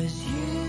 Cause you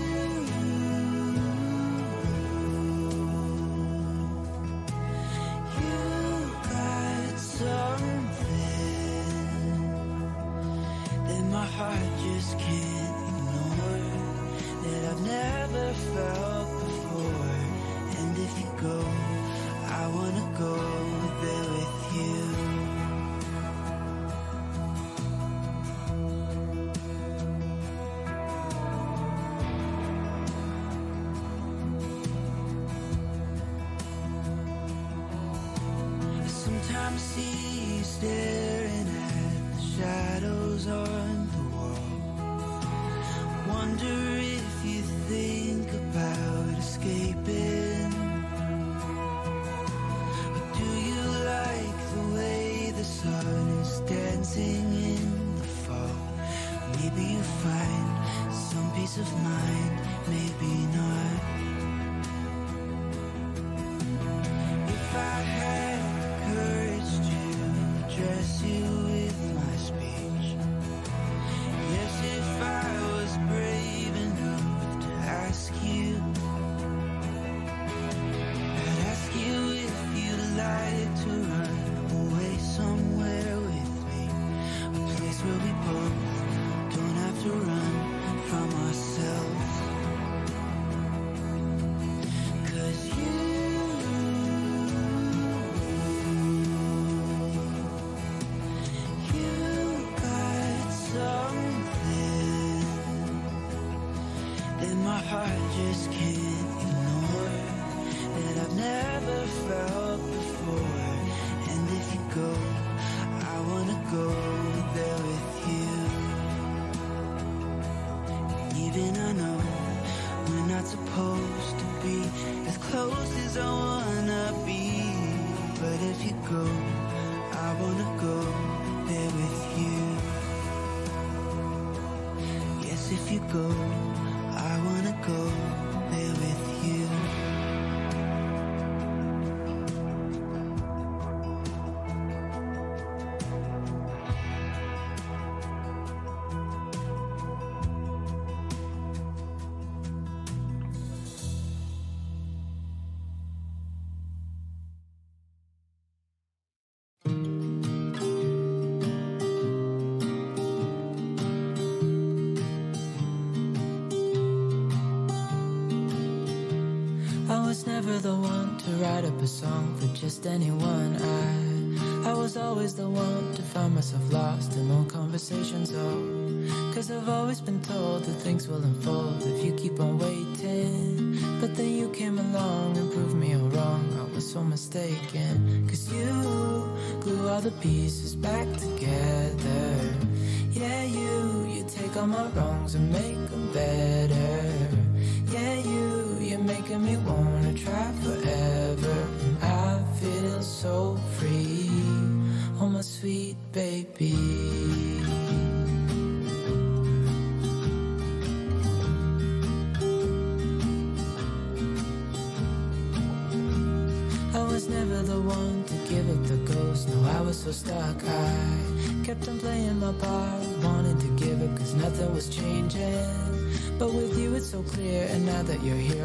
write up a song for just anyone.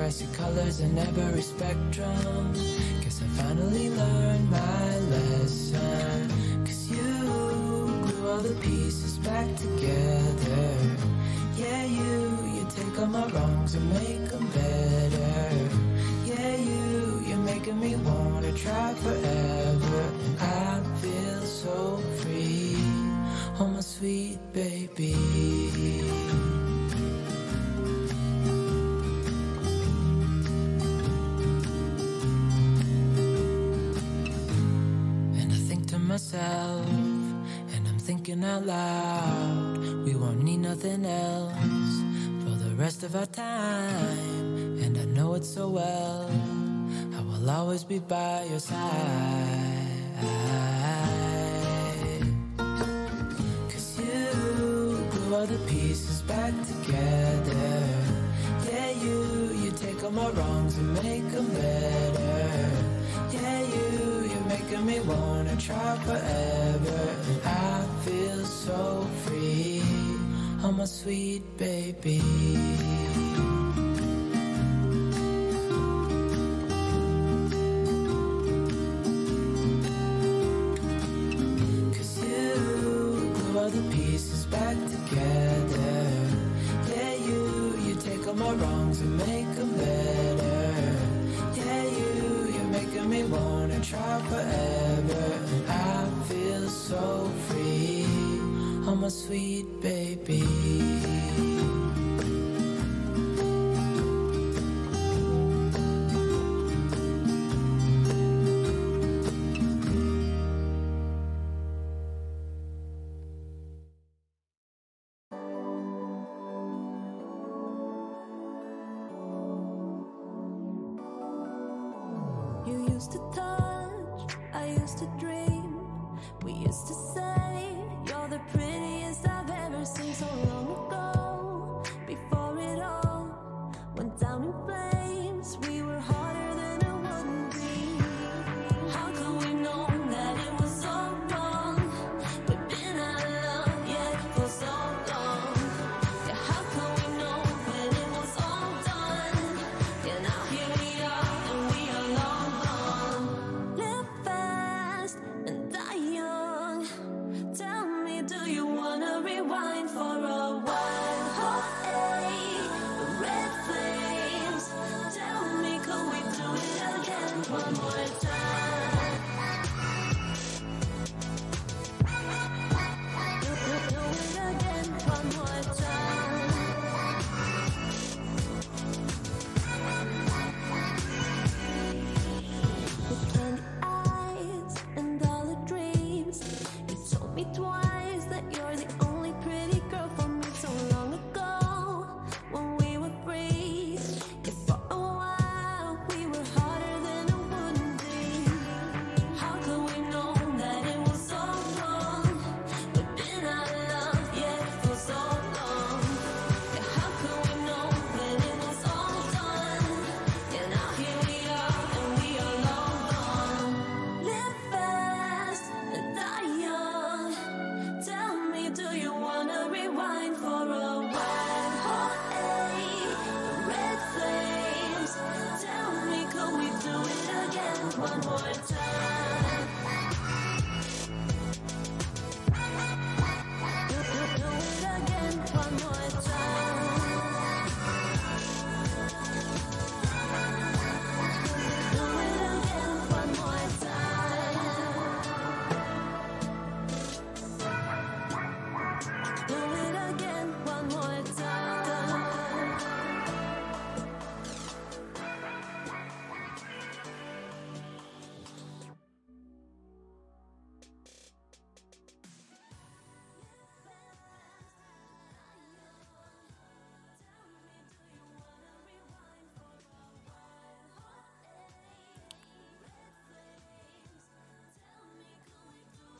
express your colors in every spectrum. Guess I finally learned my lesson. Cause you glue all the pieces back together. Yeah, you, you take all my wrongs and make them better. Yeah, you, you're making me wanna try forever. I feel so free, oh my sweet baby. myself, and I'm thinking out loud. We won't need nothing else for the rest of our time, and I know it so well. I will always be by your side. Cause you glue all the pieces back together. Yeah, you, you take all my wrongs and make them better making me wanna try forever. I feel so free, oh my sweet baby. Cause you put the pieces back together. Yeah, you, you take all my wrongs and make sweet baby.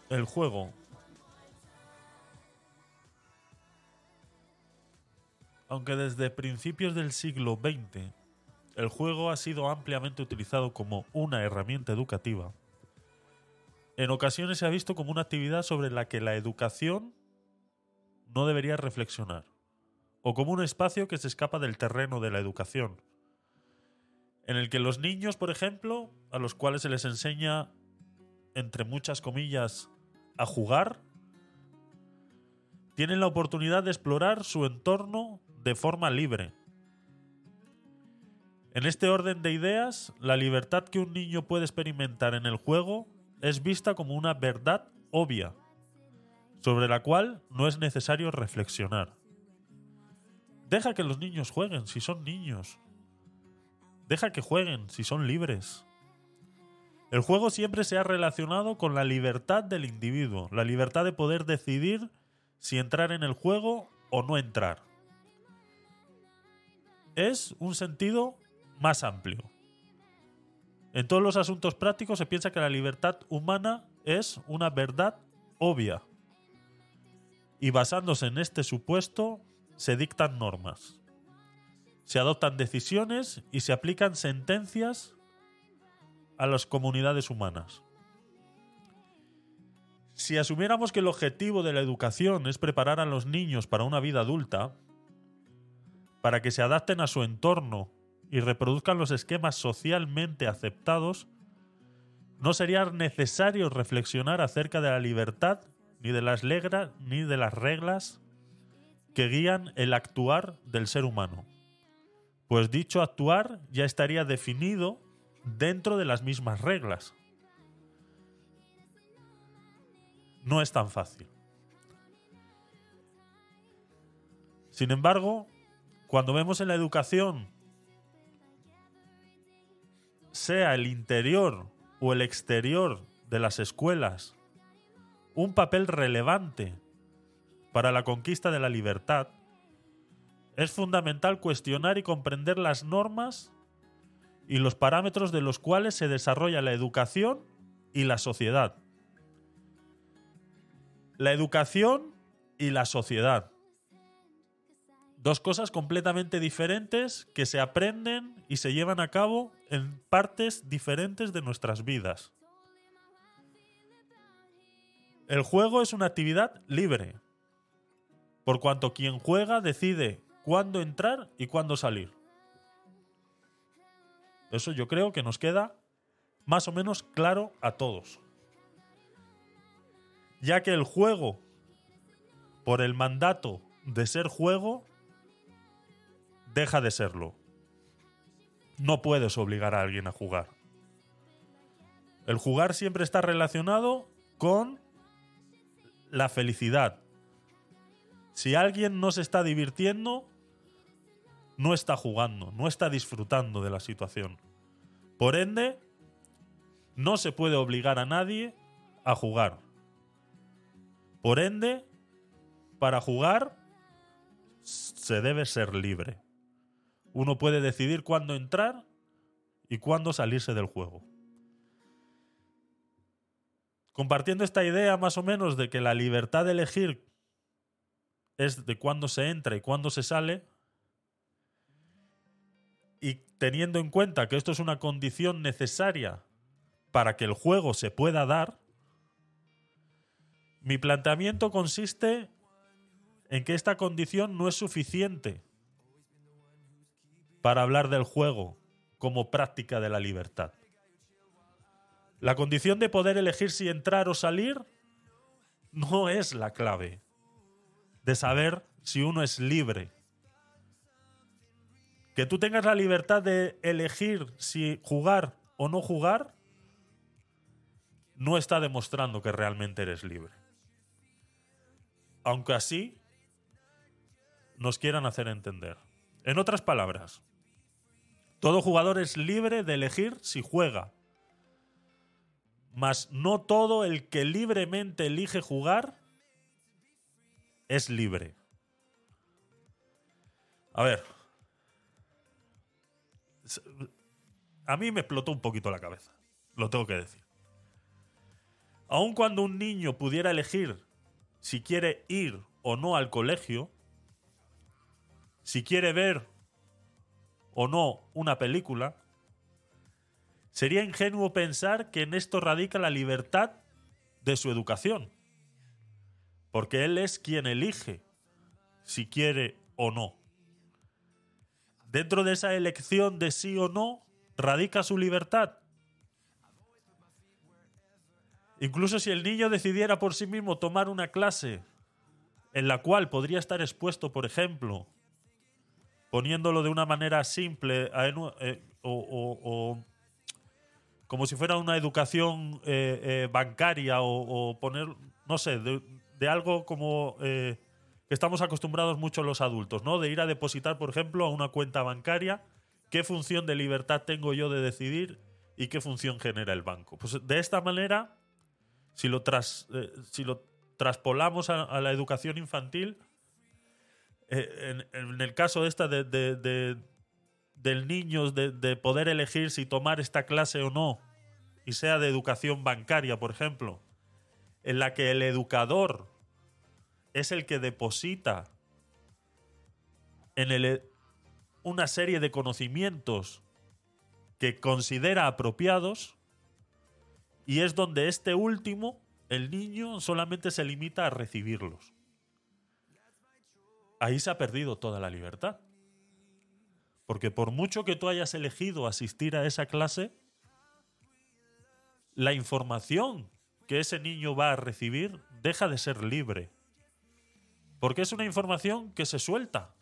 El juego, aunque desde principios del siglo XX el juego ha sido ampliamente utilizado como una herramienta educativa, en ocasiones se ha visto como una actividad sobre la que la educación no debería reflexionar, o como un espacio que se escapa del terreno de la educación, en el que los niños, por ejemplo, a los cuales se les enseña, entre muchas comillas, a jugar, tienen la oportunidad de explorar su entorno de forma libre. En este orden de ideas, la libertad que un niño puede experimentar en el juego es vista como una verdad obvia, sobre la cual no es necesario reflexionar. Deja que los niños jueguen si son niños. Deja que jueguen si son libres. El juego siempre se ha relacionado con la libertad del individuo, la libertad de poder decidir si entrar en el juego o no entrar. Es un sentido más amplio. En todos los asuntos prácticos se piensa que la libertad humana es una verdad obvia. Y basándose en este supuesto, se dictan normas. Se adoptan decisiones y se aplican sentencias a las comunidades humanas. Si asumiéramos que el objetivo de la educación es preparar a los niños para una vida adulta, para que se adapten a su entorno y reproduzcan los esquemas socialmente aceptados, no sería necesario reflexionar acerca de la libertad ni de las legras ni de las reglas que guían el actuar del ser humano. Pues dicho actuar ya estaría definido dentro de las mismas reglas. No es tan fácil. Sin embargo, cuando vemos en la educación, sea el interior o el exterior de las escuelas, un papel relevante para la conquista de la libertad, es fundamental cuestionar y comprender las normas y los parámetros de los cuales se desarrolla la educación y la sociedad. La educación y la sociedad. Dos cosas completamente diferentes que se aprenden y se llevan a cabo en partes diferentes de nuestras vidas. El juego es una actividad libre, por cuanto quien juega decide cuándo entrar y cuándo salir. Eso yo creo que nos queda más o menos claro a todos. Ya que el juego, por el mandato de ser juego, deja de serlo. No puedes obligar a alguien a jugar. El jugar siempre está relacionado con la felicidad. Si alguien no se está divirtiendo, no está jugando, no está disfrutando de la situación. Por ende, no se puede obligar a nadie a jugar. Por ende, para jugar se debe ser libre. Uno puede decidir cuándo entrar y cuándo salirse del juego. Compartiendo esta idea más o menos de que la libertad de elegir es de cuándo se entra y cuándo se sale, y teniendo en cuenta que esto es una condición necesaria para que el juego se pueda dar, mi planteamiento consiste en que esta condición no es suficiente para hablar del juego como práctica de la libertad. La condición de poder elegir si entrar o salir no es la clave de saber si uno es libre. Que tú tengas la libertad de elegir si jugar o no jugar no está demostrando que realmente eres libre. Aunque así nos quieran hacer entender. En otras palabras, todo jugador es libre de elegir si juega. Mas no todo el que libremente elige jugar es libre. A ver. A mí me explotó un poquito la cabeza. Lo tengo que decir. Aun cuando un niño pudiera elegir si quiere ir o no al colegio, si quiere ver o no una película, sería ingenuo pensar que en esto radica la libertad de su educación, porque él es quien elige si quiere o no. Dentro de esa elección de sí o no radica su libertad. Incluso si el niño decidiera por sí mismo tomar una clase en la cual podría estar expuesto, por ejemplo, poniéndolo de una manera simple eh, o, como si fuera una educación eh, eh, bancaria o, poner, no sé, de, algo como que estamos acostumbrados mucho los adultos, ¿no? De ir a depositar, por ejemplo, a una cuenta bancaria, qué función de libertad tengo yo de decidir y qué función genera el banco. Pues de esta manera, si lo, tras, eh, si lo traspolamos a, la educación infantil, eh, en, el caso esta de, de- de- del niño, de poder elegir si tomar esta clase o no, y sea de educación bancaria, por ejemplo, en la que el educador es el que deposita en una serie de conocimientos que considera apropiados, y es donde este último, el niño, solamente se limita a recibirlos. Ahí se ha perdido toda la libertad. Porque por mucho que tú hayas elegido asistir a esa clase, la información que ese niño va a recibir deja de ser libre. Porque es una información que se suelta.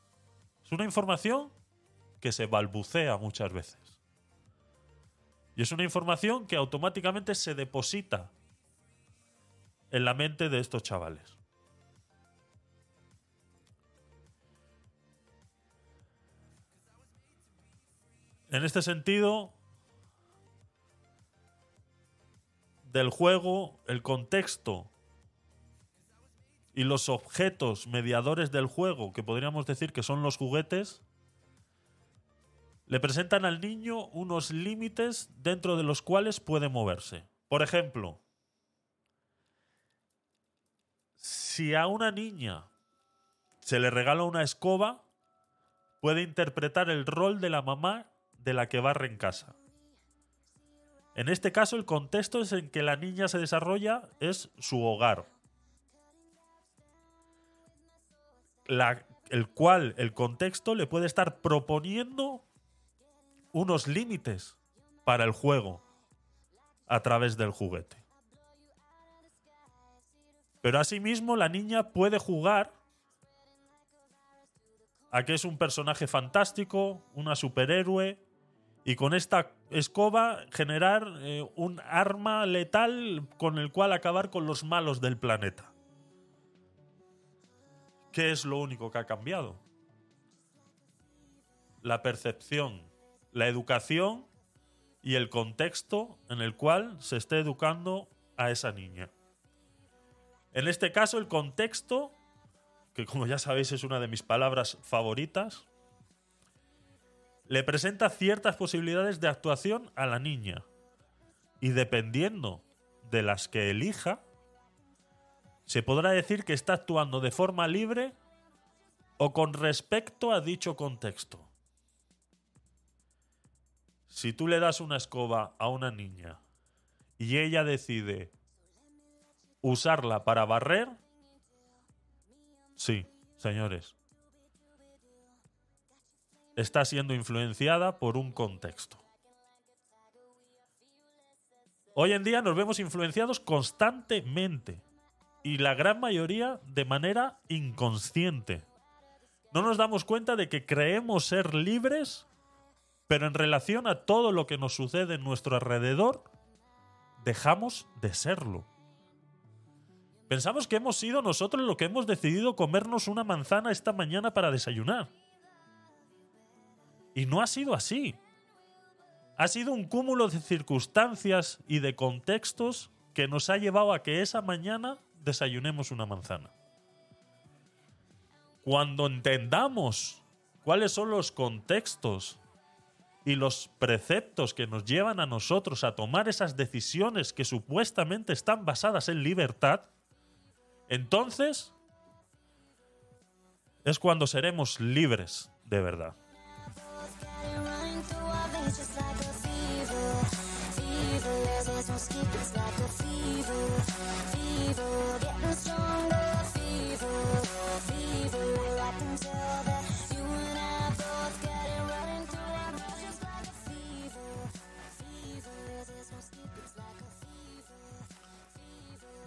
Es una información que se balbucea muchas veces. Y es una información que automáticamente se deposita en la mente de estos chavales. En este sentido, del juego, el contexto y los objetos mediadores del juego, que podríamos decir que son los juguetes, le presentan al niño unos límites dentro de los cuales puede moverse. Por ejemplo, si a una niña se le regala una escoba, puede interpretar el rol de la mamá de la que barre en casa. En este caso, el contexto en que la niña se desarrolla es su hogar. El cual el contexto le puede estar proponiendo unos límites para el juego a través del juguete. Pero asimismo la niña puede jugar a que es un personaje fantástico, una superhéroe, y con esta escoba generar eh, un arma letal con el cual acabar con los malos del planeta. ¿Qué es lo único que ha cambiado? La percepción, la educación y el contexto en el cual se esté educando a esa niña. En este caso, el contexto, que como ya sabéis es una de mis palabras favoritas, le presenta ciertas posibilidades de actuación a la niña. Y dependiendo de las que elija, se podrá decir que está actuando de forma libre o con respecto a dicho contexto. Si tú le das una escoba a una niña y ella decide usarla para barrer, sí, señores, está siendo influenciada por un contexto. Hoy en día nos vemos influenciados constantemente y la gran mayoría de manera inconsciente. No nos damos cuenta de que creemos ser libres, pero en relación a todo lo que nos sucede en nuestro alrededor, dejamos de serlo. Pensamos que hemos sido nosotros los que hemos decidido comernos una manzana esta mañana para desayunar. Y no ha sido así. Ha sido un cúmulo de circunstancias y de contextos que nos ha llevado a que esa mañana desayunemos una manzana. Cuando entendamos cuáles son los contextos y los preceptos que nos llevan a nosotros a tomar esas decisiones que supuestamente están basadas en libertad, entonces es cuando seremos libres de verdad.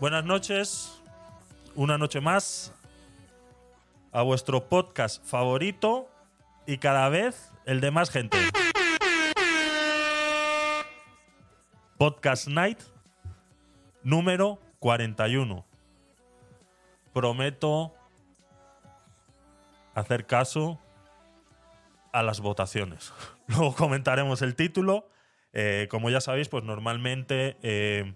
Buenas noches, una noche más a vuestro podcast favorito y cada vez el de más gente. Podcast Night número 41. Prometo hacer caso a las votaciones. Luego comentaremos el título. Eh, como ya sabéis, pues normalmente eh,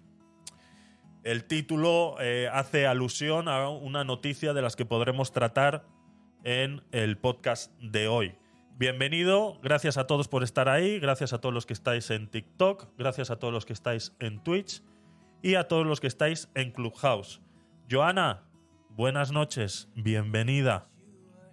el título eh, hace alusión a una noticia de las que podremos tratar en el podcast de hoy. Bienvenido, gracias a todos por estar ahí, gracias a todos los que estáis en TikTok, gracias a todos los que estáis en Twitch y a todos los que estáis en Clubhouse. Joana, buenas noches, bienvenida.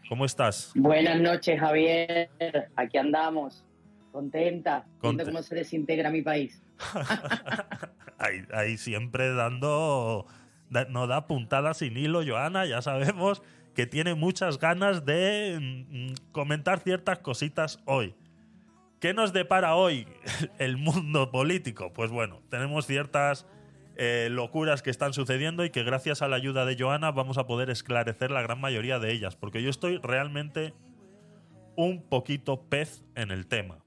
¿Cómo estás? Buenas noches, Javier. Aquí andamos, contenta, viendo Conte- cómo se desintegra mi país. ahí, ahí siempre dando. da- no da puntadas sin hilo, Joana. Ya sabemos que tiene muchas ganas de mm, comentar ciertas cositas hoy. ¿Qué nos depara hoy el mundo político? Pues bueno, tenemos ciertas eh, locuras que están sucediendo y que gracias a la ayuda de Joana vamos a poder esclarecer la gran mayoría de ellas, porque yo estoy realmente un poquito pez en el tema.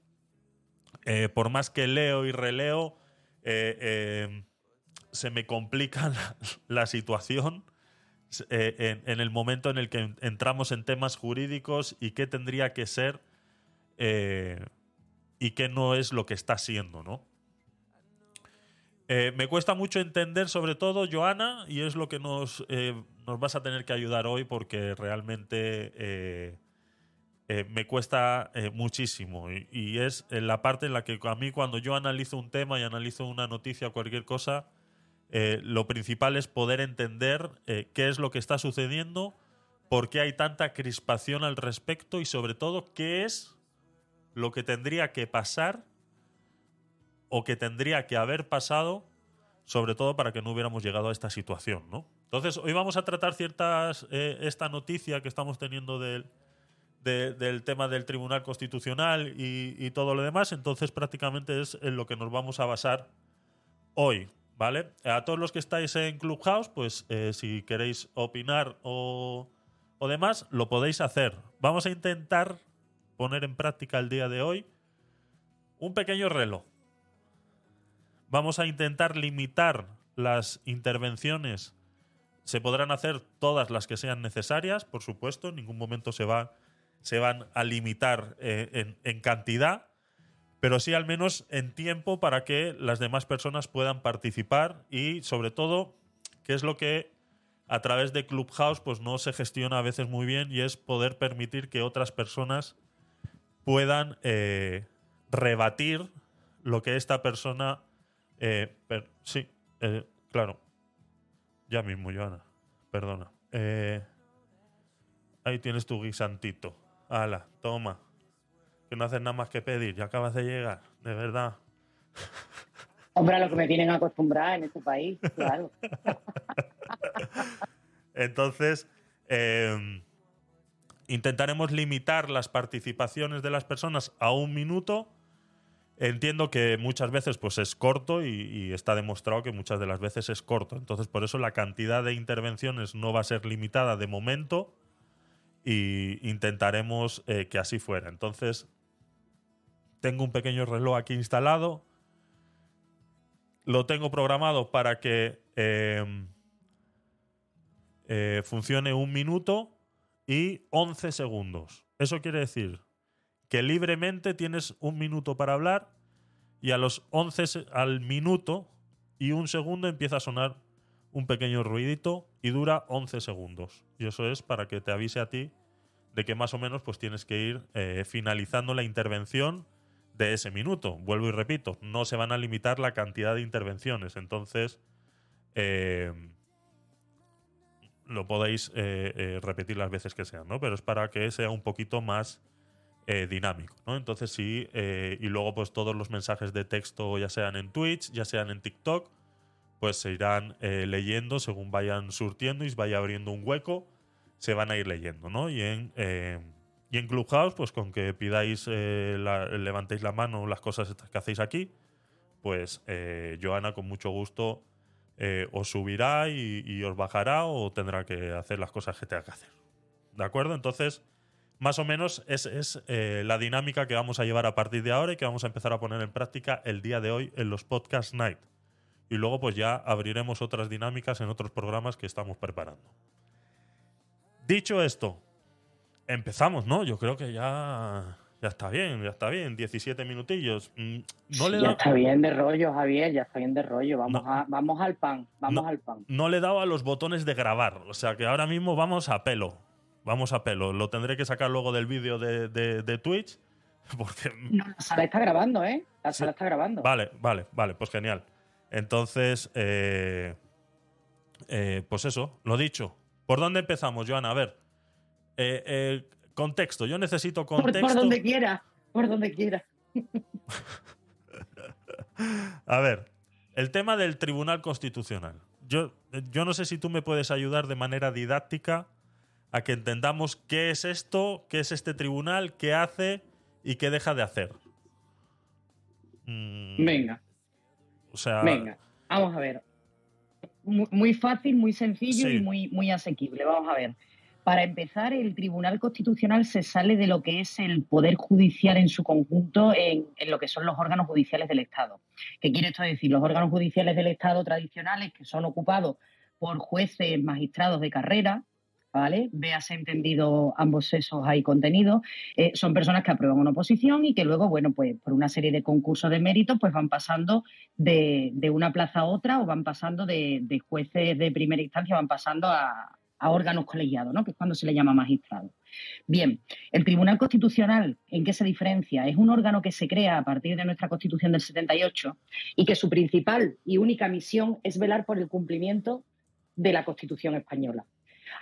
Eh, por más que leo y releo, eh, se me complica la, situación en, el momento en el que en- entramos en temas jurídicos y qué tendría que ser y qué no es lo que está siendo, ¿no? Eh, me cuesta mucho entender, sobre todo, Joana, y es lo que nos, eh, nos vas a tener que ayudar hoy porque realmente eh, me cuesta muchísimo. Y, y es la parte en la que a mí cuando yo analizo un tema y analizo una noticia o cualquier cosa, lo principal es poder entender qué es lo que está sucediendo, por qué hay tanta crispación al respecto y sobre todo qué es lo que tendría que pasar o que tendría que haber pasado, sobre todo para que no hubiéramos llegado a esta situación, ¿no? Entonces, hoy vamos a tratar ciertas eh, esta noticia que estamos teniendo del, de- del tema del Tribunal Constitucional y, y todo lo demás. Entonces, prácticamente es en lo que nos vamos a basar hoy, ¿vale? A todos los que estáis en Clubhouse, pues eh, si queréis opinar o, o demás, lo podéis hacer. Vamos a intentar poner en práctica el día de hoy un pequeño reloj. Vamos a intentar limitar las intervenciones. Se podrán hacer todas las que sean necesarias, por supuesto. En ningún momento se, va, se van a limitar eh, en, cantidad, pero sí al menos en tiempo para que las demás personas puedan participar y, sobre todo, que es lo que a través de Clubhouse pues no se gestiona a veces muy bien y es poder permitir que otras personas puedan eh, rebatir lo que esta persona eh, per- sí eh, claro. Ya mismo Joana perdona. Eh, ahí tienes tu guisantito. Ala toma. Que no haces nada más que pedir ya acabas de llegar de verdad. Hombre, a lo que me tienen acostumbrada en este país, claro. Entonces, eh, intentaremos limitar las participaciones de las personas a un minuto. Entiendo que muchas veces pues, es corto y, está demostrado que muchas de las veces es corto. Entonces, por eso la cantidad de intervenciones no va a ser limitada de momento y intentaremos eh, que así fuera. Entonces, tengo un pequeño reloj aquí instalado. Lo tengo programado para que eh, eh, funcione un minuto y 11 segundos. Eso quiere decir que libremente tienes un minuto para hablar y a los 11 se- al minuto y un segundo empieza a sonar un pequeño ruidito y dura 11 segundos. Y eso es para que te avise a ti de que más o menos pues tienes que ir eh, finalizando la intervención de ese minuto. Vuelvo y repito, no se van a limitar la cantidad de intervenciones. Entonces, eh, lo podéis eh, repetir las veces que sean, ¿no? Pero es para que sea un poquito más eh, dinámico, ¿no? Entonces sí, eh, y luego pues todos los mensajes de texto, ya sean en Twitch, ya sean en TikTok, pues se irán eh, leyendo según vayan surtiendo y vaya abriendo un hueco, se van a ir leyendo, ¿no? Y en, y en Clubhouse, pues con que pidáis, levantéis la mano las cosas estas que hacéis aquí, pues Joana con mucho gusto os subirá y, y os bajará o tendrá que hacer las cosas que tenga que hacer. ¿De acuerdo? Entonces, más o menos es, es, eh, la dinámica que vamos a llevar a partir de ahora y que vamos a empezar a poner en práctica el día de hoy en los Podcast Night. Y luego pues ya abriremos otras dinámicas en otros programas que estamos preparando. Dicho esto, empezamos, ¿no? Yo creo que ya, ya está bien, ya está bien. 17 minutillos. Mm, No le, ya está bien de rollo, Javier, ya está bien de rollo. Vamos, No. a, vamos al pan, vamos No. al pan. no le he dado a los botones de grabar. O sea que ahora mismo vamos a pelo. Vamos a pelo. Lo tendré que sacar luego del vídeo de, de- de Twitch. Porque. No, la sala está grabando, ¿eh? La Sí. sala está grabando. Vale, vale, vale, pues genial. Entonces, eh, eh, pues eso, lo dicho. ¿Por dónde empezamos, Joana? A ver. eh, contexto. Yo necesito por, contexto. por donde quiera, por donde quiera. A ver, el tema del Tribunal Constitucional. Yo, yo no sé si tú me puedes ayudar de manera didáctica a que entendamos qué es esto, qué es este tribunal, qué hace y qué deja de hacer. Mm, Venga, o sea, venga, vamos a ver. Muy, muy fácil, muy sencillo Sí. y muy, muy asequible. Vamos a ver. Para empezar, el Tribunal Constitucional se sale de lo que es el Poder Judicial en su conjunto en, en lo que son los órganos judiciales del Estado. ¿Qué quiere esto decir? Los órganos judiciales del Estado tradicionales que son ocupados por jueces, magistrados de carrera, ¿vale? Véase entendido ambos sexos ahí contenidos, eh, son personas que aprueban una oposición y que luego, bueno, pues por una serie de concursos de méritos, pues van pasando de, de una plaza a otra o van pasando de, de jueces de primera instancia, van pasando a, a órganos colegiados, ¿no? Que es cuando se le llama magistrado. Bien, el Tribunal Constitucional, ¿en qué se diferencia? Es un órgano que se crea a partir de nuestra Constitución del 78 y que su principal y única misión es velar por el cumplimiento de la Constitución española.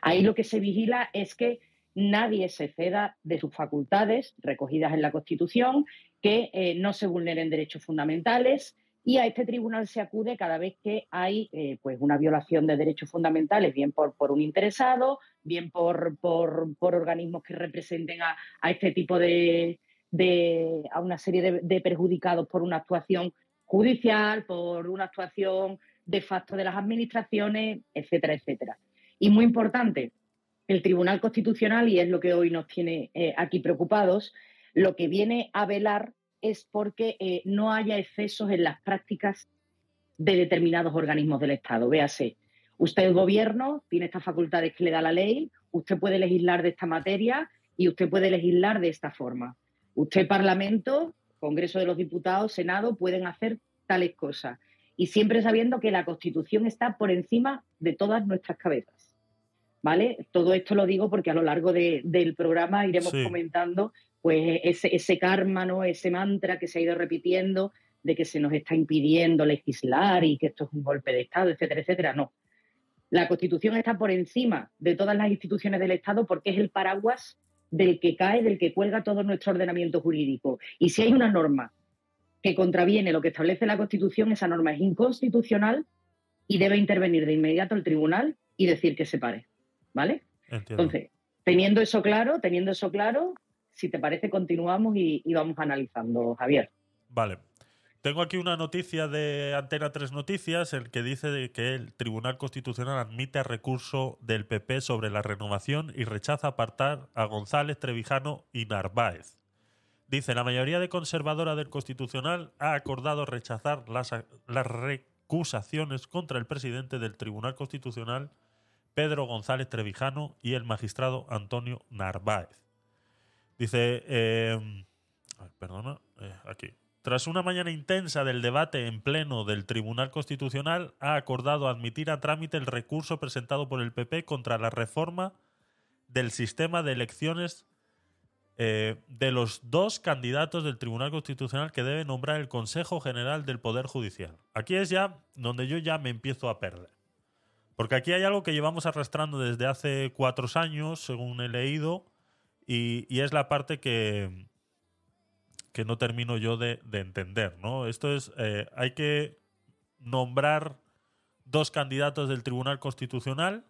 Ahí lo que se vigila es que nadie se ceda de sus facultades recogidas en la Constitución, que eh, no se vulneren derechos fundamentales y a este tribunal se acude cada vez que hay eh, pues una violación de derechos fundamentales, bien por, por un interesado, bien por, por, por organismos que representen a, a este tipo de, de- a una serie de, de perjudicados por una actuación judicial, por una actuación de facto de las administraciones, etcétera, etcétera. Y muy importante, el Tribunal Constitucional, y es lo que hoy nos tiene eh, aquí preocupados, lo que viene a velar es porque eh, no haya excesos en las prácticas de determinados organismos del Estado. Véase, usted es gobierno, tiene estas facultades que le da la ley, usted puede legislar de esta materia y usted puede legislar de esta forma. Usted, Parlamento, Congreso de los Diputados, Senado, pueden hacer tales cosas. Y siempre sabiendo que la Constitución está por encima de todas nuestras cabezas. ¿Vale? Todo esto lo digo porque a lo largo de- del programa iremos Sí. comentando pues ese, ese karma, ¿no? ese mantra que se ha ido repitiendo de que se nos está impidiendo legislar y que esto es un golpe de Estado, etcétera, etcétera. No. La Constitución está por encima de todas las instituciones del Estado porque es el paraguas del que cae, del que cuelga todo nuestro ordenamiento jurídico. Y si hay una norma que contraviene lo que establece la Constitución, esa norma es inconstitucional y debe intervenir de inmediato el tribunal y decir que se pare. ¿Vale? entiendo. Entonces, teniendo eso claro, teniendo eso claro, si te parece, continuamos y, y vamos analizando, Javier. Vale. Tengo aquí una noticia de Antena 3 Noticias, el que dice que el Tribunal Constitucional admite recurso del PP sobre la renovación y rechaza apartar a González, Trevijano y Narváez. Dice, la mayoría de conservadora del Constitucional ha acordado rechazar las, las recusaciones contra el presidente del Tribunal Constitucional, Pedro González Trevijano, y el magistrado Antonio Narváez. Dice, ay, perdona, eh, aquí. Tras una mañana intensa del debate en pleno del Tribunal Constitucional, ha acordado admitir a trámite el recurso presentado por el PP contra la reforma del sistema de elecciones eh, de los dos candidatos del Tribunal Constitucional que debe nombrar el Consejo General del Poder Judicial. Aquí es ya donde yo ya me empiezo a perder. Porque aquí hay algo que llevamos arrastrando desde hace cuatro años, según he leído, y, es la parte que, que no termino yo de, de entender. ¿no? Esto es, eh, hay que nombrar dos candidatos del Tribunal Constitucional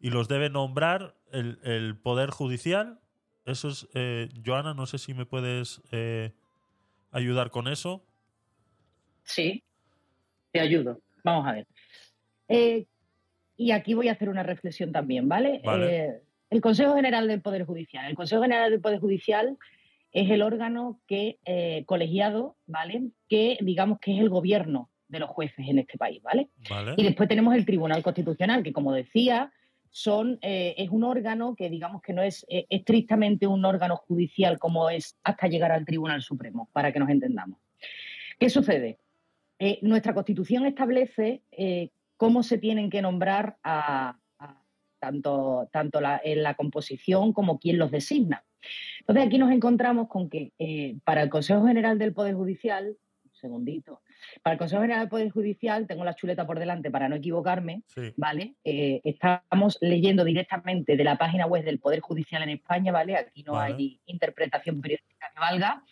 y los debe nombrar el, el Poder Judicial. Eso es, eh, Joana, no sé si me puedes eh, ayudar con eso. Sí, te ayudo. Vamos a ver. Eh, y aquí voy a hacer una reflexión también, ¿vale? Vale. Eh, el Consejo General del Poder Judicial. El Consejo General del Poder Judicial es el órgano que, eh, colegiado, ¿vale? Que digamos que es el gobierno de los jueces en este país, ¿vale? ¿Vale? Y después tenemos el Tribunal Constitucional, que como decía, son, eh, es un órgano que digamos que no es eh, estrictamente un órgano judicial como es hasta llegar al Tribunal Supremo, para que nos entendamos. ¿Qué sucede? Nuestra Constitución establece cómo se tienen que nombrar a, a tanto, tanto la, en la composición como quién los designa. Entonces aquí nos encontramos con que eh, para el Consejo General del Poder Judicial, un segundito, para el Consejo General del Poder Judicial, tengo la chuleta por delante para no equivocarme, Sí. ¿vale? Eh, estamos leyendo directamente de la página web del Poder Judicial en España, ¿vale? Aquí no Vale. hay interpretación periodística que valga.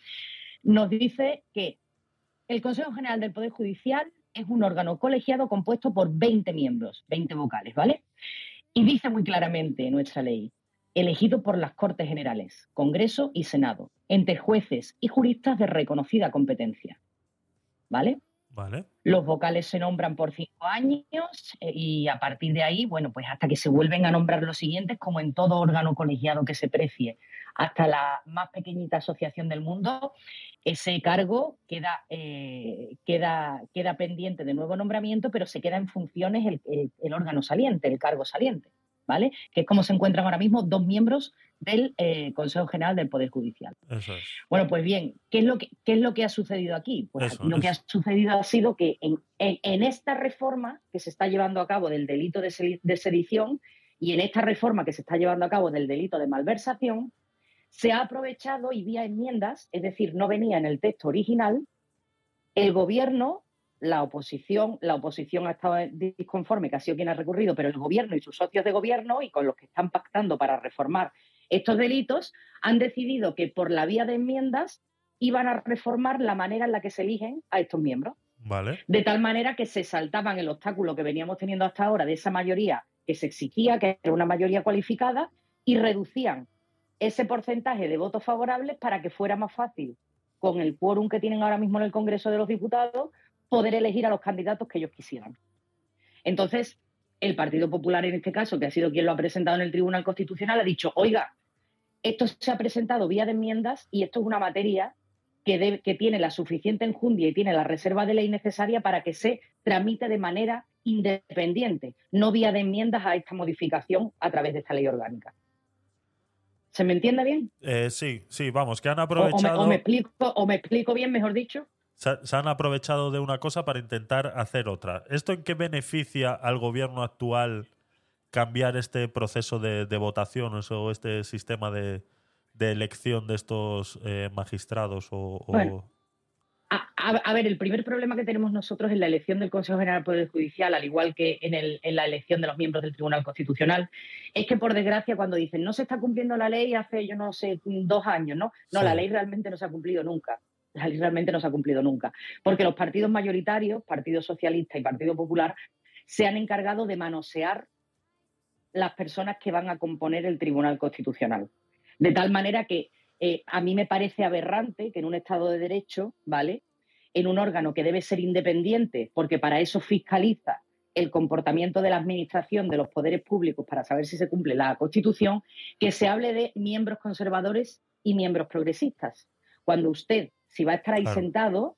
Nos dice que el Consejo General del Poder Judicial es un órgano colegiado compuesto por 20 miembros, 20 vocales, ¿vale? Y dice muy claramente nuestra ley, elegido por las Cortes Generales, Congreso y Senado, entre jueces y juristas de reconocida competencia, ¿vale? Los vocales se nombran por cinco años eh, y a partir de ahí, bueno, pues hasta que se vuelven a nombrar los siguientes, como en todo órgano colegiado que se precie, hasta la más pequeñita asociación del mundo, ese cargo queda, eh, queda, queda pendiente de nuevo nombramiento, pero se queda en funciones el, el- el órgano saliente, el cargo saliente, ¿vale? Que es como se encuentran ahora mismo dos miembros del eh, Consejo General del Poder Judicial. Eso es. Bueno, pues bien, ¿qué es lo que, qué es lo que ha sucedido aquí? Pues Eso, aquí lo que ha sucedido ha sido que en, en- en esta reforma que se está llevando a cabo del delito de, de sedición y en esta reforma que se está llevando a cabo del delito de malversación, se ha aprovechado y vía enmiendas, es decir, no venía en el texto original, el gobierno, la oposición, la oposición ha estado disconforme, que ha sido quien ha recurrido, pero el gobierno y sus socios de gobierno y con los que están pactando para reformar estos delitos, han decidido que por la vía de enmiendas iban a reformar la manera en la que se eligen a estos miembros. ¿Vale? De tal manera que se saltaban el obstáculo que veníamos teniendo hasta ahora de esa mayoría que se exigía, que era una mayoría cualificada, y reducían ese porcentaje de votos favorables para que fuera más fácil, con el quórum que tienen ahora mismo en el Congreso de los Diputados, poder elegir a los candidatos que ellos quisieran. Entonces, el Partido Popular, en este caso, que ha sido quien lo ha presentado en el Tribunal Constitucional, ha dicho, oiga, esto se ha presentado vía de enmiendas y esto es una materia que, que tiene la suficiente enjundia y tiene la reserva de ley necesaria para que se tramite de manera independiente, no vía de enmiendas a esta modificación a través de esta ley orgánica. ¿Se me entiende bien? Eh, sí, sí, vamos, que han O- o, me, aprovechado. o me explico, o me explico bien, mejor dicho. se, se han aprovechado de una cosa para intentar hacer otra. ¿Esto en qué beneficia al gobierno actual cambiar este proceso de, de votación o este sistema de, de elección de estos eh, magistrados? O, o- Bueno. A, a- a ver, el primer problema que tenemos nosotros en la elección del Consejo General del Poder Judicial, al igual que en, el- en la elección de los miembros del Tribunal Constitucional, es que por desgracia cuando dicen no se está cumpliendo la ley hace, yo no sé, dos años, ¿no? No, Sí. la ley realmente no se ha cumplido nunca. La ley realmente no se ha cumplido nunca. Porque los partidos mayoritarios, Partido Socialista y Partido Popular, se han encargado de manosear las personas que van a componer el Tribunal Constitucional. De tal manera que eh, a mí me parece aberrante que en un Estado de Derecho, ¿vale? En un órgano que debe ser independiente, porque para eso fiscaliza el comportamiento de la administración de los poderes públicos para saber si se cumple la Constitución, que se hable de miembros conservadores y miembros progresistas. Cuando usted, si va a estar ahí Claro. sentado,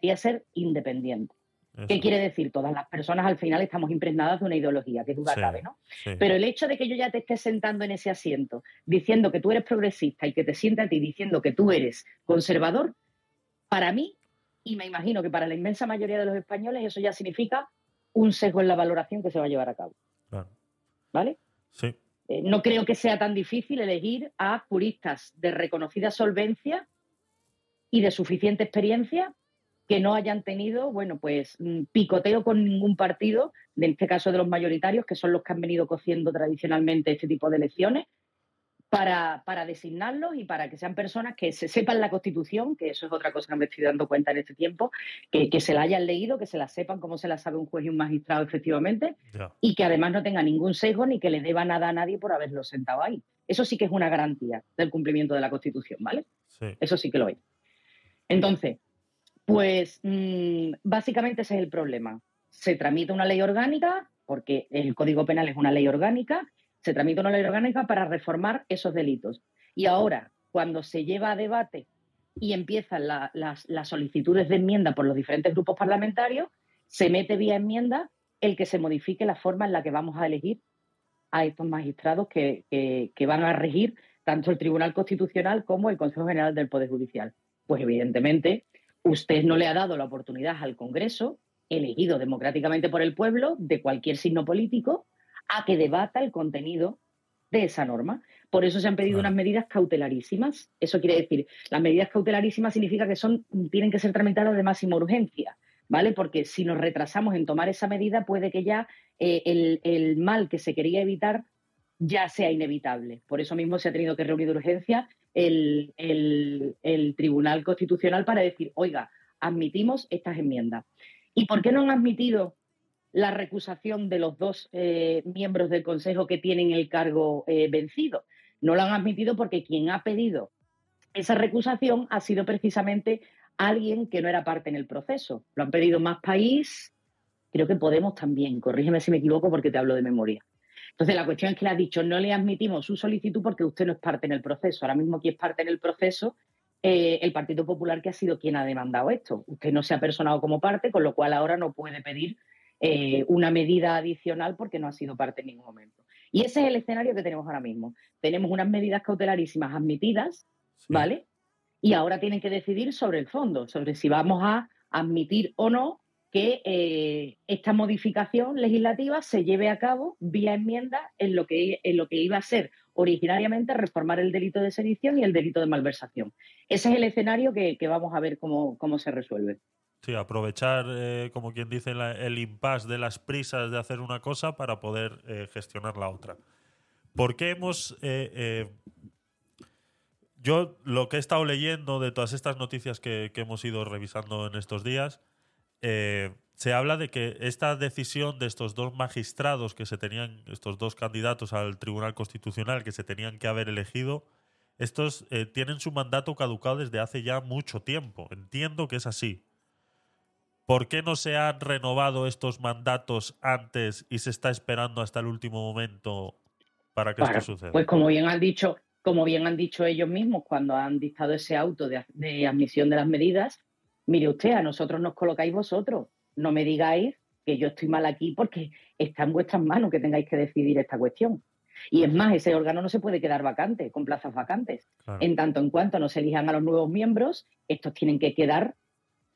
debería ser independiente. Eso. ¿Qué quiere decir? Todas las personas al final estamos impregnadas de una ideología, que duda Sí. cabe, ¿no? Sí. Pero el hecho de que yo ya te esté sentando en ese asiento diciendo que tú eres progresista y que te sienta a ti diciendo que tú eres conservador, para mí, y me imagino que para la inmensa mayoría de los españoles, eso ya significa un sesgo en la valoración que se va a llevar a cabo. Claro. ¿Vale? Sí. eh, no creo que sea tan difícil elegir a juristas de reconocida solvencia y de suficiente experiencia que no hayan tenido, bueno, pues mm, picoteo con ningún partido, en este caso de los mayoritarios, que son los que han venido cociendo tradicionalmente este tipo de elecciones, para, para designarlos y para que sean personas que se sepan la Constitución, que eso es otra cosa que me estoy dando cuenta en este tiempo, que, que se la hayan leído, que se la sepan como se la sabe un juez y un magistrado efectivamente, y que además no tenga ningún sesgo ni que le deba nada a nadie por haberlo sentado ahí. Eso sí que es una garantía del cumplimiento de la Constitución, ¿vale? Sí. Eso sí que lo es. Entonces, pues mm, básicamente ese es el problema. Se tramita una ley orgánica, porque el Código Penal es una ley orgánica, se tramita una ley orgánica para reformar esos delitos. Y ahora, cuando se lleva a debate y empiezan la- las, solicitudes de enmienda por los diferentes grupos parlamentarios, se mete vía enmienda el que se modifique la forma en la que vamos a elegir a estos magistrados que- que van a regir tanto el Tribunal Constitucional como el Consejo General del Poder Judicial. Pues evidentemente usted no le ha dado la oportunidad al Congreso, elegido democráticamente por el pueblo, de cualquier signo político, a que debata el contenido de esa norma. Por eso se han pedido unas medidas cautelarísimas. Eso quiere decir, las medidas cautelarísimas significa que son, tienen que ser tramitadas de máxima urgencia, ¿vale? Porque si nos retrasamos en tomar esa medida, puede que ya eh, el, el mal que se quería evitar ya sea inevitable. Por eso mismo se ha tenido que reunir de urgencia el, Tribunal Constitucional para decir, oiga, admitimos estas enmiendas. ¿Y por qué no han admitido la recusación de los dos eh, miembros del Consejo que tienen el cargo eh, vencido? No lo han admitido porque quien ha pedido esa recusación ha sido precisamente alguien que no era parte en el proceso. Lo han pedido más país, creo que Podemos también, corrígeme si me equivoco porque te hablo de memoria. Entonces, la cuestión es que le ha dicho, no le admitimos su solicitud porque usted no es parte en el proceso. Ahora mismo quien es parte en el proceso, eh, el Partido Popular que ha sido quien ha demandado esto. Usted no se ha personado como parte, con lo cual ahora no puede pedir eh, una medida adicional porque no ha sido parte en ningún momento. Y ese es el escenario que tenemos ahora mismo. Tenemos unas medidas cautelarísimas admitidas, Sí. ¿vale? Y ahora tienen que decidir sobre el fondo, sobre si vamos a admitir o no que eh, esta modificación legislativa se lleve a cabo vía enmienda en lo que, en lo que iba a ser originariamente reformar el delito de sedición y el delito de malversación. Ese es el escenario que, que vamos a ver cómo, cómo se resuelve. Sí, aprovechar, eh, como quien dice, el impasse de las prisas de hacer una cosa para poder eh, gestionar la otra. ¿Por qué hemos... yo lo que he estado leyendo de todas estas noticias que, que hemos ido revisando en estos días, eh, se habla de que esta decisión de estos dos magistrados que se tenían, estos dos candidatos al Tribunal Constitucional que se tenían que haber elegido, estos eh, tienen su mandato caducado desde hace ya mucho tiempo. Entiendo que es así. ¿Por qué no se han renovado estos mandatos antes y se está esperando hasta el último momento para que esto suceda? Pues como bien han dicho, como bien han dicho ellos mismos cuando han dictado ese auto de, de admisión de las medidas, mire usted, a nosotros nos colocáis vosotros. No me digáis que yo estoy mal aquí porque está en vuestras manos que tengáis que decidir esta cuestión. Y es más, ese órgano no se puede quedar vacante, con plazas vacantes. Claro. En tanto en cuanto no se elijan a los nuevos miembros, estos tienen que quedar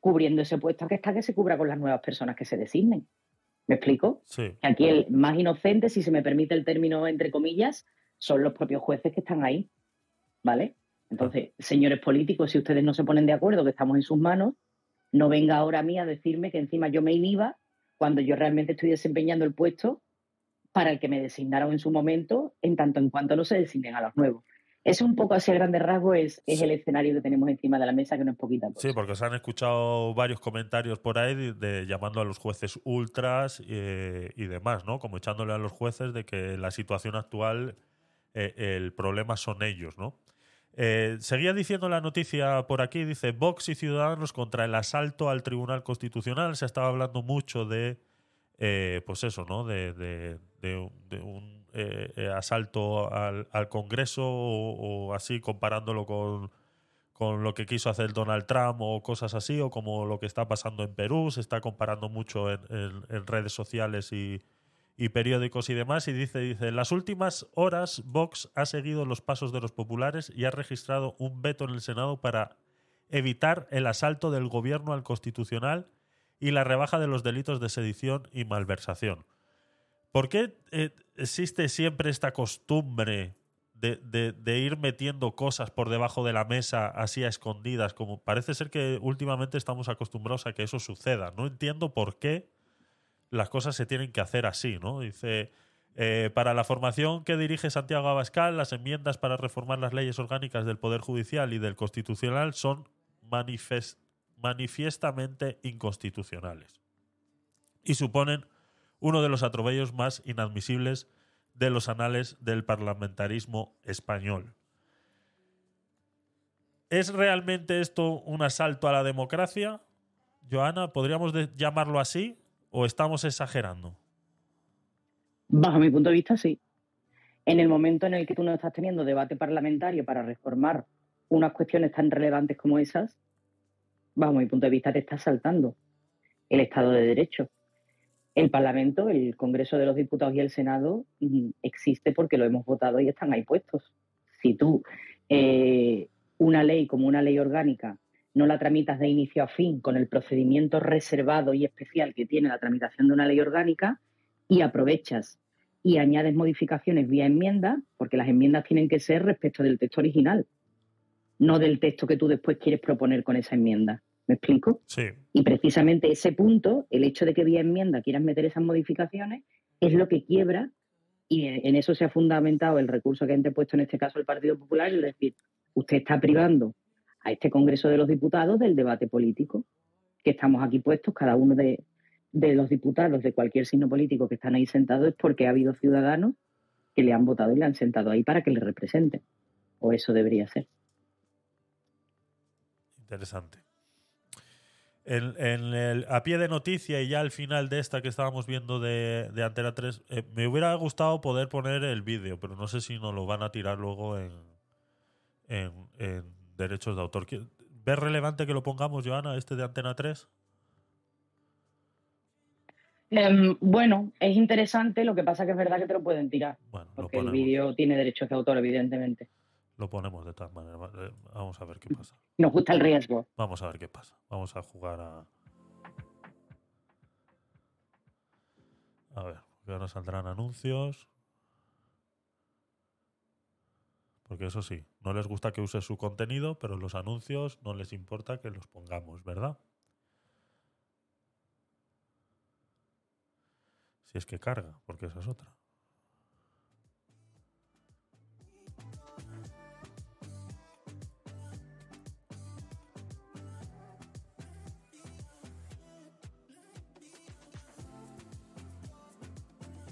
cubriendo ese puesto que está que se cubra con las nuevas personas que se designen. ¿Me explico? Sí, Aquí el más inocente, si se me permite el término entre comillas, son los propios jueces que están ahí. ¿Vale? Entonces, señores políticos, si ustedes no se ponen de acuerdo que estamos en sus manos, no venga ahora a mí a decirme que encima yo me inhiba cuando yo realmente estoy desempeñando el puesto para el que me designaron en su momento, en tanto en cuanto no se designen a los nuevos. Ese un poco así a grandes rasgos es, es Sí. el escenario que tenemos encima de la mesa, que no es poquita cosa. sí, porque se han escuchado varios comentarios por ahí de, de llamando a los jueces ultras eh, y demás, ¿no? Como echándole a los jueces de que la situación actual, eh, el problema son ellos, ¿no? Eh, seguía diciendo la noticia por aquí, dice Vox y Ciudadanos contra el asalto al Tribunal Constitucional. Se estaba hablando mucho de, eh, pues eso, ¿no? De, de- de un- eh, eh, asalto al, Congreso o, o así, comparándolo con, lo que quiso hacer Donald Trump o cosas así, o como lo que está pasando en Perú. Se está comparando mucho en redes sociales y, y periódicos y demás. Y dice, dice, en las últimas horas Vox ha seguido los pasos de los populares y ha registrado un veto en el Senado para evitar el asalto del gobierno al constitucional y la rebaja de los delitos de sedición y malversación. ¿Por qué eh, existe siempre esta costumbre de, de- ir metiendo cosas por debajo de la mesa así a escondidas? Como parece ser que últimamente estamos acostumbrados a que eso suceda. No entiendo por qué las cosas se tienen que hacer así, ¿no? Dice, eh, para la formación que dirige Santiago Abascal, las enmiendas para reformar las leyes orgánicas del Poder Judicial y del Constitucional son manifes- manifiestamente inconstitucionales y suponen uno de los atropellos más inadmisibles de los anales del parlamentarismo español. ¿Es realmente esto un asalto a la democracia? Joana, ¿podríamos llamarlo así o estamos exagerando? Bajo mi punto de vista, sí. En el momento en el que tú no estás teniendo debate parlamentario para reformar unas cuestiones tan relevantes como esas, bajo mi punto de vista te estás saltando el Estado de Derecho. El Parlamento, el Congreso de los Diputados y el Senado mm, existe porque lo hemos votado y están ahí puestos. Si tú eh, una ley como una ley orgánica no la tramitas de inicio a fin con el procedimiento reservado y especial que tiene la tramitación de una ley orgánica y aprovechas y añades modificaciones vía enmienda, porque las enmiendas tienen que ser respecto del texto original, no del texto que tú después quieres proponer con esa enmienda. ¿Me explico? Sí. Y precisamente ese punto, el hecho de que vía enmienda quieras meter esas modificaciones, es lo que quiebra, y en eso se ha fundamentado el recurso que ha interpuesto en este caso el Partido Popular, es decir, usted está privando a este Congreso de los Diputados del debate político, que estamos aquí puestos, cada uno de, de los diputados de cualquier signo político que están ahí sentados, es porque ha habido ciudadanos que le han votado y le han sentado ahí para que le representen. O eso debería ser. Interesante. En, el, a pie de noticia y ya al final de esta que estábamos viendo de, de Antena 3, eh, me hubiera gustado poder poner el vídeo, pero no sé si nos lo van a tirar luego en derechos de autor. ¿Qué- ¿Ves relevante que lo pongamos, Joana, este de Antena 3? Em, bueno, es interesante, lo que pasa que es verdad que te lo pueden tirar, Bueno, porque el vídeo tiene derechos de autor, evidentemente. lo ponemos de todas maneras. Va- eh, Vamos a ver qué pasa. Nos gusta el riesgo. Vamos a ver qué pasa. Vamos a jugar a. A ver, porque ahora saldrán anuncios. Porque eso sí, no les gusta que use su contenido, pero los anuncios no les importa que los pongamos, ¿verdad? Si es que carga, porque esa es otra.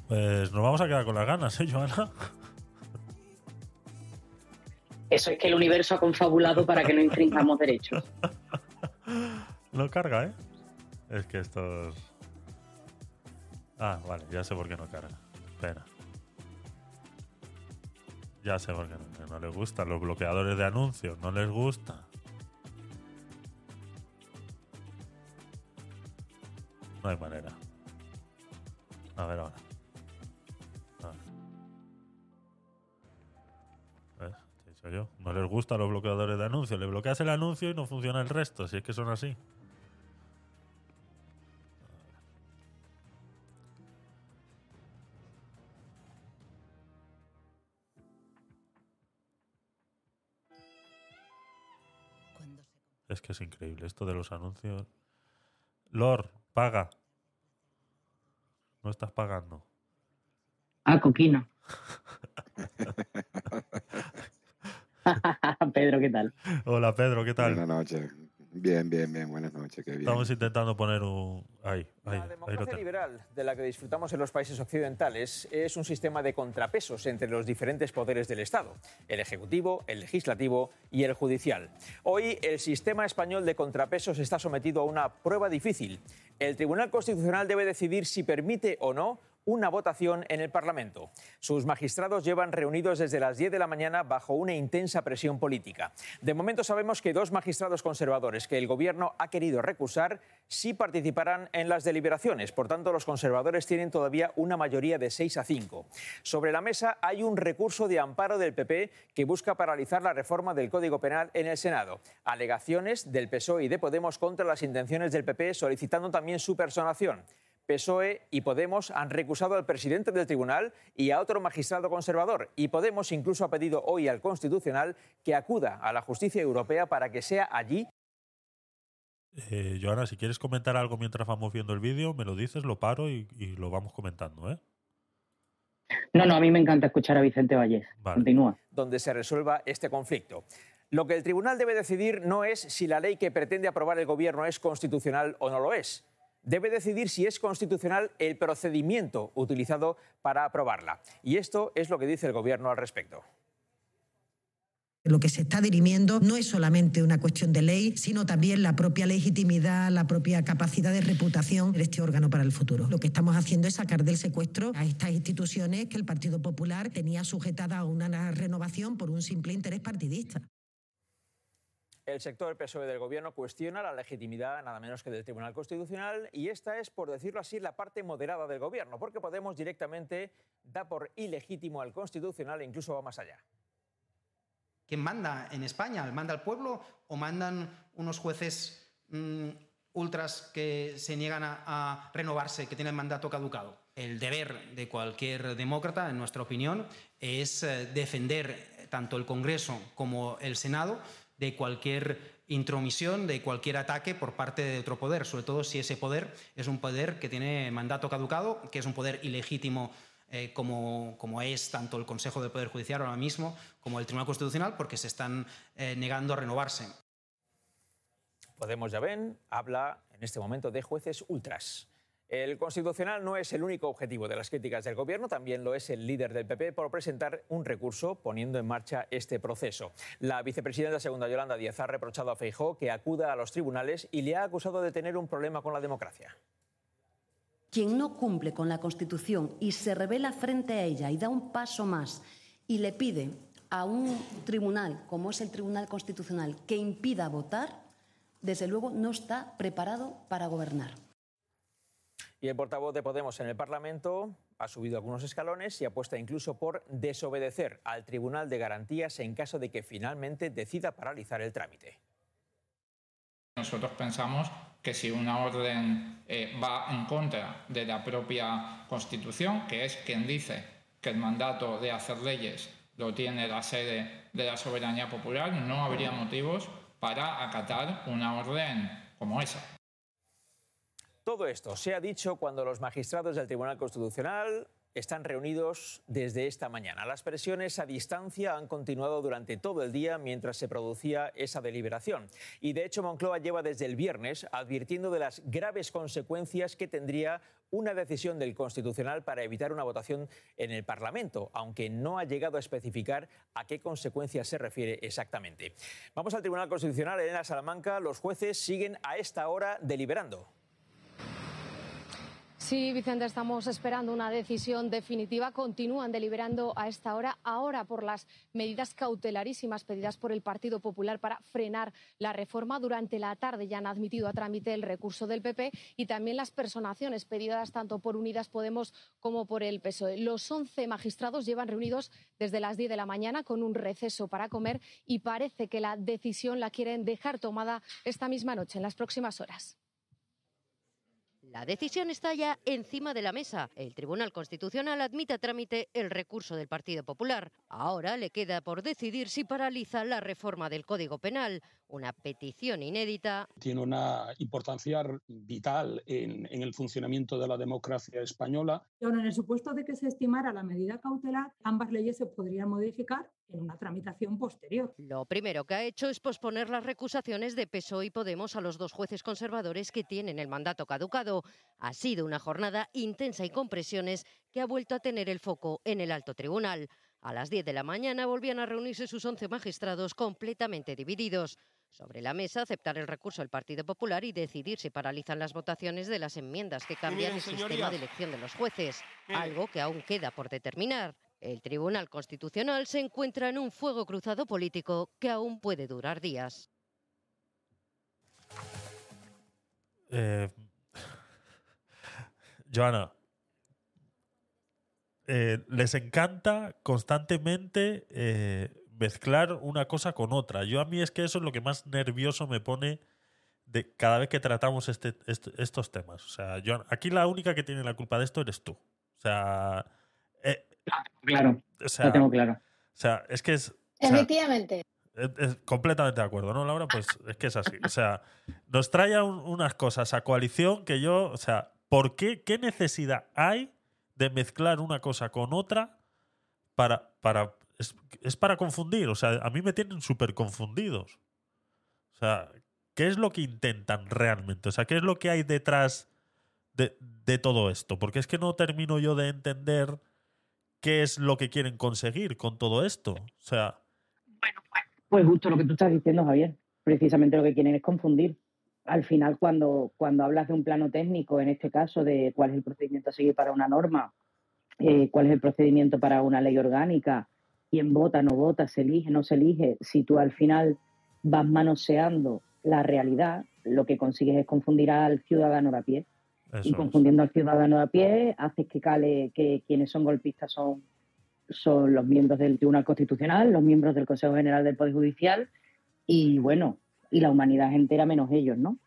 Pues nos vamos a quedar con las ganas, ¿eh, Joana? Eso es que el universo ha confabulado para que no infringamos derechos. No carga, ¿eh? Es que estos... Ah, vale, ya sé por qué no carga. Espera. Ya sé por qué no, no les gustan los bloqueadores de anuncios. No les gusta. No hay manera. A ver ahora. Yo. No les gustan los bloqueadores de anuncios. Le bloqueas el anuncio y no funciona el resto. Si es que son así. Es que es increíble esto de los anuncios. Lord, paga. No estás pagando. Ah, coquino. Pedro, ¿qué tal? Hola Pedro, ¿qué tal? Buenas noches. Bien, bien, bien. Buenas noches. Qué bien. Estamos intentando poner un... Ahí, ahí, La ahí democracia tengo. liberal de la que disfrutamos en los países occidentales es un sistema de contrapesos entre los diferentes poderes del Estado, el ejecutivo, el legislativo y el judicial. Hoy el sistema español de contrapesos está sometido a una prueba difícil. El Tribunal Constitucional debe decidir si permite o no una votación en el Parlamento. Sus magistrados llevan reunidos desde las 10 de la mañana bajo una intensa presión política. De momento sabemos que dos magistrados conservadores que el Gobierno ha querido recusar sí participarán en las deliberaciones. Por tanto, los conservadores tienen todavía una mayoría de 6 a 5. Sobre la mesa hay un recurso de amparo del PP que busca paralizar la reforma del Código Penal en el Senado. Alegaciones del PSOE y de Podemos contra las intenciones del PP solicitando también su personación. PSOE y Podemos han recusado al presidente del tribunal y a otro magistrado conservador. Y Podemos incluso ha pedido hoy al Constitucional que acuda a la justicia europea para que sea allí Eh, Joana, si quieres comentar algo mientras vamos viendo el vídeo, me lo dices, lo paro y, y lo vamos comentando, ¿eh? No, no, a mí me encanta escuchar a Vicente Vallés. Vale. Continúa. donde se resuelva este conflicto. Lo que el tribunal debe decidir no es si la ley que pretende aprobar el gobierno es constitucional o no lo es. Debe decidir si es constitucional el procedimiento utilizado para aprobarla. Y esto es lo que dice el gobierno al respecto. Lo que se está dirimiendo no es solamente una cuestión de ley, sino también la propia legitimidad, la propia capacidad de reputación de este órgano para el futuro. Lo que estamos haciendo es sacar del secuestro a estas instituciones que el Partido Popular tenía sujetadas a una renovación por un simple interés partidista. El sector PSOE del gobierno cuestiona la legitimidad nada menos que del Tribunal Constitucional y esta es, por decirlo así, la parte moderada del gobierno, porque Podemos directamente da por ilegítimo al Constitucional e incluso va más allá. ¿Quién manda en España? ¿Manda el pueblo o mandan unos jueces mm, ultras que se niegan a, a renovarse, que tienen mandato caducado? El deber de cualquier demócrata, en nuestra opinión, es eh, defender tanto el Congreso como el Senado de cualquier intromisión, de cualquier ataque por parte de otro poder, sobre todo si ese poder es un poder que tiene mandato caducado, que es un poder ilegítimo eh, como, es tanto el Consejo del Poder Judicial ahora mismo como el Tribunal Constitucional, porque se están eh, negando a renovarse. Podemos, ya ven, habla en este momento de jueces ultras. El Constitucional no es el único objetivo de las críticas del Gobierno, también lo es el líder del PP por presentar un recurso poniendo en marcha este proceso. La vicepresidenta segunda Yolanda Díaz ha reprochado a Feijó que acuda a los tribunales y le ha acusado de tener un problema con la democracia. Quien no cumple con la Constitución y se revela frente a ella y da un paso más y le pide a un tribunal, como es el Tribunal Constitucional, que impida votar, desde luego no está preparado para gobernar. Y el portavoz de Podemos en el Parlamento ha subido algunos escalones y apuesta incluso por desobedecer al Tribunal de Garantías en caso de que finalmente decida paralizar el trámite. Nosotros pensamos que si una orden eh, va en contra de la propia Constitución, que es quien dice que el mandato de hacer leyes lo tiene la sede de la soberanía popular, no habría motivos para acatar una orden como esa. Todo esto se ha dicho cuando los magistrados del Tribunal Constitucional están reunidos desde esta mañana. Las presiones a distancia han continuado durante todo el día mientras se producía esa deliberación. Y de hecho Moncloa lleva desde el viernes advirtiendo de las graves consecuencias que tendría una decisión del Constitucional para evitar una votación en el Parlamento, aunque no ha llegado a especificar a qué consecuencias se refiere exactamente. Vamos al Tribunal Constitucional, Elena Salamanca. Los jueces siguen a esta hora deliberando. Sí, Vicente, estamos esperando una decisión definitiva. Continúan deliberando a esta hora, ahora por las medidas cautelarísimas pedidas por el Partido Popular para frenar la reforma. Durante la tarde ya han admitido a trámite el recurso del PP y también las personaciones pedidas tanto por Unidas Podemos como por el PSOE. Los 11 magistrados llevan reunidos desde las 10 de la mañana con un receso para comer y parece que la decisión la quieren dejar tomada esta misma noche, en las próximas horas. La decisión está ya encima de la mesa. El Tribunal Constitucional admite a trámite el recurso del Partido Popular. Ahora le queda por decidir si paraliza la reforma del Código Penal, una petición inédita. Tiene una importancia vital en, en el funcionamiento de la democracia española. Y ahora, en el supuesto de que se estimara la medida cautelar, ambas leyes se podrían modificar en una tramitación posterior. Lo primero que ha hecho es posponer las recusaciones de PSOE y Podemos a los dos jueces conservadores que tienen el mandato caducado. Ha sido una jornada intensa y con presiones que ha vuelto a tener el foco en el alto tribunal. A las 10 de la mañana volvían a reunirse sus 11 magistrados completamente divididos. Sobre la mesa, aceptar el recurso del Partido Popular y decidir si paralizan las votaciones de las enmiendas que cambian miren, el sistema señorías. de elección de los jueces, Miren. algo que aún queda por determinar. El Tribunal Constitucional se encuentra en un fuego cruzado político que aún puede durar días. Eh, Joana, eh, les encanta constantemente eh, mezclar una cosa con otra. Yo a mí es que eso es lo que más nervioso me pone de cada vez que tratamos este, este- estos temas. O sea, aquí la única que tiene la culpa de esto eres tú. O sea, Claro, o sea, lo tengo claro. O sea, es que es. o sea, Efectivamente. es- es completamente de acuerdo, ¿no, Laura? Pues es que es así. O sea, nos trae a un- unas cosas a coalición que yo. O sea, ¿por qué? ¿Qué necesidad hay de mezclar una cosa con otra para. para es, es para confundir. O sea, a mí me tienen súper confundidos. O sea, ¿qué es lo que intentan realmente? O sea, ¿qué es lo que hay detrás de, de todo esto? Porque es que no termino yo de entender qué es lo que quieren conseguir con todo esto. O sea. Pues justo lo que tú estás diciendo, Javier. Precisamente lo que quieren es confundir. Al final, cuando, cuando hablas de un plano técnico, en este caso, de cuál es el procedimiento a seguir para una norma, eh, cuál es el procedimiento para una ley orgánica, quién vota, no vota, se elige, no se elige, si tú al final vas manoseando la realidad, lo que consigues es confundir al ciudadano de a pie. Y confundiendo al ciudadano de a pie, haces que cale que quienes son golpistas son, son los miembros del Tribunal Constitucional, los miembros del Consejo General del Poder Judicial y, bueno, y la humanidad entera menos ellos, ¿no?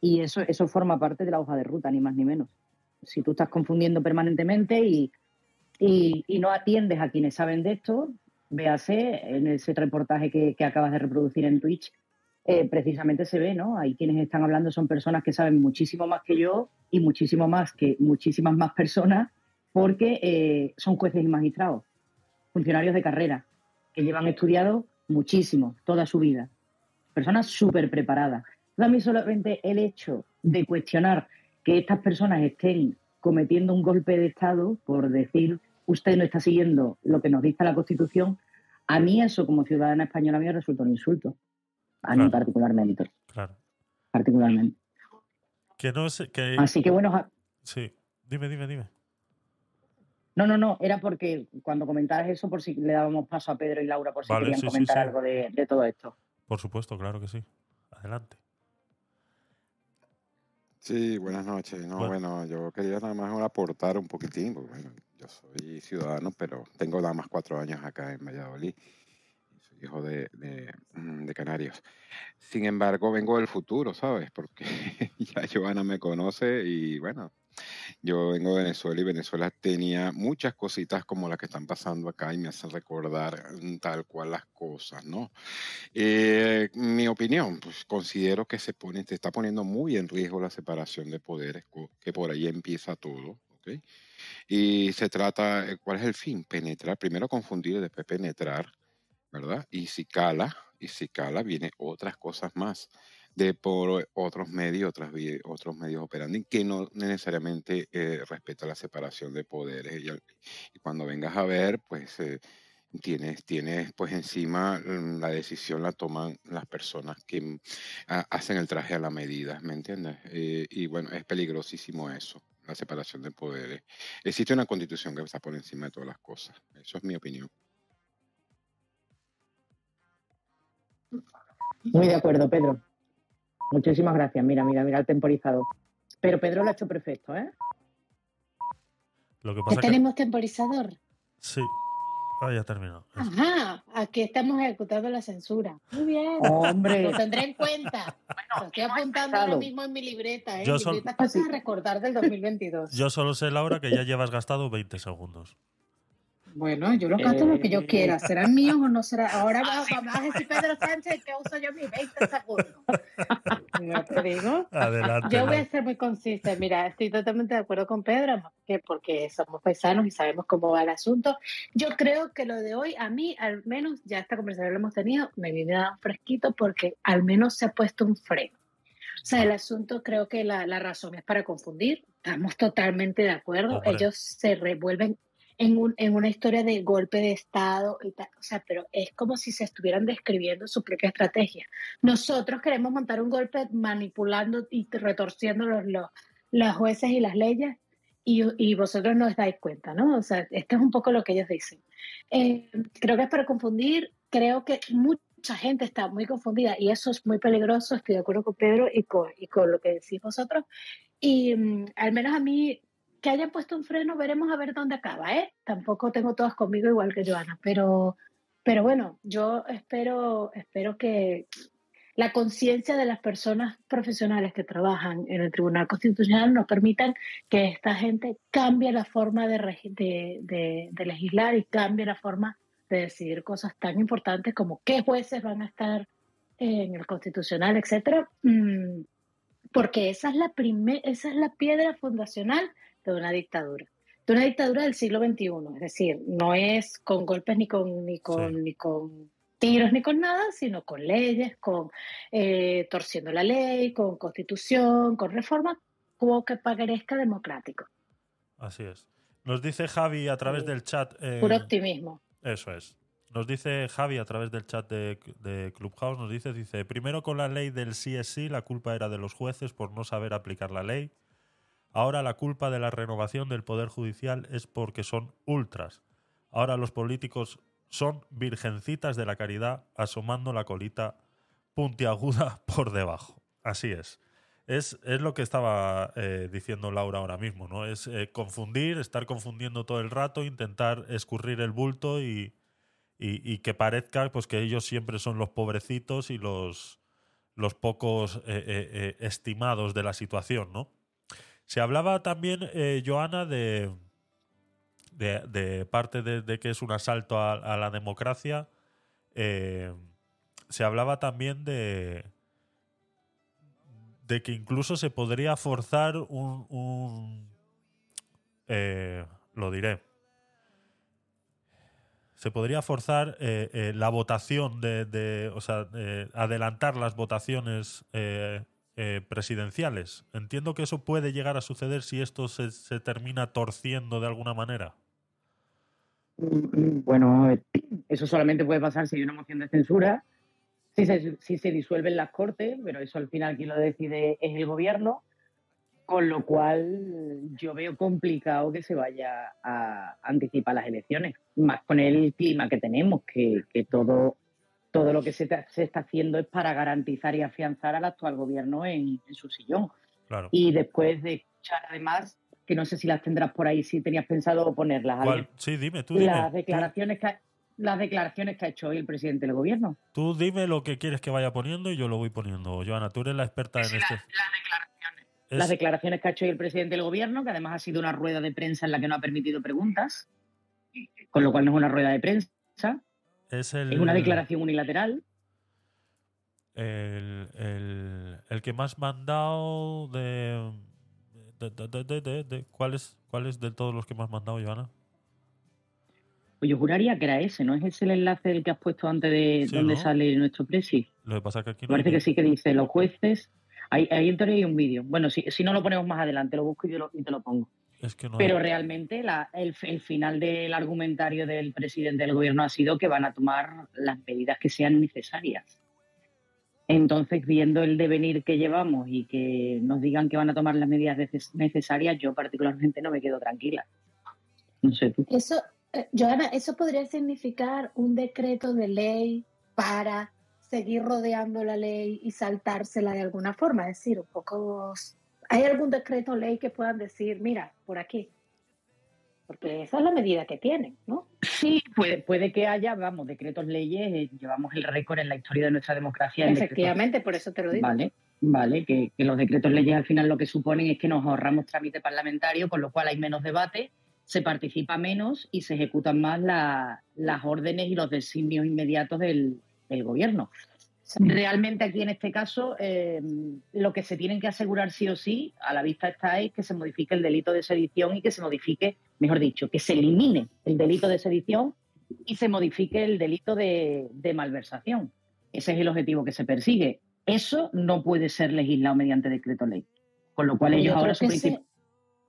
Y eso, eso forma parte de la hoja de ruta, ni más ni menos. Si tú estás confundiendo permanentemente y, y, no atiendes a quienes saben de esto, véase en ese reportaje que acabas de reproducir en Twitch, eh, precisamente se ve, ¿no? Ahí quienes están hablando son personas que saben muchísimo más que yo y muchísimo más que muchísimas más personas porque eh, son jueces y magistrados, funcionarios de carrera, que llevan estudiado muchísimo, toda su vida. Personas súper preparadas. A mí solamente el hecho de cuestionar que estas personas estén cometiendo un golpe de Estado por decir usted no está siguiendo lo que nos dicta la Constitución, a mí eso como ciudadana española me resulta un insulto. A mí Claro. particularmente. Claro. particularmente. Que no sé. Que... Así que bueno, Ja- Sí. Dime, dime, dime. no, no, no, era porque cuando comentaras eso, por si le dábamos paso a Pedro y Laura, por si Vale, querían sí, sí, comentar sí. algo de, de todo esto. Por supuesto, claro que sí. Adelante. Sí, buenas noches. No, Bueno. bueno, yo quería nada más aportar un poquitín, porque bueno, yo soy ciudadano, pero tengo nada más cuatro años acá en Valladolid. Hijo de, mm, de canarios. Sin embargo, vengo del futuro, ¿sabes? Porque ya Joana me conoce y bueno, yo vengo de Venezuela y Venezuela tenía muchas cositas como las que están pasando acá y me hacen recordar mm, tal cual las cosas, ¿no? Eh, mi opinión, pues considero que se se está poniendo muy en riesgo la separación de poderes, que por ahí empieza todo, ¿ok? Y se trata, eh, ¿cuál es el fin? Penetrar, primero confundir y después penetrar, Y si cala, y si cala, viene otras cosas más de por otros medios, otras otros medios operandi que no necesariamente eh, respeta la separación de poderes. Y, cuando vengas a ver, pues eh, tienes, tienes pues encima mm, la decisión la toman las personas que mm, ha- hacen el traje a la medida, ¿me entiendes? Eh, y bueno, es peligrosísimo eso, la separación de poderes. Existe una constitución que está por encima de todas las cosas. Eso es mi opinión. Muy de acuerdo, Pedro. Muchísimas gracias. Mira, mira, mira el temporizado. Pero Pedro lo ha hecho perfecto, ¿eh? Lo que Ya pasa que. tenemos temporizador. Sí. Ah, ya terminó. Ajá, aquí estamos ejecutando la censura. Muy bien. Hombre. Lo tendré en cuenta. Lo estoy apuntando ahora mismo en mi libreta, ¿eh? Yo sol- Libreta cosas a recordar del 2022. Yo solo sé, Laura, que ya llevas gastado 20 segundos. Bueno, yo lo gasto lo que yo Eh. quiera. ¿Serán míos o no será? Ahora va, va- va a decir Pedro Sánchez que uso yo mis 20 segundos. No te digo. Adelante. Yo voy a ser muy consistente. Mira, estoy totalmente de acuerdo con Pedro, que porque somos paisanos y sabemos cómo va el asunto. Yo creo que lo de hoy, a mí, al menos, ya esta conversación la hemos tenido, me viene a dar un fresquito porque al menos se ha puesto un freno. O sea, el asunto creo que la, la razón es para confundir. Estamos totalmente de acuerdo. Ellos se revuelven en, un, en una historia de golpe de Estado y tal. O sea, pero es como si se estuvieran describiendo su propia estrategia. Nosotros queremos montar un golpe manipulando y retorciendo los, los, las jueces y las leyes y, y vosotros no os dais cuenta, ¿no? O sea, esto es un poco lo que ellos dicen. Eh, creo que es para confundir, creo que mucha gente está muy confundida y eso es muy peligroso, estoy de acuerdo con Pedro y con, y con lo que decís vosotros. Y mm, al menos a mí, que hayan puesto un freno, veremos a ver dónde acaba, ¿eh? Tampoco tengo todas conmigo igual que Joana, pero, pero bueno, yo espero, espero que, la conciencia de las personas profesionales que trabajan en el Tribunal Constitucional nos permitan que esta gente cambie la forma de, legislar y cambie la forma de decidir cosas tan importantes como qué jueces van a estar en el Constitucional, etcétera, Mm, porque esa es la primer, esa es la piedra fundacional de una dictadura, de una dictadura del siglo XXI, es decir, no es con golpes ni con ni con ni con tiros ni con nada, sino con leyes, con eh, torciendo la ley, con constitución, con reforma, como que parezca democrático. Así es. Nos dice Javi a través del chat. eh, Puro optimismo. Eso es. Nos dice Javi a través del chat de, de Clubhouse, nos dice, dice, primero con la ley del sí es sí, la culpa era de los jueces por no saber aplicar la ley. Ahora la culpa de la renovación del Poder Judicial es porque son ultras. Ahora los políticos son virgencitas de la caridad asomando la colita puntiaguda por debajo. Así es. Es, es lo que estaba eh, diciendo Laura ahora mismo, ¿no? Es eh, confundir, estar confundiendo todo el rato, intentar escurrir el bulto y, y, que parezca pues que ellos siempre son los pobrecitos y los, los pocos eh, estimados de la situación, ¿no? Se hablaba también, eh, Joana, de, de, de parte de, que es un asalto a, la democracia. eh, se hablaba también de, de que incluso se podría forzar un... eh, lo diré. Se podría forzar eh, la votación de, de- o sea, adelantar las votaciones eh, presidenciales. Entiendo que eso puede llegar a suceder si esto se, termina torciendo de alguna manera. Mm, Bueno, eh, eso solamente puede pasar si hay una moción de censura, si se, si se disuelven las cortes, pero eso al final quien lo decide es el gobierno, con lo cual yo veo complicado que se vaya a anticipar las elecciones, más con el clima que tenemos, que, que todo, todo lo que se, está haciendo es para garantizar y afianzar al actual gobierno en, en su sillón. Claro. Y después de escuchar además, que no sé si las tendrás por ahí, si tenías pensado ponerlas. Sí, dime, tú dime. las Tú- declaraciones que ha- las declaraciones que ha hecho hoy el presidente del gobierno. Tú dime lo que quieres que vaya poniendo y yo lo voy poniendo. Joana, tú eres la experta en este. Es- Las declaraciones que ha hecho hoy el presidente del gobierno, que además ha sido una rueda de prensa en la que no ha permitido preguntas, con lo cual no es una rueda de prensa, es el, es una declaración unilateral. el, el, el que más mandado de, de, de- de- ¿cuál, es, ¿Cuál es de todos los que más mandado, Joana? Pues yo juraría que era ese, ¿no es ese el enlace del que has puesto antes de Sí, donde ¿no? sale nuestro presi? Lo que pasa es que aquí no Parece hay- que sí que dice los jueces. Ahí, ahí en teoría hay un vídeo. Bueno, si, si no lo ponemos más adelante, lo busco y, yo lo- y te lo pongo. Es que no Pero hay- realmente la- el, el final del argumentario del presidente del gobierno ha sido que van a tomar las medidas que sean necesarias. Entonces, viendo el devenir que llevamos y que nos digan que van a tomar las medidas neces- necesarias, yo particularmente no me quedo tranquila. No sé tú. Eso, eh, Joana, eso podría significar un decreto de ley para seguir rodeando la ley y saltársela de alguna forma. Es decir, un poco. ¿Hay algún decreto ley que puedan decir, mira, por aquí? Porque esa es la medida que tienen, ¿no? Sí, puede, puede que haya, vamos, decretos leyes. eh, llevamos el récord en la historia de nuestra democracia. Efectivamente, por eso te lo digo. Vale, vale, que, que los decretos leyes al final lo que suponen es que nos ahorramos trámite parlamentario, con lo cual hay menos debate, se participa menos y se ejecutan más la- las órdenes y los designios inmediatos del, del gobierno. Realmente aquí en este caso eh, lo que se tienen que asegurar sí o sí, a la vista está, es que se modifique el delito de sedición y que se modifique, mejor dicho, que se elimine el delito de sedición y se modifique el delito de, de malversación. Ese es el objetivo que se persigue. Eso no puede ser legislado mediante decreto ley. Con lo cual ellos ahora su principio...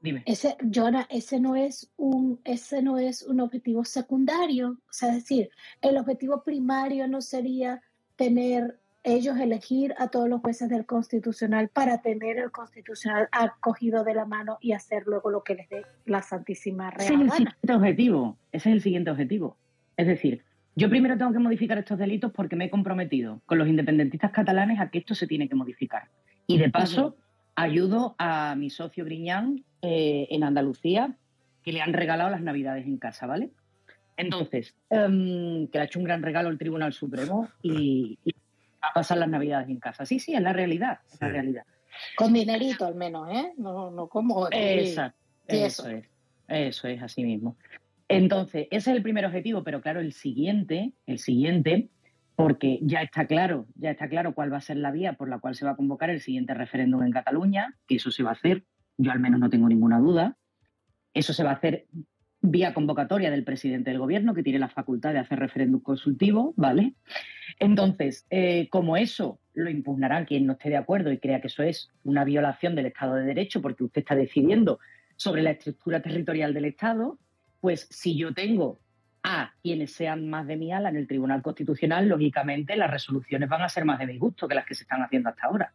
Dime. Ese, Jonah, ese no es un, ese no es un objetivo secundario. O sea, es decir, el objetivo primario no sería tener ellos elegir a todos los jueces del constitucional para tener el constitucional acogido de la mano y hacer luego lo que les dé la santísima Ese es real el siguiente objetivo. Ese es el siguiente objetivo. Es decir, yo primero tengo que modificar estos delitos porque me he comprometido con los independentistas catalanes a que esto se tiene que modificar. Y de paso, ayudo a mi socio Griñán eh, en Andalucía, que le han regalado las navidades en casa, ¿vale? Entonces, em, que le ha hecho un gran regalo el Tribunal Supremo y, y a pasar las navidades en casa. Sí, sí, es la realidad, es la realidad. Con dinerito al menos, ¿eh? No, no como... Exacto, Sí, eso es, eso es así mismo. Entonces, ese es el primer objetivo, pero claro, el siguiente, el siguiente, porque ya está claro, ya está claro cuál va a ser la vía por la cual se va a convocar el siguiente referéndum en Cataluña, que eso se va a hacer, yo al menos no tengo ninguna duda. Eso se va a hacer vía convocatoria del presidente del gobierno, que tiene la facultad de hacer referéndum consultivo, ¿vale? Entonces, eh, como eso lo impugnará quien no esté de acuerdo y crea que eso es una violación del Estado de Derecho, porque usted está decidiendo sobre la estructura territorial del Estado, pues si yo tengo a quienes sean más de mi ala en el Tribunal Constitucional, lógicamente las resoluciones van a ser más de mi gusto que las que se están haciendo hasta ahora.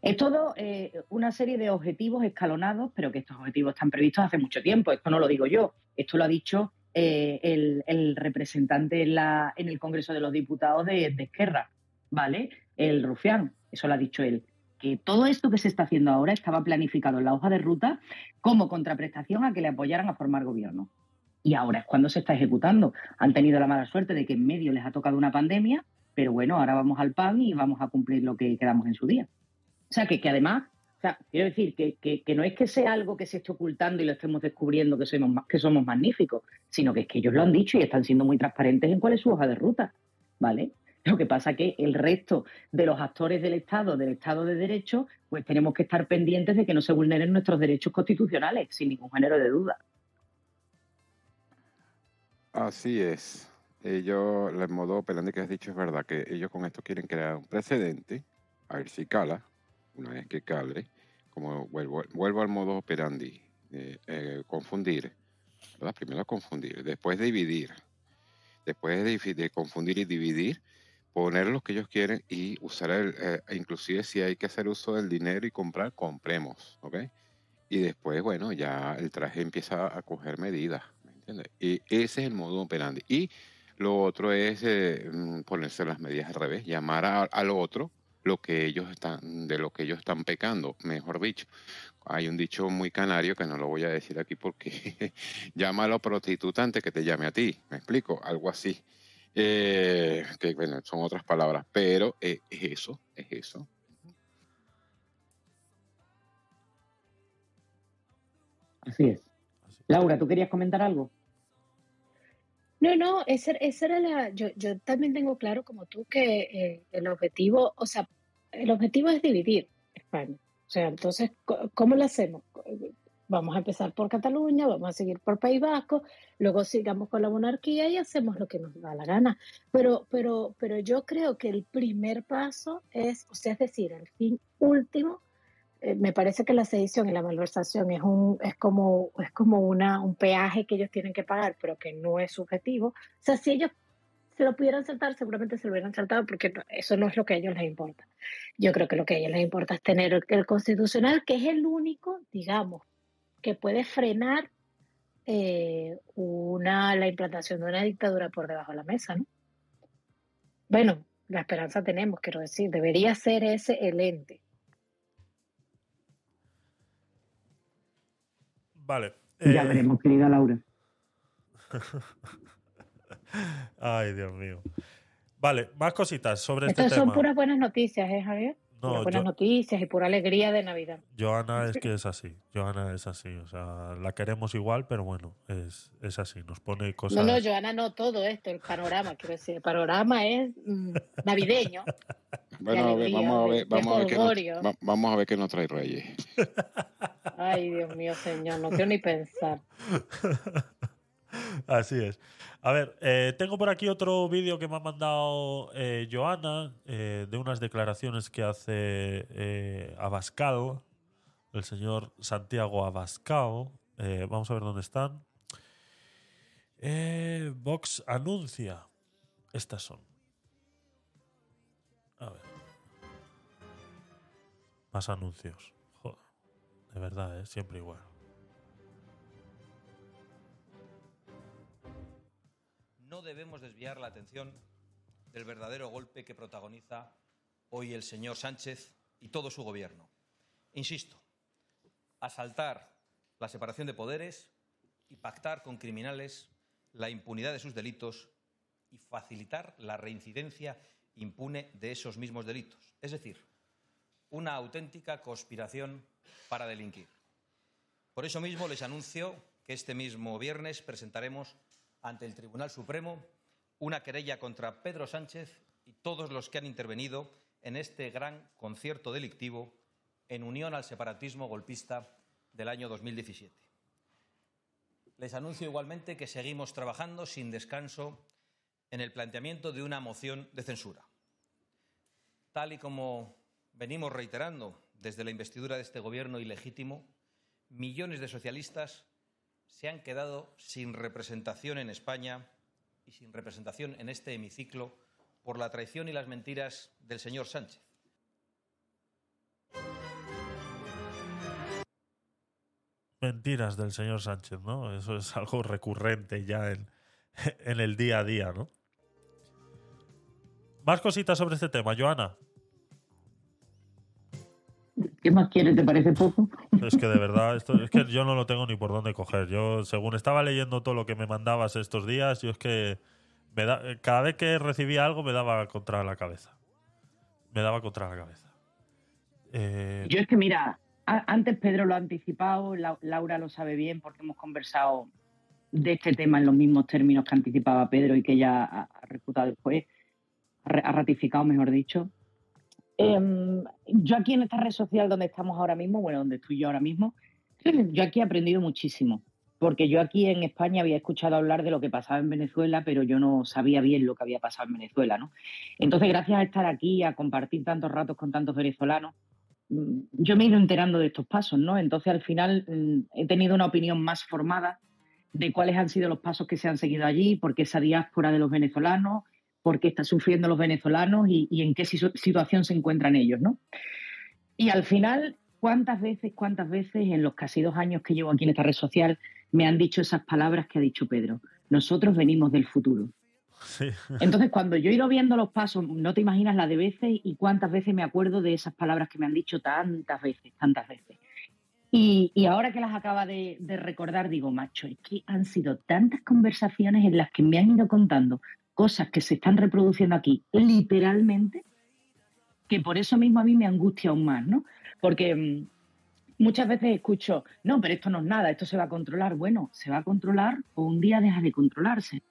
Es todo eh, una serie de objetivos escalonados, pero que estos objetivos están previstos hace mucho tiempo. Esto no lo digo yo, esto lo ha dicho eh, el, representante en el Congreso de los Diputados de, de Esquerra, ¿vale? El Rufián, eso lo ha dicho él. Que todo esto que se está haciendo ahora estaba planificado en la hoja de ruta como contraprestación a que le apoyaran a formar gobierno. Y ahora es cuando se está ejecutando. Han tenido la mala suerte de que en medio les ha tocado una pandemia, pero bueno, ahora vamos al pan y vamos a cumplir lo que quedamos en su día. O sea, que, además, o sea, quiero decir que, que- no es que sea algo que se esté ocultando y lo estemos descubriendo que somos, que somos magníficos, sino que es que ellos lo han dicho y están siendo muy transparentes en cuál es su hoja de ruta, ¿vale? Lo que pasa que el resto de los actores del Estado, del Estado de Derecho, pues tenemos que estar pendientes de que no se vulneren nuestros derechos constitucionales, sin ningún género de duda. Así es. Ellos, el modo operandi que has dicho es verdad, que ellos con esto quieren crear un precedente, a ver si cala, una vez que cale, como vuelvo, vuelvo al modo operandi, eh, confundir, ¿verdad? Primero confundir, después dividir, después de confundir y dividir, poner lo que ellos quieren y usar el, eh, inclusive si hay que hacer uso del dinero y comprar, compremos, ¿ok? Y después, bueno, ya el traje empieza a coger medidas, ¿me entiendes? Y ese es el modo operandi. Y lo otro es eh, mm, ponerse las medidas al revés, llamar a- al otro lo que ellos están, de lo que ellos están pecando, mejor dicho. Hay un dicho muy canario que no lo voy a decir aquí porque llámalo prostituta antes que te llame a ti, ¿me explico? Algo así. Eh, que bueno, son otras palabras, pero eh, es eso, es eso. Así es. Laura, ¿tú querías comentar algo? No, no, esa, esa era la. Yo, yo también tengo claro, como tú, que eh, el objetivo, o sea, el objetivo es dividir España. O sea, entonces, ¿cómo lo hacemos? Vamos a empezar por Cataluña, vamos a seguir por País Vasco, luego sigamos con la monarquía y hacemos lo que nos da la gana. Pero, pero, pero yo creo que el primer paso es, o sea, es decir, el fin último eh, me parece que la sedición y la malversación es un es como es como una un peaje que ellos tienen que pagar pero que no es subjetivo o sea si ellos se lo pudieran saltar seguramente se lo hubieran saltado porque no- eso no es lo que a ellos les importa yo creo que lo que a ellos les importa es tener el, el constitucional que es el único digamos que puede frenar eh, una la implantación de una dictadura por debajo de la mesa no bueno la esperanza tenemos quiero decir debería ser ese el ente Vale. Ya eh, veremos, querida Laura. Ay, Dios mío. Vale, más cositas sobre este Estas son tema. puras buenas noticias, ¿eh, Javier? No, puras buenas yo- noticias y pura alegría de Navidad. Joana es que es así. Joana es así. O sea, la queremos igual, pero bueno, es, es así. Nos pone cosas. No, no, Joana, no todo esto, el panorama, quiero decir, el panorama es mm, navideño. Bueno, a ver, alegría, vamos a ver, vamos a ver qué nos, vamos a ver qué nos trae Reyes. Ay, Dios mío, señor, no quiero ni pensar. Así es. A ver, eh, tengo por aquí otro vídeo que me ha mandado eh, Joana eh, de unas declaraciones que hace eh, Abascal, el señor Santiago Abascal. Vamos a ver dónde están. Vox anuncia. Estas son. A ver. Más anuncios. Joder. De verdad, siempre igual. No debemos desviar la atención del verdadero golpe que protagoniza hoy el señor Sánchez y todo su gobierno. Insisto, asaltar la separación de poderes y pactar con criminales la impunidad de sus delitos y facilitar la reincidencia impune de esos mismos delitos. Es decir, una auténtica conspiración para delinquir. Por eso mismo les anuncio que este mismo viernes presentaremos ante el Tribunal Supremo una querella contra Pedro Sánchez y todos los que han intervenido en este gran concierto delictivo en unión al separatismo golpista del año 2017. Les anuncio igualmente que seguimos trabajando sin descanso en el planteamiento de una moción de censura. Tal y como venimos reiterando desde la investidura de este gobierno ilegítimo, millones de socialistas se han quedado sin representación en España y sin representación en este hemiciclo por la traición y las mentiras del señor Sánchez. Mentiras del señor Sánchez, ¿no? Eso es algo recurrente ya en, en el día a día, ¿no? Más cositas sobre este tema, Joana. ¿Qué más quieres? ¿Te parece poco? Es que de verdad, esto, es que yo no lo tengo ni por dónde coger. Yo, según estaba leyendo todo lo que me mandabas estos días, yo es que me da, cada vez que recibía algo me daba contra la cabeza. Me daba contra la cabeza. Eh, Yo es que, mira, a- antes Pedro lo ha anticipado, Lau- Laura lo sabe bien porque hemos conversado de este tema en los mismos términos que anticipaba Pedro y que ya ha, ha refutado el juez, ha re- ha ratificado, mejor dicho. Em, yo aquí en esta red social donde estamos ahora mismo, bueno, donde estoy yo ahora mismo, yo aquí he aprendido muchísimo, porque yo aquí en España había escuchado hablar de lo que pasaba en Venezuela, pero yo no sabía bien lo que había pasado en Venezuela, ¿no? Entonces, gracias a estar aquí, a compartir tantos ratos con tantos venezolanos, mm, yo me he ido enterando de estos pasos, ¿no? Entonces, al final, mm, he tenido una opinión más formada de cuáles han sido los pasos que se han seguido allí, por qué esa diáspora de los venezolanos, por qué están sufriendo los venezolanos y, y en qué situación se encuentran ellos, ¿no? Y al final, ¿cuántas veces, cuántas veces en los casi dos años que llevo aquí en esta red social me han dicho esas palabras que ha dicho Pedro? Nosotros venimos del futuro. sí. Entonces, cuando yo he ido viendo los pasos, no te imaginas la de veces y cuántas veces me acuerdo de esas palabras que me han dicho tantas veces, tantas veces. Y, y ahora que las acaba de, de recordar, digo, macho, es que han sido tantas conversaciones en las que me han ido contando cosas que se están reproduciendo aquí literalmente, que por eso mismo a mí me angustia aún más, ¿no? Porque mm, muchas veces escucho, no, pero esto no es nada, esto se va a controlar. Bueno, se va a controlar o un día deja de controlarse.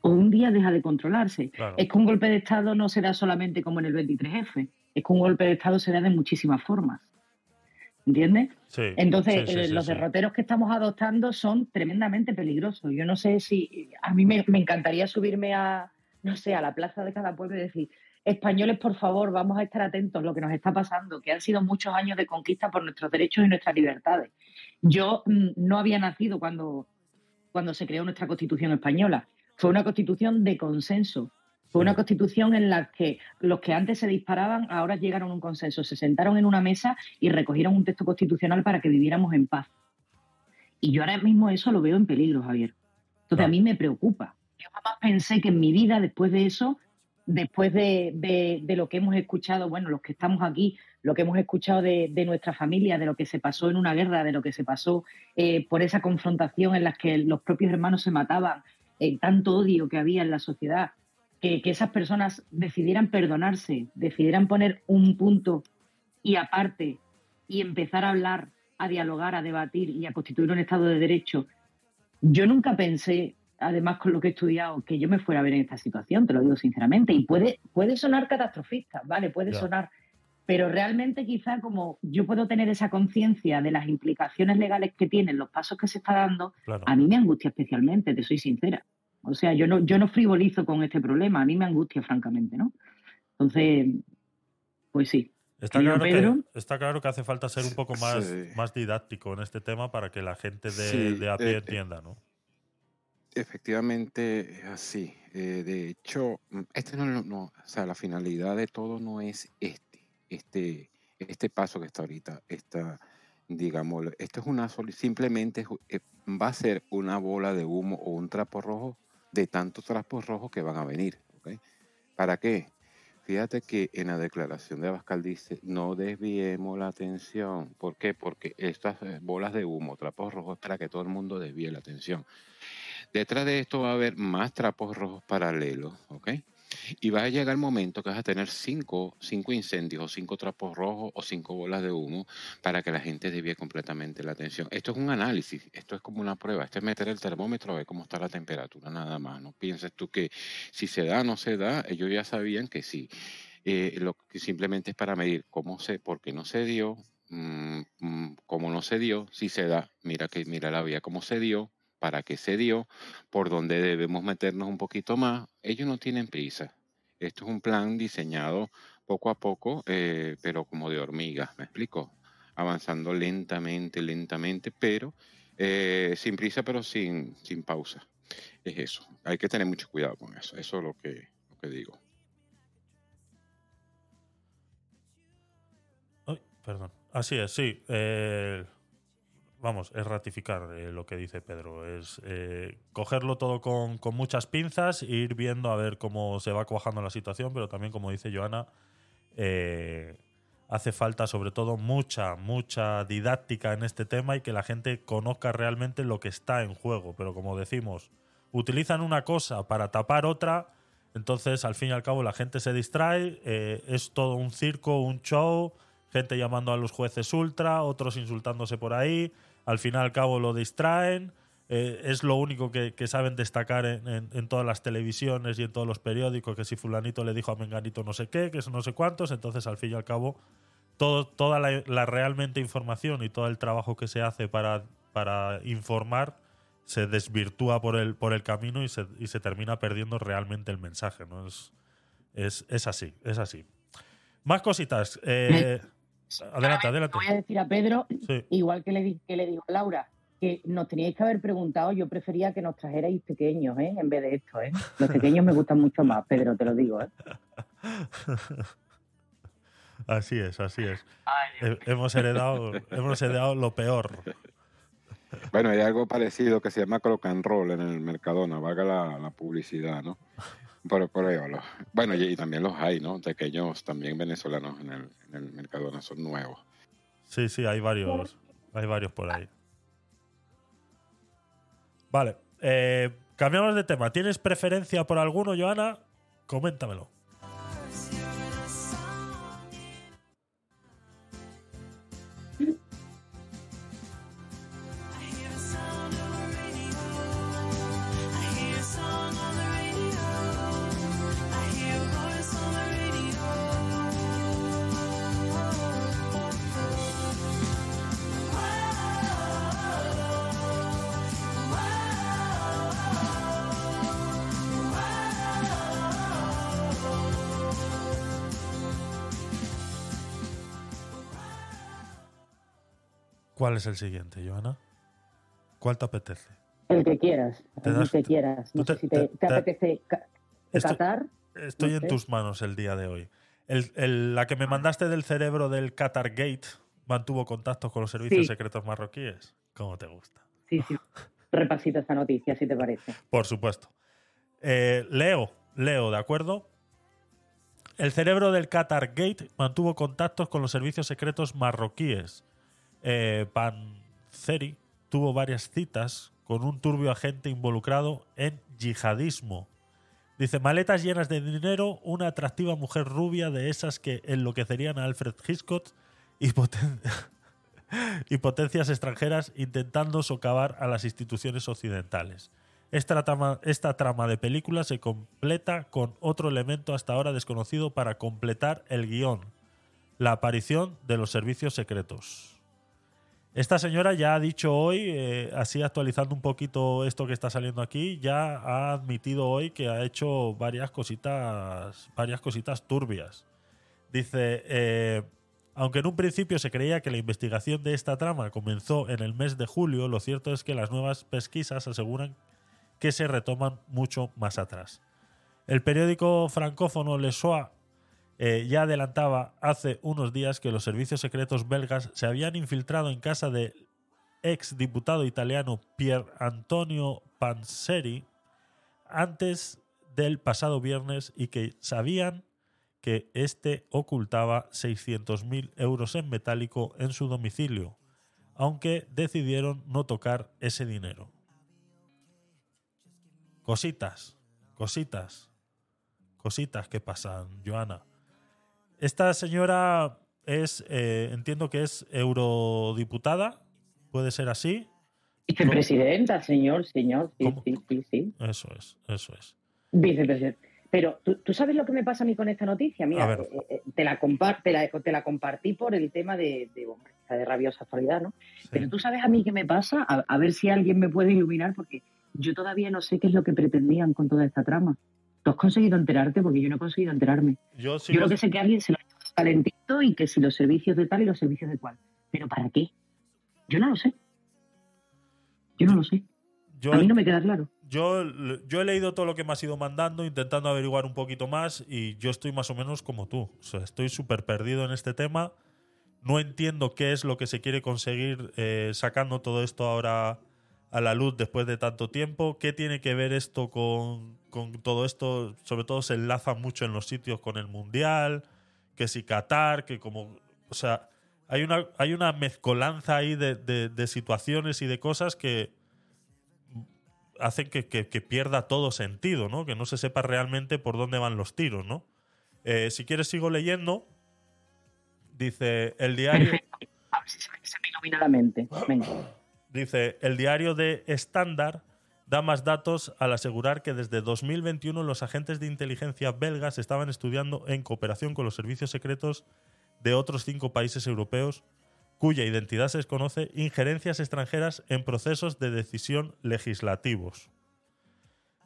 O un día deja de controlarse. Claro. Es que un golpe de Estado no se da solamente como en el 23F, es que un golpe de Estado se da de muchísimas formas. ¿Entiendes? Sí, Entonces, sí, sí, eh, los derroteros que estamos adoptando son tremendamente peligrosos. Yo no sé si. A mí me, me encantaría subirme a, no sé, a la plaza de cada pueblo y decir: españoles, por favor, vamos a estar atentos a lo que nos está pasando, que han sido muchos años de conquista por nuestros derechos y nuestras libertades. Yo mm, no había nacido cuando, cuando se creó nuestra Constitución española. Fue una Constitución de consenso. Fue una constitución en la que los que antes se disparaban ahora llegaron a un consenso, se sentaron en una mesa y recogieron un texto constitucional para que viviéramos en paz. Y yo ahora mismo eso lo veo en peligro, Javier. Entonces a mí me preocupa. Yo jamás pensé que en mi vida, después de eso, después de, de- de lo que hemos escuchado, bueno, los que estamos aquí, lo que hemos escuchado de, de nuestra familia, de lo que se pasó en una guerra, de lo que se pasó eh, por esa confrontación en la que los propios hermanos se mataban, eh, tanto odio que había en la sociedad, que, que esas personas decidieran perdonarse, decidieran poner un punto y aparte y empezar a hablar, a dialogar, a debatir y a constituir un Estado de Derecho. Yo nunca pensé, además con lo que he estudiado, que yo me fuera a ver en esta situación, te lo digo sinceramente, y puede, puede sonar catastrofista, ¿vale? Puede sonar, pero realmente quizá como yo puedo tener esa conciencia de las implicaciones legales que tienen los pasos que se está dando, Claro. a mí me angustia especialmente, te soy sincera. O sea, yo no, yo no frivolizo con este problema, a mí me angustia, francamente, ¿no? Entonces, pues sí. Está claro, Pedro, que, está claro que hace falta ser un poco más, Sí. más didáctico en este tema para que la gente de, Sí, de a pie eh, entienda, ¿no? Efectivamente es así. Eh, de hecho, mm, este no, no, no, o sea, la finalidad de todo no es este, este, este paso que está ahorita, esta, digamos, esto es una soli- simplemente eh, va a ser una bola de humo o un trapo rojo de tantos trapos rojos que van a venir. ¿ok? ¿Para qué? Fíjate que en la declaración de Abascal dice, no desviemos la atención. ¿Por qué? Porque estas eh, bolas de humo, trapos rojos, para que todo el mundo desvíe la atención. Detrás de esto va a haber más trapos rojos paralelos, ¿ok? Y va a llegar el momento que vas a tener cinco, cinco incendios o cinco trapos rojos o cinco bolas de humo para que la gente desvíe completamente la atención. Esto es un análisis, esto es como una prueba, esto es meter el termómetro a ver cómo está la temperatura nada más. No pienses tú que si se da o no se da, ellos ya sabían que sí. Eh, lo que simplemente es para medir cómo se, por qué no se dio, mm, mm, cómo no se dio, si se da, mira que mira la vía cómo se dio, para qué se dio, por dónde debemos meternos un poquito más. Ellos no tienen prisa. Esto es un plan diseñado poco a poco, eh, pero como de hormiga, ¿me explico? Avanzando lentamente, lentamente, pero eh, sin prisa, pero sin, sin pausa. Es eso. Hay que tener mucho cuidado con eso. Eso es lo que, lo que digo. Perdón. Así es, sí. eh, vamos, es ratificar eh, lo que dice Pedro. Es eh, cogerlo todo con, muchas pinzas e ir viendo a ver cómo se va cuajando la situación, pero también, como dice Joana, eh, hace falta sobre todo mucha, mucha didáctica en este tema y que la gente conozca realmente lo que está en juego. Pero como decimos, utilizan una cosa para tapar otra, entonces al fin y al cabo la gente se distrae, es todo un circo, un show, gente llamando a los jueces ultra, otros insultándose por ahí, al fin y al cabo lo distraen. eh, es lo único que, saben destacar en, todas las televisiones y en todos los periódicos, que si fulanito le dijo a Menganito no sé qué, que eso no sé cuántos, entonces al fin y al cabo toda la, la realmente información y todo el trabajo que se hace para, para informar se desvirtúa por el, por el camino y se, y se termina perdiendo realmente el mensaje. ¿no? Es, es, es así, es así. Más cositas. eh, adelante, adelante. Voy a decir a Pedro, Sí. igual que le, di- que le digo a Laura, que nos teníais que haber preguntado, yo prefería que nos trajerais pequeños, ¿eh? En vez de esto, ¿eh? Los pequeños me gustan mucho más, Pedro, te lo digo, ¿eh? Así es, así es. He- hemos, heredado, hemos heredado lo peor. Bueno, hay algo parecido que se llama Crock and Roll en el Mercadona, valga la, la publicidad, ¿no? Ahí, los- bueno, y, también los hay, ¿no? Pequeños también venezolanos en el, en el Mercadona, son nuevos. Sí, sí, hay varios, hay varios por ahí. Vale, eh, cambiamos de tema. ¿Tienes preferencia por alguno, Joana? Coméntamelo. ¿Cuál es el siguiente, Joana? ¿Cuál te apetece? El que quieras, Te el das- que quieras. No sé si te, te- te te- apetece Qatar. Estoy No en sé. tus manos el día de hoy. El- el- la que me mandaste del cerebro del Qatar Gate mantuvo contactos con los servicios Sí. secretos marroquíes. ¿Cómo te gusta? Sí, sí. Repasito esta noticia, si te parece. Por supuesto. Eh, Leo, Leo, ¿de acuerdo? El cerebro del Qatar Gate mantuvo contactos con los servicios secretos marroquíes. Eh, Panzeri tuvo varias citas con un turbio agente involucrado en yihadismo. Dice, maletas llenas de dinero, una atractiva mujer rubia de esas que enloquecerían a Alfred Hitchcock y, poten- y potencias extranjeras intentando socavar a las instituciones occidentales. Esta trama, esta trama de película se completa con otro elemento hasta ahora desconocido para completar el guion, la aparición de los servicios secretos. Esta señora ya ha dicho hoy, eh, así actualizando un poquito esto que está saliendo aquí, ya ha admitido hoy que ha hecho varias cositas, varias cositas turbias. Dice, eh, aunque en un principio se creía que la investigación de esta trama comenzó en el mes de julio, lo cierto es que las nuevas pesquisas aseguran que se retoman mucho más atrás. El periódico francófono Le Soir eh, ya adelantaba hace unos días que los servicios secretos belgas se habían infiltrado en casa del ex diputado italiano Pier Antonio Panseri antes del pasado viernes y que sabían que éste ocultaba 600.000 euros en metálico en su domicilio, aunque decidieron no tocar ese dinero. Cositas, cositas, cositas que pasan, Joana. Esta señora es, eh, entiendo que es eurodiputada, puede ser así. Vicepresidenta, señor, señor, sí, sí, sí, sí. Eso es, eso es. Vicepresidenta. Pero ¿tú, tú sabes lo que me pasa a mí con esta noticia. Mira, eh, eh, te, la te, la, te la compartí por el tema de, de, rabiosa actualidad, ¿no? Pero tú sabes a mí qué me pasa, a, a ver si alguien me puede iluminar, porque yo todavía no sé qué es lo que pretendían con toda esta trama. ¿Tú has conseguido enterarte? Porque yo no he conseguido enterarme. Yo Yo sigo- creo que sé que alguien se lo ha hecho calentito y que si los servicios de tal y los servicios de cual. ¿Pero para qué? Yo no lo sé. Yo no lo sé. Yo- a mí no me queda claro. Yo, yo he leído todo lo que me has ido mandando, intentando averiguar un poquito más, y yo estoy más o menos como tú. O sea, estoy súper perdido en este tema. No entiendo qué es lo que se quiere conseguir eh, sacando todo esto ahora a la luz después de tanto tiempo. ¿Qué tiene que ver esto con, con todo esto? Sobre todo se enlaza mucho en los sitios con el Mundial, que si Qatar, que como... O sea, hay una, hay una mezcolanza ahí de, de- de situaciones y de cosas que hacen que, que- que pierda todo sentido, ¿no? Que no se sepa realmente por dónde van los tiros, ¿no? Eh, si quieres sigo leyendo. Dice el diario... A ver si se me, se me ilumina la mente. Venga. Dice, el diario de Standard da más datos al asegurar que desde 2021 los agentes de inteligencia belgas estaban estudiando en cooperación con los servicios secretos de otros cinco países europeos cuya identidad se desconoce injerencias extranjeras en procesos de decisión legislativos.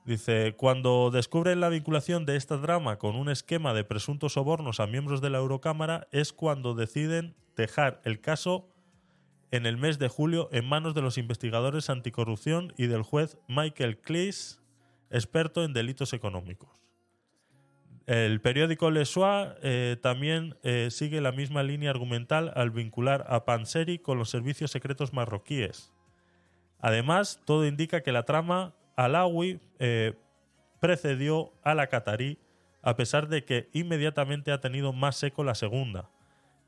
Dice, cuando descubren la vinculación de esta drama con un esquema de presuntos sobornos a miembros de la Eurocámara es cuando deciden dejar el caso en el mes de julio en manos de los investigadores anticorrupción y del juez Michael Cleese, experto en delitos económicos. El periódico Le Soir eh, también eh, sigue la misma línea argumental al vincular a Panseri con los servicios secretos marroquíes. Además, todo indica que la trama alawi eh, precedió a la catarí, a pesar de que inmediatamente ha tenido más seco la segunda.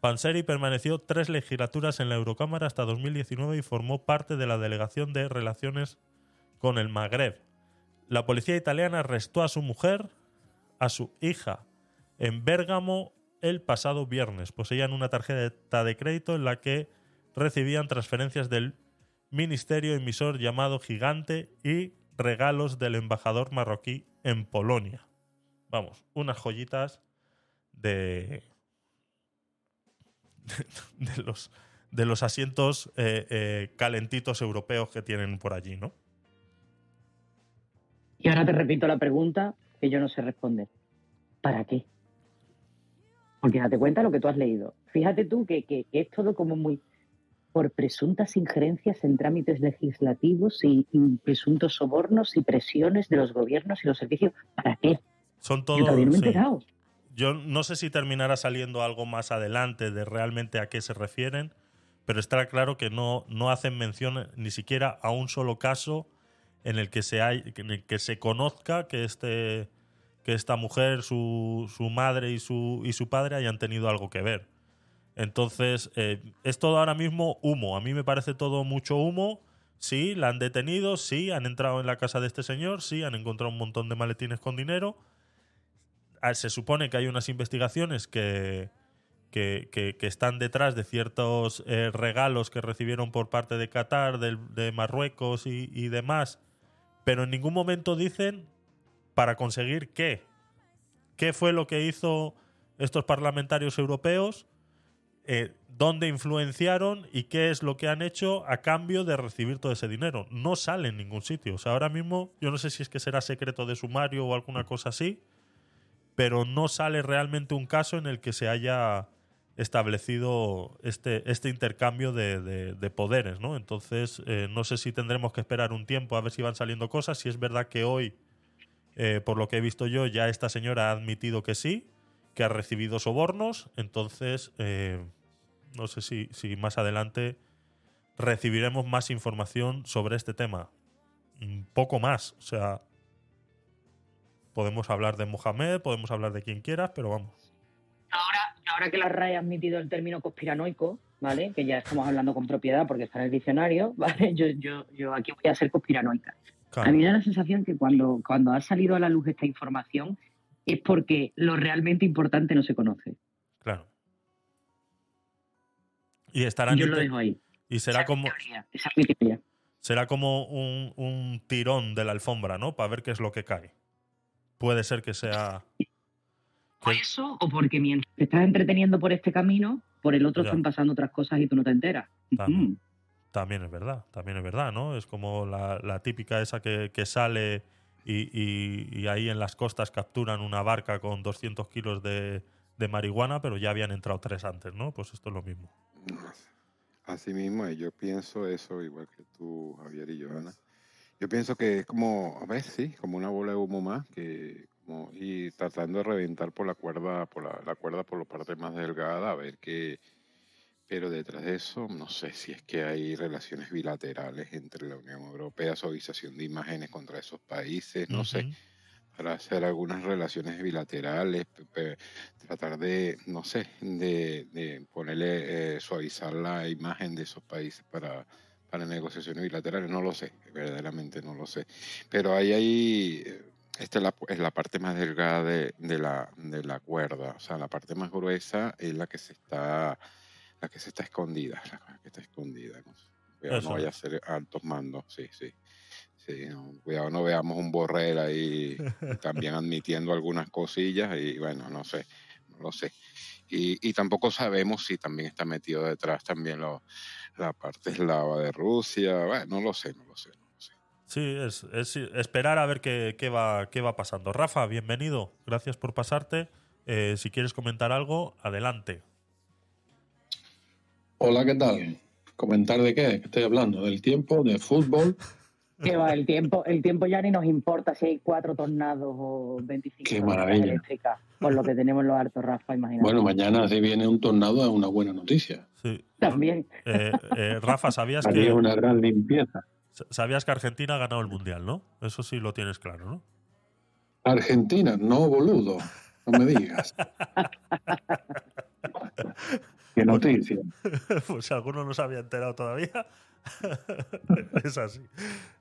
Panseri permaneció tres legislaturas en la Eurocámara hasta 2019 y formó parte de la delegación de relaciones con el Magreb. La policía italiana arrestó a su mujer, a su hija, en Bérgamo el pasado viernes. Poseían una tarjeta de crédito en la que recibían transferencias del ministerio emisor llamado Gigante y regalos del embajador marroquí en Polonia. Vamos, unas joyitas de, de los, de los asientos eh, eh, calentitos europeos que tienen por allí, ¿no? Y ahora te repito la pregunta que yo no sé responder. ¿Para qué? Porque date cuenta lo que tú has leído. Fíjate tú que, que- que es todo como muy por presuntas injerencias en trámites legislativos y, y presuntos sobornos y presiones de los gobiernos y los servicios. ¿Para qué? Son Yo todo. todavía no me he sí. enterado. Yo no sé si terminará saliendo algo más adelante de realmente a qué se refieren, pero está claro que no, no hacen mención ni siquiera a un solo caso en el que se, en el que se conozca que, este, que esta mujer, su, su madre y su, y su padre hayan tenido algo que ver. Entonces, eh, es todo ahora mismo humo. A mí me parece todo mucho humo. Sí, la han detenido, sí, han entrado en la casa de este señor, sí, han encontrado un montón de maletines con dinero. Ah, Se supone que hay unas investigaciones que, que, que- están detrás de ciertos eh, regalos que recibieron por parte de Qatar, de, Marruecos y, y demás, pero en ningún momento dicen para conseguir qué. ¿Qué fue lo que hizo estos parlamentarios europeos? eh, dónde influenciaron y qué es lo que han hecho a cambio de recibir todo ese dinero. No sale en ningún sitio. O sea, ahora mismo yo no sé si es que será secreto de sumario o alguna cosa así, pero no sale realmente un caso en el que se haya establecido este, este intercambio de, de- de poderes, ¿no? Entonces, eh, no sé si tendremos que esperar un tiempo a ver si van saliendo cosas. Si es verdad que hoy, eh, por lo que he visto yo, ya esta señora ha admitido que sí, que ha recibido sobornos. Entonces, eh, no sé si, si más adelante recibiremos más información sobre este tema. Un poco más. O sea, podemos hablar de Mohamed, podemos hablar de quien quieras, pero vamos. Ahora que la RAE ha admitido el término conspiranoico, ¿vale? Que ya estamos hablando con propiedad porque está en el diccionario, ¿vale? Yo, yo, yo aquí voy a ser conspiranoica. Claro. A mí me da la sensación que cuando, cuando ha salido a la luz esta información, es porque lo realmente importante no se conoce. Claro. Y estarán Yo lo dejo ahí. Y será como Esa será como un, un tirón de la alfombra, ¿no? Para ver qué es lo que cae. Puede ser que sea. O eso, o porque mientras te estás entreteniendo por este camino, por el otro Ya. están pasando otras cosas y tú no te enteras. También, Mm. también es verdad, también es verdad, ¿no? Es como la, la típica esa que, que sale y, y- y ahí en las costas capturan una barca con 200 kilos de, de marihuana, pero ya habían entrado tres antes, ¿no? Pues esto es lo mismo. Así mismo, y yo pienso eso igual que tú, Javier y Joana. Yo pienso que es como, a ver, sí, como una bola de humo más que como, y tratando de reventar por la cuerda, por la, la cuerda por la parte más delgada, a ver qué. Pero detrás de eso, no sé si es que hay relaciones bilaterales entre la Unión Europea, suavización de imágenes contra esos países, no sé, para hacer algunas relaciones bilaterales, tratar de, no sé, de, de ponerle, eh, suavizar la imagen de esos países para, para negociaciones bilaterales, no lo sé, verdaderamente no lo sé. Pero ahí hay, eh, esta es la, es la parte más delgada de, de la, de la cuerda, o sea, la parte más gruesa es la que se está, la que se está escondida, la que está escondida. No. Cuidado, Eso no vaya a ser altos mandos, sí, sí. Sí, no, cuidado, no veamos un Borrell ahí también admitiendo algunas cosillas y bueno, no sé, no lo sé. Y, y tampoco sabemos si también está metido detrás también lo- la parte eslava de Rusia, bueno, no lo sé, no lo sé. Sí, es, es esperar a ver qué, qué va, qué va pasando. Rafa, bienvenido. Gracias por pasarte. Eh, si quieres comentar algo, adelante. Hola, ¿qué tal? ¿Comentar de qué? ¿Qué estoy hablando? ¿Del tiempo? ¿De fútbol? Que va, el tiempo, el tiempo ya ni nos importa si hay cuatro tornados o 25 Qué maravilla. eléctricas, por lo que tenemos en los altos, Rafa, imagínate. Bueno, mañana si viene un tornado es una buena noticia. Sí. También. Eh, eh, Rafa, ¿sabías que, una gran limpieza. sabías que Argentina ha ganado el Mundial, ¿no? Eso sí lo tienes claro, ¿no? Argentina, no boludo. No me digas. Qué noticia. pues si alguno no se había enterado todavía, es así.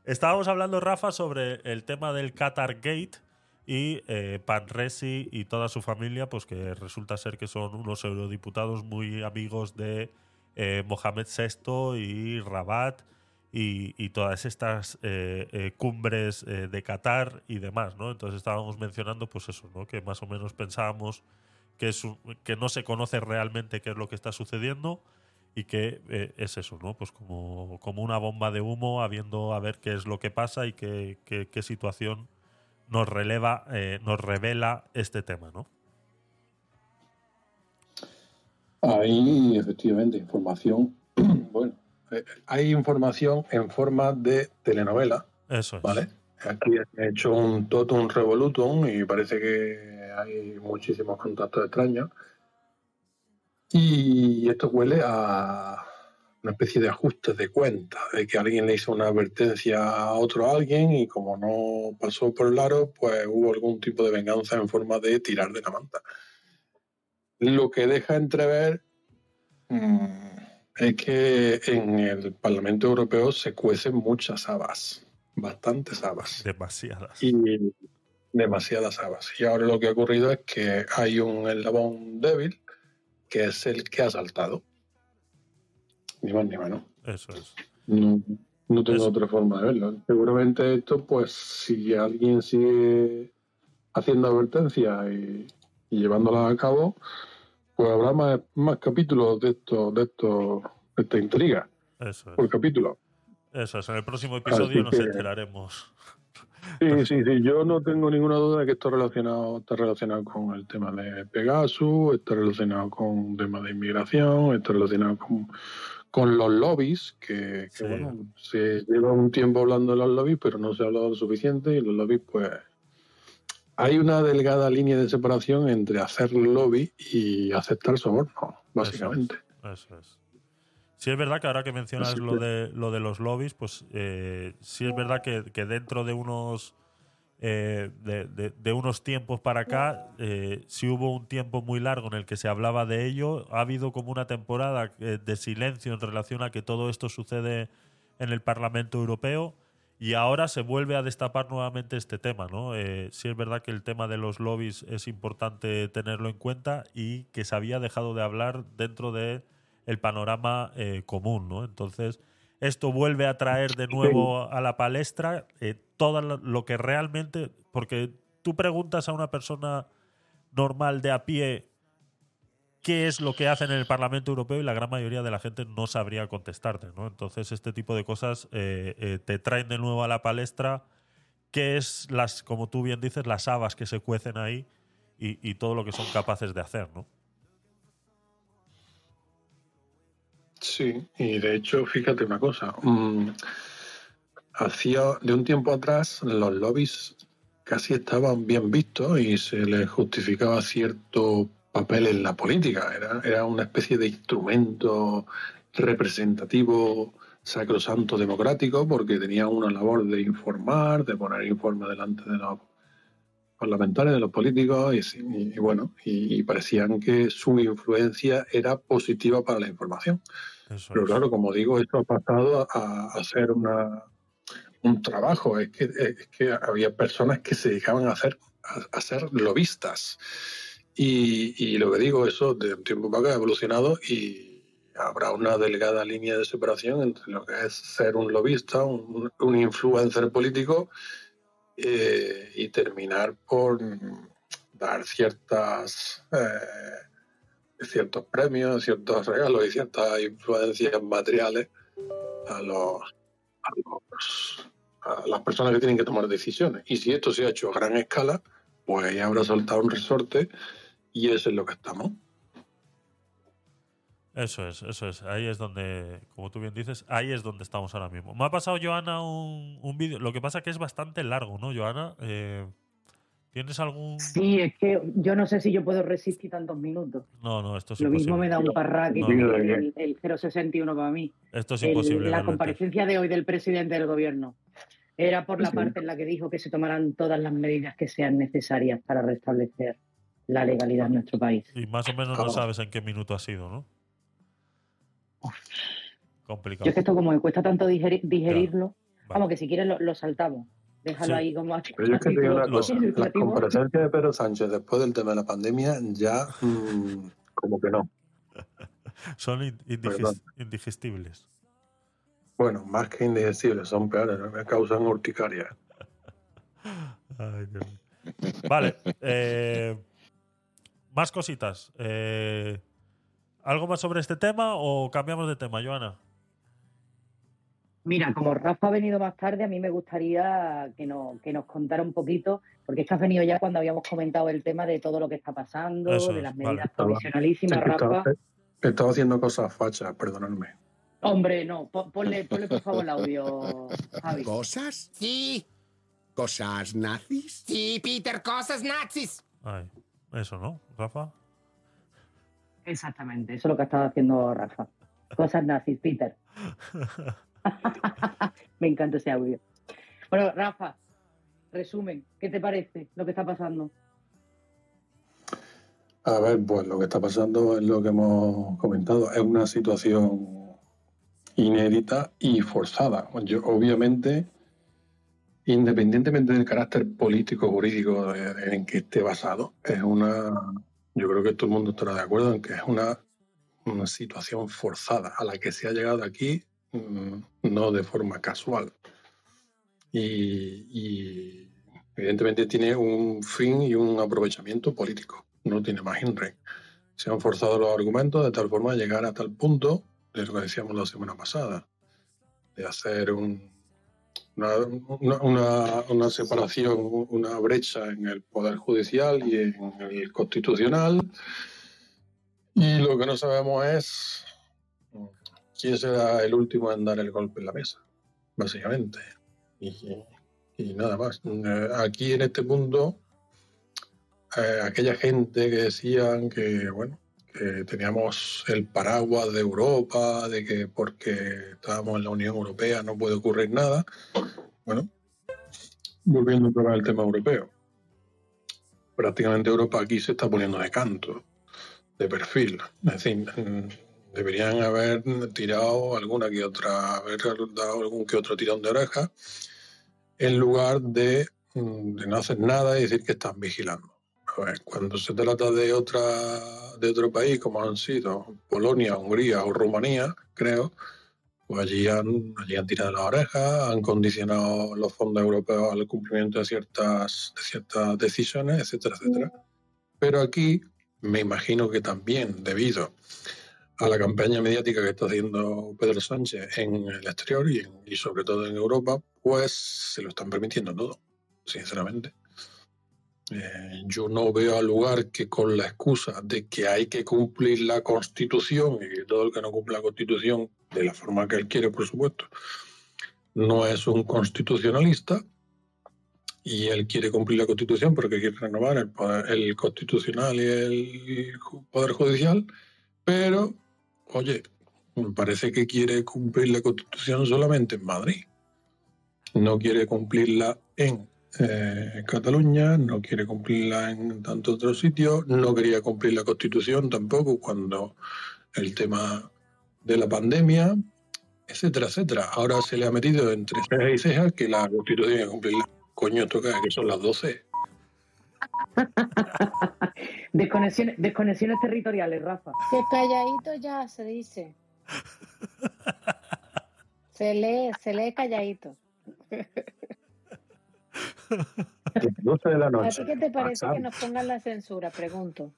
Estábamos hablando, Rafa, sobre el tema del Qatar Gate y eh, Panresi y toda su familia, pues que resulta ser que son unos eurodiputados muy amigos de eh, Mohamed VI y Rabat y, todas estas eh, eh, cumbres de Qatar y demás, ¿no? Entonces estábamos mencionando, pues eso, ¿no? Que más o menos pensábamos que no se conoce realmente qué es lo que está sucediendo y que eh, es eso, ¿no? Pues como, como una bomba de humo, habiendo a ver qué es lo que pasa y qué, qué- qué situación nos releva, eh, nos revela este tema, ¿no? Hay efectivamente información. Bueno, eh, hay información en forma de telenovela. Eso es. ¿Vale? Aquí he hecho un totum revolutum y parece que hay muchísimos contactos extraños. Y esto huele a una especie de ajuste de cuenta, de que alguien le hizo una advertencia a otro alguien y como no pasó por el aro, pues hubo algún tipo de venganza en forma de tirar de la manta. Lo que deja entrever mm, es que en el Parlamento Europeo se cuecen muchas habas, bastantes habas. Demasiadas. Y demasiadas habas. Y ahora lo que ha ocurrido es que hay un eslabón débil que es el que ha saltado. Ni más ni menos. Eso es. No, no tengo otra forma de verlo. Seguramente esto, pues, si alguien sigue haciendo advertencias y, y llevándolas a cabo, pues habrá más, más capítulos de esto, de esto, de esta intriga Eso es. por capítulo. Eso es. En el próximo episodio nos que- enteraremos. Sí, sí, sí. Yo no tengo ninguna duda de que esto relacionado, está relacionado con el tema de Pegasus, está relacionado con temas de inmigración, está relacionado con, con los lobbies, que, que, bueno, se lleva un tiempo hablando de los lobbies, pero no se ha hablado lo suficiente y los lobbies, pues, hay una delgada línea de separación entre hacer lobby y aceptar soborno, básicamente. Eso es. Sí es verdad que ahora que mencionas lo de lo de los lobbies, pues eh, sí es verdad que, que dentro de unos eh, de, de- de unos tiempos para acá, eh, sí hubo un tiempo muy largo en el que se hablaba de ello. Ha habido como una temporada eh, de silencio en relación a que todo esto sucede en el Parlamento Europeo Y ahora se vuelve a destapar nuevamente este tema, ¿no? Eh, sí es verdad que el tema de los lobbies es importante tenerlo en cuenta y que se había dejado de hablar dentro de el panorama eh, común, ¿no? Entonces, esto vuelve a traer de nuevo a la palestra eh, todo lo- que realmente, porque tú preguntas a una persona normal de a pie qué es lo que hacen en el Parlamento Europeo y la gran mayoría de la gente no sabría contestarte, ¿no? Entonces este tipo de cosas eh, eh, te traen de nuevo a la palestra qué es las, como tú bien dices, las habas que se cuecen ahí y, y todo lo que son capaces de hacer, ¿no? Sí, y de hecho, fíjate una cosa. mm, hacía de un tiempo atrás los lobbies casi estaban bien vistos y se les justificaba cierto papel en la política. Era, era una especie de instrumento representativo sacrosanto democrático porque tenían una labor de informar, de poner informes delante de los parlamentarios, de los políticos y, y- y bueno, y, y parecían que su influencia era positiva para la información. Pero claro, como digo, esto ha pasado a, a ser una, un trabajo. Es que, es que había personas que se dedicaban a hacer a, a ser lobistas. Y, y lo que digo, eso de un tiempo para acá ha evolucionado y habrá una delgada línea de separación entre lo que es ser un lobista, un, un influencer político eh, y terminar por dar ciertas eh, ciertos premios, ciertos regalos y ciertas influencias materiales a los, a los- a las personas que tienen que tomar decisiones. Y si esto se ha hecho a gran escala, pues habrá soltado un resorte y eso es lo que estamos. Eso es, eso es. Ahí es donde, como tú bien dices, ahí es donde estamos ahora mismo. Me ha pasado, Joana, un, un vídeo. Lo que pasa que es bastante largo, ¿no, Joana? Eh, ¿Tienes algún...? Sí, es que yo no sé si yo puedo resistir tantos minutos. No, no, esto es Lo mismo me da un parraque No, no, el, el 061 para mí. Esto es El- imposible. la comparecencia de hoy del presidente del gobierno era por la Sí. parte en la que dijo que se tomarán todas las medidas que sean necesarias para restablecer la legalidad en nuestro país. Y más o menos no sabes en qué minuto ha sido, ¿no? Complicado. Yo es que esto como me cuesta tanto digeri- digerirlo, vamos que si quieres lo, lo saltamos. Déjalo Sí. ahí como Pero yo es que te digo una cosa, las comparecencias de Pedro Sánchez después del tema de la pandemia ya mm, como que no. Son indigestibles. Bueno, más que indigestibles, son peores, ¿no? me causan urticaria. Ay, Dios mío. Vale. eh, más cositas. Eh, ¿Algo más sobre este tema o cambiamos de tema, Joana? Mira, como Rafa ha venido más tarde, a mí me gustaría que, no, que nos contara un poquito, porque es que has venido ya cuando habíamos comentado el tema de todo lo que está pasando, Eso de las medidas provisionalísimas, Es que estaba, Rafa. estaba haciendo cosas fachas, perdonadme. Hombre, no, pon- ponle, ponle por favor el audio, Javi. ¿Cosas? Sí. ¿Cosas nazis? Sí, Peter, cosas nazis. Ay, eso, ¿no, Rafa? Exactamente, eso es lo que ha estado haciendo Rafa. Cosas nazis, Peter. Me encanta ese audio. Bueno, Rafa, resumen, ¿qué te parece lo que está pasando? A ver, pues lo que está pasando es lo que hemos comentado, es una situación inédita y forzada. Yo, obviamente, independientemente del carácter político jurídico en que esté basado, es una, yo creo que todo el mundo estará de acuerdo en que es una, una situación forzada a la que se ha llegado aquí mm, no de forma casual. Y, y evidentemente tiene un fin y un aprovechamiento político, no tiene más INRE. Se han forzado los argumentos de tal forma de llegar a tal punto, de lo que decíamos la semana pasada, de hacer un, una, una- separación, una brecha en el Poder Judicial y en el Constitucional. Y lo que no sabemos es quién será el último en dar el golpe en la mesa, básicamente. Y, y nada más. Eh, Aquí en este punto, eh, aquella gente que decían que, bueno, que teníamos el paraguas de Europa, de que porque estábamos en la Unión Europea no puede ocurrir nada. Bueno, volviendo otra vez al tema europeo. Prácticamente Europa aquí se está poniendo de canto, de perfil. Es decir, deberían haber tirado alguna que otra, haber dado algún que otro tirón de oreja en lugar de no hacer nada y decir que están vigilando. A ver, cuando se trata de otra de otro país, como han sido Polonia, Hungría o Rumanía, creo, pues allí han, allí han tirado las orejas, han condicionado los fondos europeos al cumplimiento de ciertas, de ciertas decisiones, etcétera, etcétera. Pero aquí me imagino que también debido a la campaña mediática que está haciendo Pedro Sánchez en el exterior y, y sobre todo en Europa, pues se lo están permitiendo todo, sinceramente. Eh, yo no veo al lugar que con la excusa de que hay que cumplir la Constitución y que todo el que no cumple la Constitución, de la forma que él quiere, por supuesto, no es un constitucionalista y él quiere cumplir la Constitución porque quiere renovar el, poder, el constitucional y el Poder Judicial, pero, oye, me parece que quiere cumplir la Constitución solamente en Madrid. No quiere cumplirla en eh, Cataluña, no quiere cumplirla en tantos otros sitios, no quería cumplir la Constitución tampoco cuando el tema de la pandemia, etcétera, etcétera. Ahora se le ha metido entre cejas y cejas que la Constitución hay que cumplirla. Coño, toca que son las 12. Desconexiones, desconexiones territoriales, Rafa. Que calladito ya se dice. Se lee, se lee calladito. 12 de la ¿A ti noche. qué te parece que nos pongan la censura? Pregunto.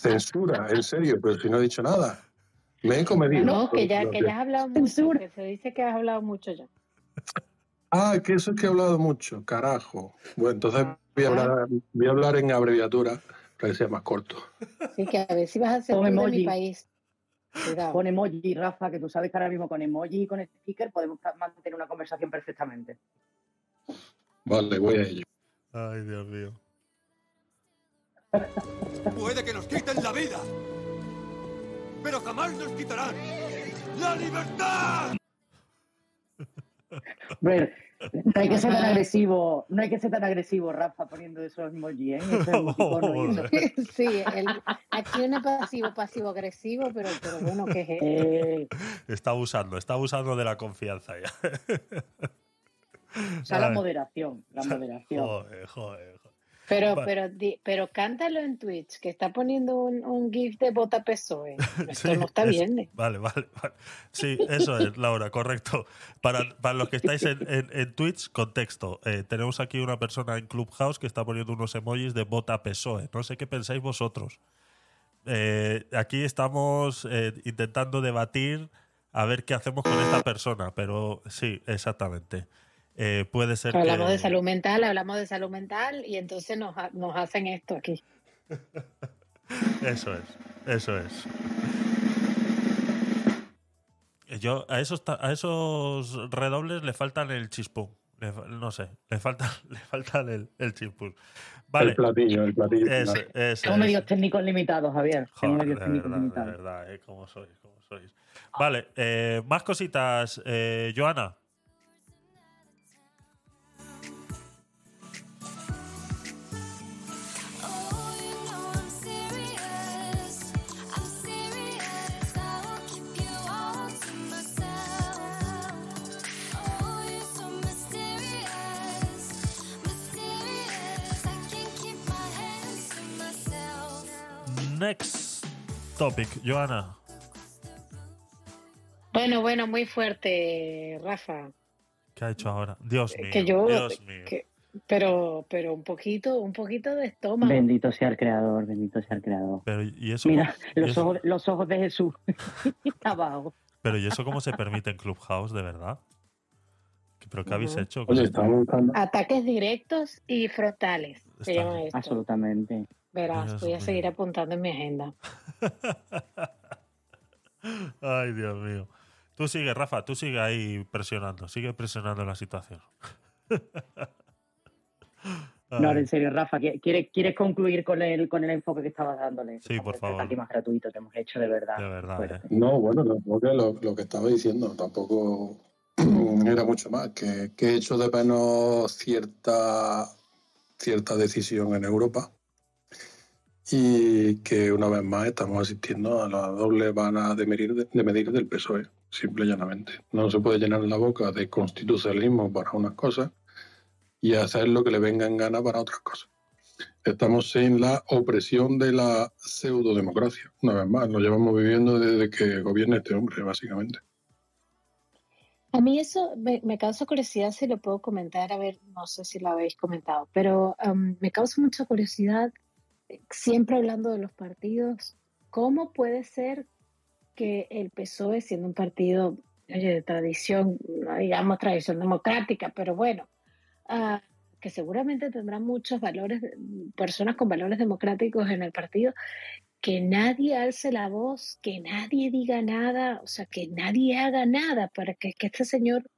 Censura, en serio, pero si no he dicho nada. Me he comedido. No, que ya, que ya has hablado mucho. Que se dice que has hablado mucho ya. Ah, que eso es que he hablado mucho, carajo. Bueno, entonces voy a hablar, voy a hablar en abreviatura para que sea más corto. Sí, que a ver si vas a tú de mi emoji. país. Cuidado. Con emoji, Rafa, que tú sabes que ahora mismo con emoji y con sticker podemos mantener una conversación perfectamente. Vale, voy a ello. Ay, Dios mío. Puede que nos quiten la vida, pero jamás nos quitarán la libertad. Bueno, no hay que ser tan agresivo, no hay que ser tan agresivo, Rafa, poniendo esos emoji, ¿eh? Esos. Sí, el, aquí no es pasivo, pasivo agresivo, pero, pero bueno, ¿qué es? Eh, Está abusando, está abusando de la confianza ya. O sea, la moderación, la moderación. Joder, joder, joder. Pero, Vale. pero, di- pero cántalo en Twitch, que está poniendo un, un GIF de bota PSOE. Esto Sí, no está es- bien. ¿eh? Vale, vale, vale. Sí, eso es, Laura, correcto. Para, para los que estáis en, en, en Twitch, contexto. Eh, tenemos aquí una persona en Clubhouse que está poniendo unos emojis de bota PSOE. No sé qué pensáis vosotros. Eh, aquí estamos eh, intentando debatir a ver qué hacemos con esta persona, pero sí, exactamente. Eh, puede ser Hablamos que... de salud mental, hablamos de salud mental y entonces nos, nos hacen esto aquí. Eso es, eso es. Yo a esos a esos redobles le faltan el chispón. Le no sé, le falta le faltan el, el chispón. Vale. El platillo, el platillo. Ese, Tengo medios técnicos limitados, Javier. Tengo Joder, medios técnicos verdad, de limitados. verdad, eh, cómo sois, cómo sois. Vale, eh, más cositas, eh, Joana. Next topic, Joana. Bueno, bueno, muy fuerte, Rafa. ¿Qué ha hecho ahora? Dios mío. que yo, Dios mío. que- pero, pero un poquito, un poquito de estómago. Bendito sea el creador, bendito sea el creador. Pero y eso, Mira, y los eso- ojos, los ojos de Jesús abajo. pero ¿y eso cómo se permite en Clubhouse, de verdad? ¿Pero qué habéis hecho? Oye. Ataques directos y frontales. Se llama esto. Absolutamente. Verás, Dios voy a mío. seguir apuntando en mi agenda. Ay, Dios mío. Tú sigue, Rafa, tú sigue ahí presionando, sigue presionando la situación. No, en serio, Rafa, ¿qui- ¿quieres, ¿quieres concluir con el, con el enfoque que estabas dándole? Sí, por El favor. ataque más gratuito que hemos hecho, de verdad. De verdad, eh. No, bueno, lo, lo que estaba diciendo, tampoco era mucho más, que, que he hecho de menos cierta, cierta decisión en Europa y que una vez más estamos asistiendo a la doble vara de medir, de medir del PSOE, simple y llanamente. No se puede llenar la boca de constitucionalismo para unas cosas y hacer lo que le venga en gana para otras cosas. Estamos en la opresión de la pseudodemocracia, una vez más, lo llevamos viviendo desde que gobierna este hombre, básicamente. A mí eso me, me causa curiosidad si lo puedo comentar, a ver, no sé si lo habéis comentado, pero um, me causa mucha curiosidad, siempre hablando de los partidos, ¿cómo puede ser que el PSOE, siendo un partido de tradición, digamos tradición democrática, pero bueno, ah, que seguramente tendrá muchos valores, personas con valores democráticos en el partido, que nadie alce la voz, que nadie diga nada, o sea, que nadie haga nada para que, que este señor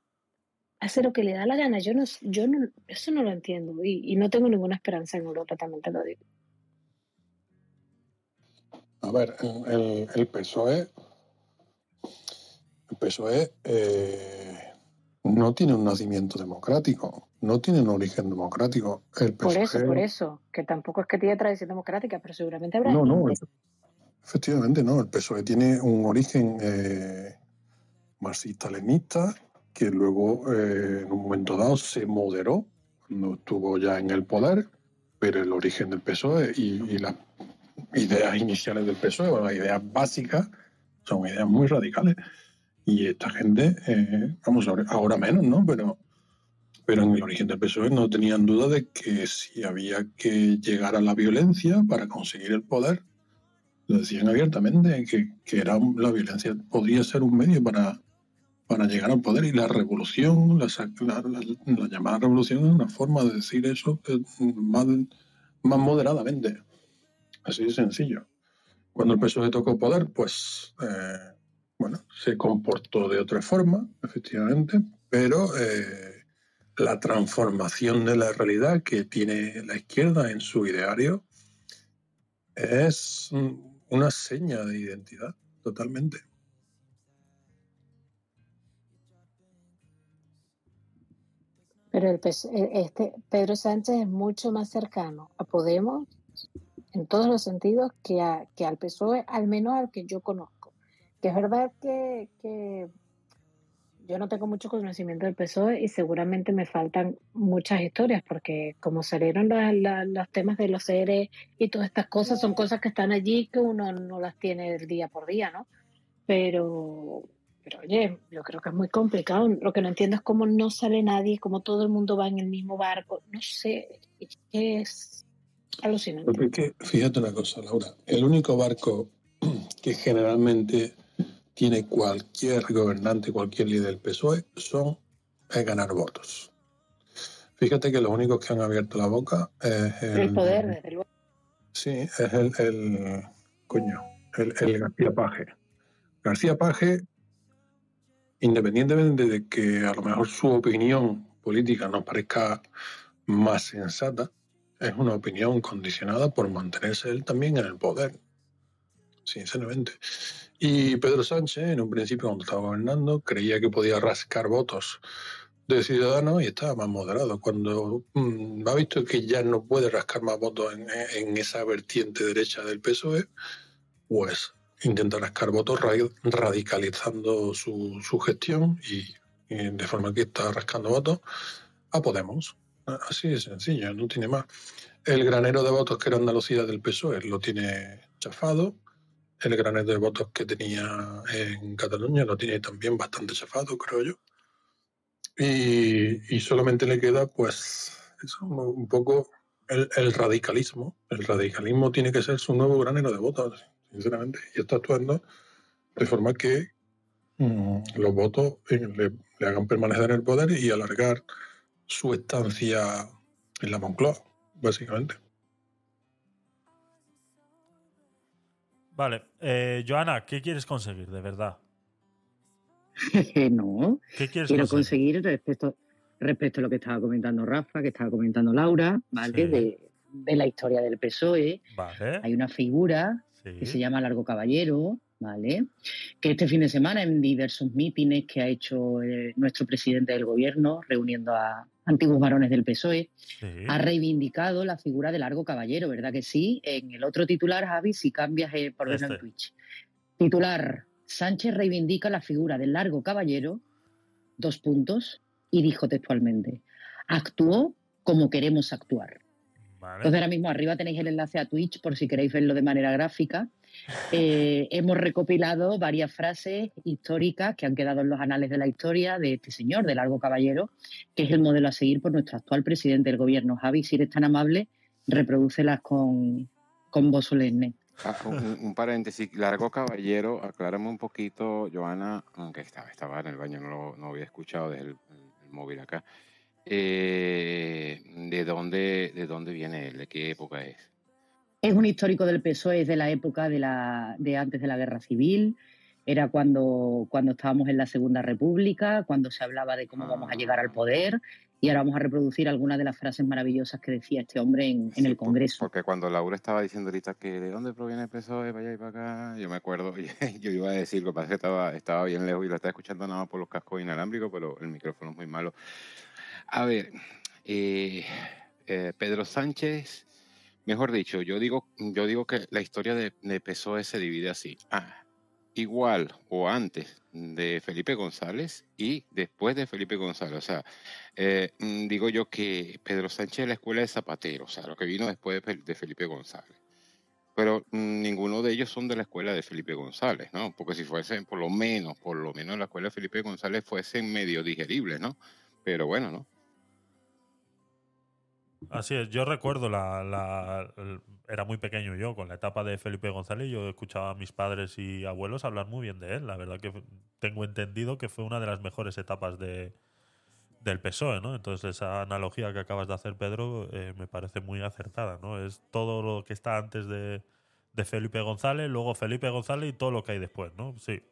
hace lo que le da la gana. Yo no, yo no, eso no lo entiendo y, y no tengo ninguna esperanza en Europa, también te lo digo. A ver, el, el PSOE, el PSOE eh, no tiene un nacimiento democrático, no tiene un origen democrático. El Por eso, PSOE por eso, que tampoco es que tiene tradición democrática, pero seguramente habrá No, no, gente. efectivamente no. El PSOE tiene un origen eh, marxista-leninista que luego eh, en un momento dado se moderó cuando estuvo ya en el poder, pero el origen del PSOE y, y las ideas iniciales del PSOE, o las ideas básicas, son ideas muy radicales. Y esta gente, eh, vamos, ahora, menos, ¿no? Pero, pero en el origen del PSOE no tenían duda de que si había que llegar a la violencia para conseguir el poder, lo decían abiertamente, que, que era la violencia podría ser un medio para, para llegar al poder y la revolución, la, la- la- la llamada revolución es una forma de decir eso eh, más, más moderadamente. Así de sencillo. Cuando el PSOE tocó poder, pues, eh, bueno, se comportó de otra forma, efectivamente, pero eh, la transformación de la realidad que tiene la izquierda en su ideario es una seña de identidad, totalmente. Pero el eh, este Pedro Sánchez es mucho más cercano a Podemos en todos los sentidos que, a- que al PSOE, al menos al que yo conozco. Que es verdad que, que yo no tengo mucho conocimiento del PSOE y seguramente me faltan muchas historias porque como salieron la- la- los temas de los seres y todas estas cosas, son cosas que están allí que uno no las tiene día por día, ¿no? Pero, pero oye, yo creo que es muy complicado. Lo que no entiendo es cómo no sale nadie, cómo todo el mundo va en el mismo barco. No sé, que es alucinante. Porque fíjate una cosa, Laura, el único barco que generalmente tiene cualquier gobernante, cualquier líder del PSOE, son es ganar votos. Fíjate que los únicos que han abierto la boca es el, El poder, desde luego. Sí, es el, el coño, el, el García Paje. García Paje, independientemente de que a lo mejor su opinión política nos parezca más sensata, es una opinión condicionada por mantenerse él también en el poder, sinceramente. Y Pedro Sánchez, en un principio, cuando estaba gobernando, creía que podía rascar votos de Ciudadanos y estaba más moderado. Cuando mm, ha visto que ya no puede rascar más votos en, esa vertiente derecha del PSOE, pues intenta rascar votos ra- radicalizando su, su gestión y de forma que está rascando votos a Podemos. Así de sencillo, no tiene más. El granero de votos que era Andalucía del PSOE lo tiene chafado. El granero de votos que tenía en Cataluña lo tiene también bastante chafado, creo yo. Y, y solamente le queda, pues, eso, un poco el, el radicalismo. El radicalismo tiene que ser su nuevo granero de votos, sinceramente. Y está actuando de forma que mm, los votos eh, le, le hagan permanecer en el poder y alargar su estancia en la Moncloa, básicamente. Vale, eh, Joana, ¿qué quieres conseguir de verdad? no. ¿Qué quieres Quiero conseguir? conseguir respecto, respecto a lo que estaba comentando Rafa, que estaba comentando Laura, ¿vale? Sí. De, de la historia del PSOE. Vale. Hay una figura que se llama Largo Caballero, ¿vale? Que este fin de semana en diversos mítines que ha hecho eh, nuestro presidente del gobierno, reuniendo a antiguos varones del PSOE, ha reivindicado la figura de Largo Caballero, ¿verdad que sí? En el otro titular, Javi, si cambias eh, por verlo en Este. Twitch. Titular, Sánchez reivindica la figura del Largo Caballero, dos puntos, y dijo textualmente, actuó como queremos actuar. Entonces ahora mismo arriba tenéis el enlace a Twitch por si queréis verlo de manera gráfica. Eh, hemos recopilado varias frases históricas que han quedado en los anales de la historia de este señor, de Largo Caballero, que es el modelo a seguir por nuestro actual presidente del gobierno. Javi, si eres tan amable, reprodúcelas con, con voz solemne. Ah, un, un- paréntesis, largo caballero, aclárame un poquito, Joana, aunque estaba, estaba en el baño, no lo no había escuchado desde el móvil acá. Eh, ¿de dónde, de dónde viene él? ¿De qué época es? Es un histórico del PSOE, es de la época de, la, de antes de la Guerra Civil. Era cuando, cuando estábamos en la Segunda República, cuando se hablaba de cómo vamos a llegar al poder. Y ahora vamos a reproducir algunas de las frases maravillosas que decía este hombre en, en el Congreso. Porque cuando Laura estaba diciendo ahorita que de dónde proviene el PSOE, para allá y para acá, yo me acuerdo, yo iba a decir, lo que pasa que estaba, estaba bien lejos y lo estaba escuchando nada más por los cascos inalámbricos, pero el micrófono es muy malo. A ver, eh, eh, Pedro Sánchez, mejor dicho, yo digo, yo digo que la historia de, de PSOE se divide así. Ah, igual o antes de Felipe González y después de Felipe González. O sea, eh, mm, digo yo que Pedro Sánchez es la escuela de Zapatero, o sea, lo que vino después de, Fel- de Felipe González. Pero mm, ninguno de ellos son de la escuela de Felipe González, ¿no? Porque si fuesen, por lo menos, por lo menos la escuela de Felipe González fuesen medio digeribles, ¿no? Pero bueno, ¿no? Así es, yo recuerdo la, era muy pequeño yo con la etapa de Felipe González yo escuchaba a mis padres y abuelos hablar muy bien de él. La verdad que tengo entendido que fue una de las mejores etapas de, del PSOE, ¿no? Entonces esa analogía que acabas de hacer, Pedro, eh, me parece muy acertada, ¿no? Es todo lo que está antes de, de Felipe González, luego Felipe González y todo lo que hay después, ¿no? Sí.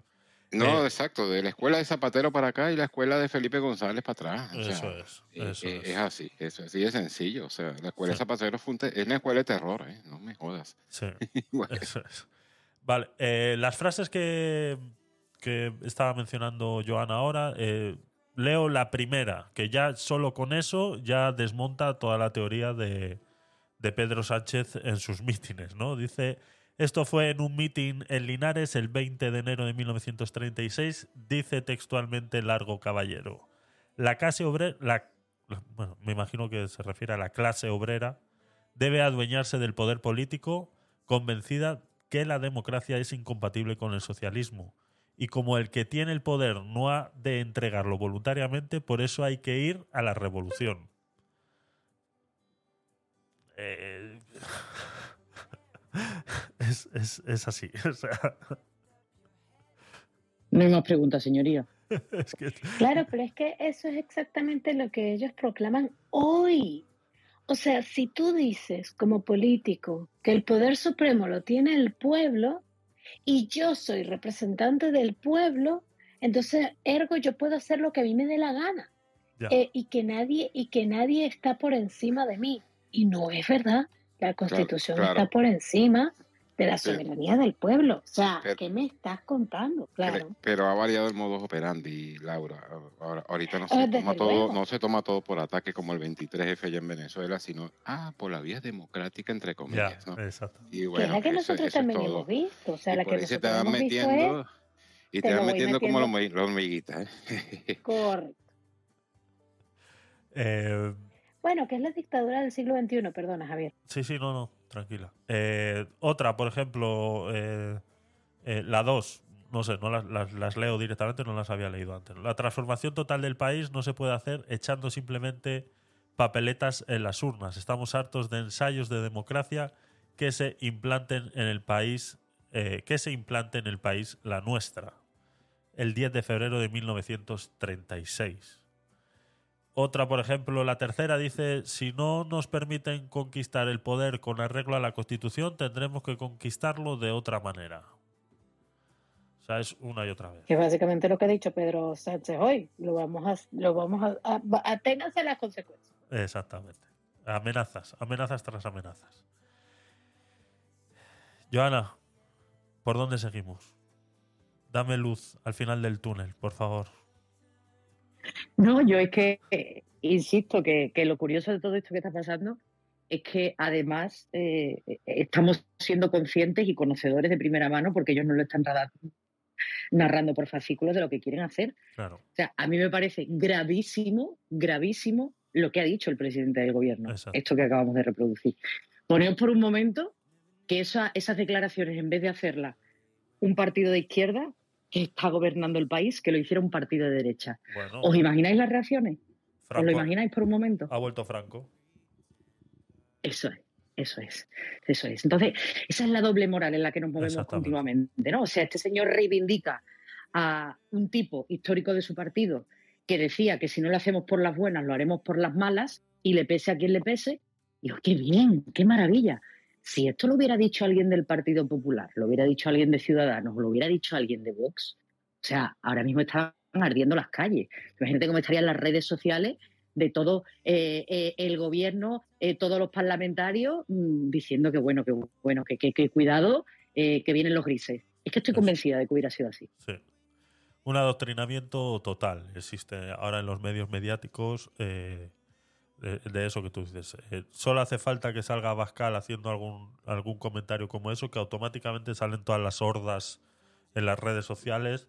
No, Eh, exacto, de la escuela de Zapatero para acá y la escuela de Felipe González para atrás. o sea, Eso es, eh, eso eh, es. así, eso es así de sencillo. O sea, la escuela de. Zapatero fue un es una escuela de terror, ¿eh? No me jodas. Sí. Bueno. Eso es. Vale, eh, las frases que, que estaba mencionando Joana ahora, eh, leo la primera, que ya solo con eso ya desmonta toda la teoría de, de Pedro Sánchez en sus mítines, ¿no? Dice, esto fue en un mitin en Linares el 20 de enero de 1936, dice textualmente Largo Caballero. La clase obrera, bueno, me imagino que se refiere a la clase obrera, debe adueñarse del poder político convencida que la democracia es incompatible con el socialismo. Y como el que tiene el poder no ha de entregarlo voluntariamente, por eso hay que ir a la revolución. Eh, es, es- es así. o sea, No hay más preguntas, señoría. es que- Claro, pero es que eso es exactamente lo que ellos proclaman hoy. O sea, si tú dices como político que el poder supremo lo tiene el pueblo y yo soy representante del pueblo, entonces, ergo, yo puedo hacer lo que a mí me dé la gana. Eh, y que nadie y que nadie está por encima de mí. Y no es verdad. La Constitución claro. está por encima de la Sí. soberanía del pueblo. O sea, Pero- ¿qué me estás contando? Pero, Claro. pero ha variado el modus operandi, Laura. Ahora, ahorita no Ah, se, desde toma todo, luego. no se toma todo por ataque como el 23F allá en Venezuela, sino ah, por la vía democrática, entre comillas. ¿no? exacto. Y que es bueno, la que eso- nosotros eso es también hemos visto. O sea, y la que te nosotros van hemos visto metiendo, es y te te van metiendo como metiendo- la hormi- la hormiguita. ¿eh? correcto. eh, Bueno, que es la dictadura del siglo XXI, perdona, Javier. Sí, sí, no, no, tranquila. Eh, otra, por ejemplo, eh, eh, la 2, no sé, no las, las- leo directamente, no las había leído antes. La transformación total del país no se puede hacer echando simplemente papeletas en las urnas. Estamos hartos de ensayos de democracia que se implanten en el país, que se implante en el país la nuestra. El 10 de febrero de 1936. Otra, por ejemplo, la tercera dice, si no nos permiten conquistar el poder con arreglo a la Constitución, tendremos que conquistarlo de otra manera. O sea, es una y otra vez. Que básicamente lo que ha dicho Pedro Sánchez hoy. Lo vamos a, lo vamos a, a- a las consecuencias. Exactamente. Amenazas, amenazas tras amenazas. Joana, ¿por dónde seguimos? dame luz al final del túnel, por favor. No, yo es que eh, insisto que, que lo curioso de todo esto que está pasando es que además eh, estamos siendo conscientes y conocedores de primera mano porque ellos no lo están narrando por fascículos de lo que quieren hacer. Claro. O sea, a mí me parece gravísimo, gravísimo lo que ha dicho el presidente del gobierno, esto que acabamos de reproducir. Poneos por un momento que esa- esas declaraciones, en vez de hacerlas un partido de izquierda que está gobernando el país, que lo hiciera un partido de derecha. Bueno, ¿Os imagináis las reacciones? ¿Os Franco lo imagináis por un momento? ha vuelto Franco. Eso es, eso es, eso es. Entonces, esa es la doble moral en la que nos movemos continuamente, ¿no? O sea, este señor reivindica a un tipo histórico de su partido que decía que si no lo hacemos por las buenas, lo haremos por las malas, y le pese a quien le pese. Y yo, qué bien, qué maravilla. Si esto lo hubiera dicho alguien del Partido Popular, lo hubiera dicho alguien de Ciudadanos, lo hubiera dicho alguien de Vox, o sea, ahora mismo estaban ardiendo las calles. Imagínate cómo estarían las redes sociales de todo eh, eh, el gobierno, eh, todos los parlamentarios mm, diciendo que bueno, que bueno, que, que- que cuidado, que vienen los grises. Es que estoy convencida de que hubiera sido así. Sí. Un adoctrinamiento total existe ahora en los medios mediáticos eh, de, eso que tú dices. Eh, solo hace falta que salga Bascal haciendo algún, algún comentario como eso, que automáticamente salen todas las hordas en las redes sociales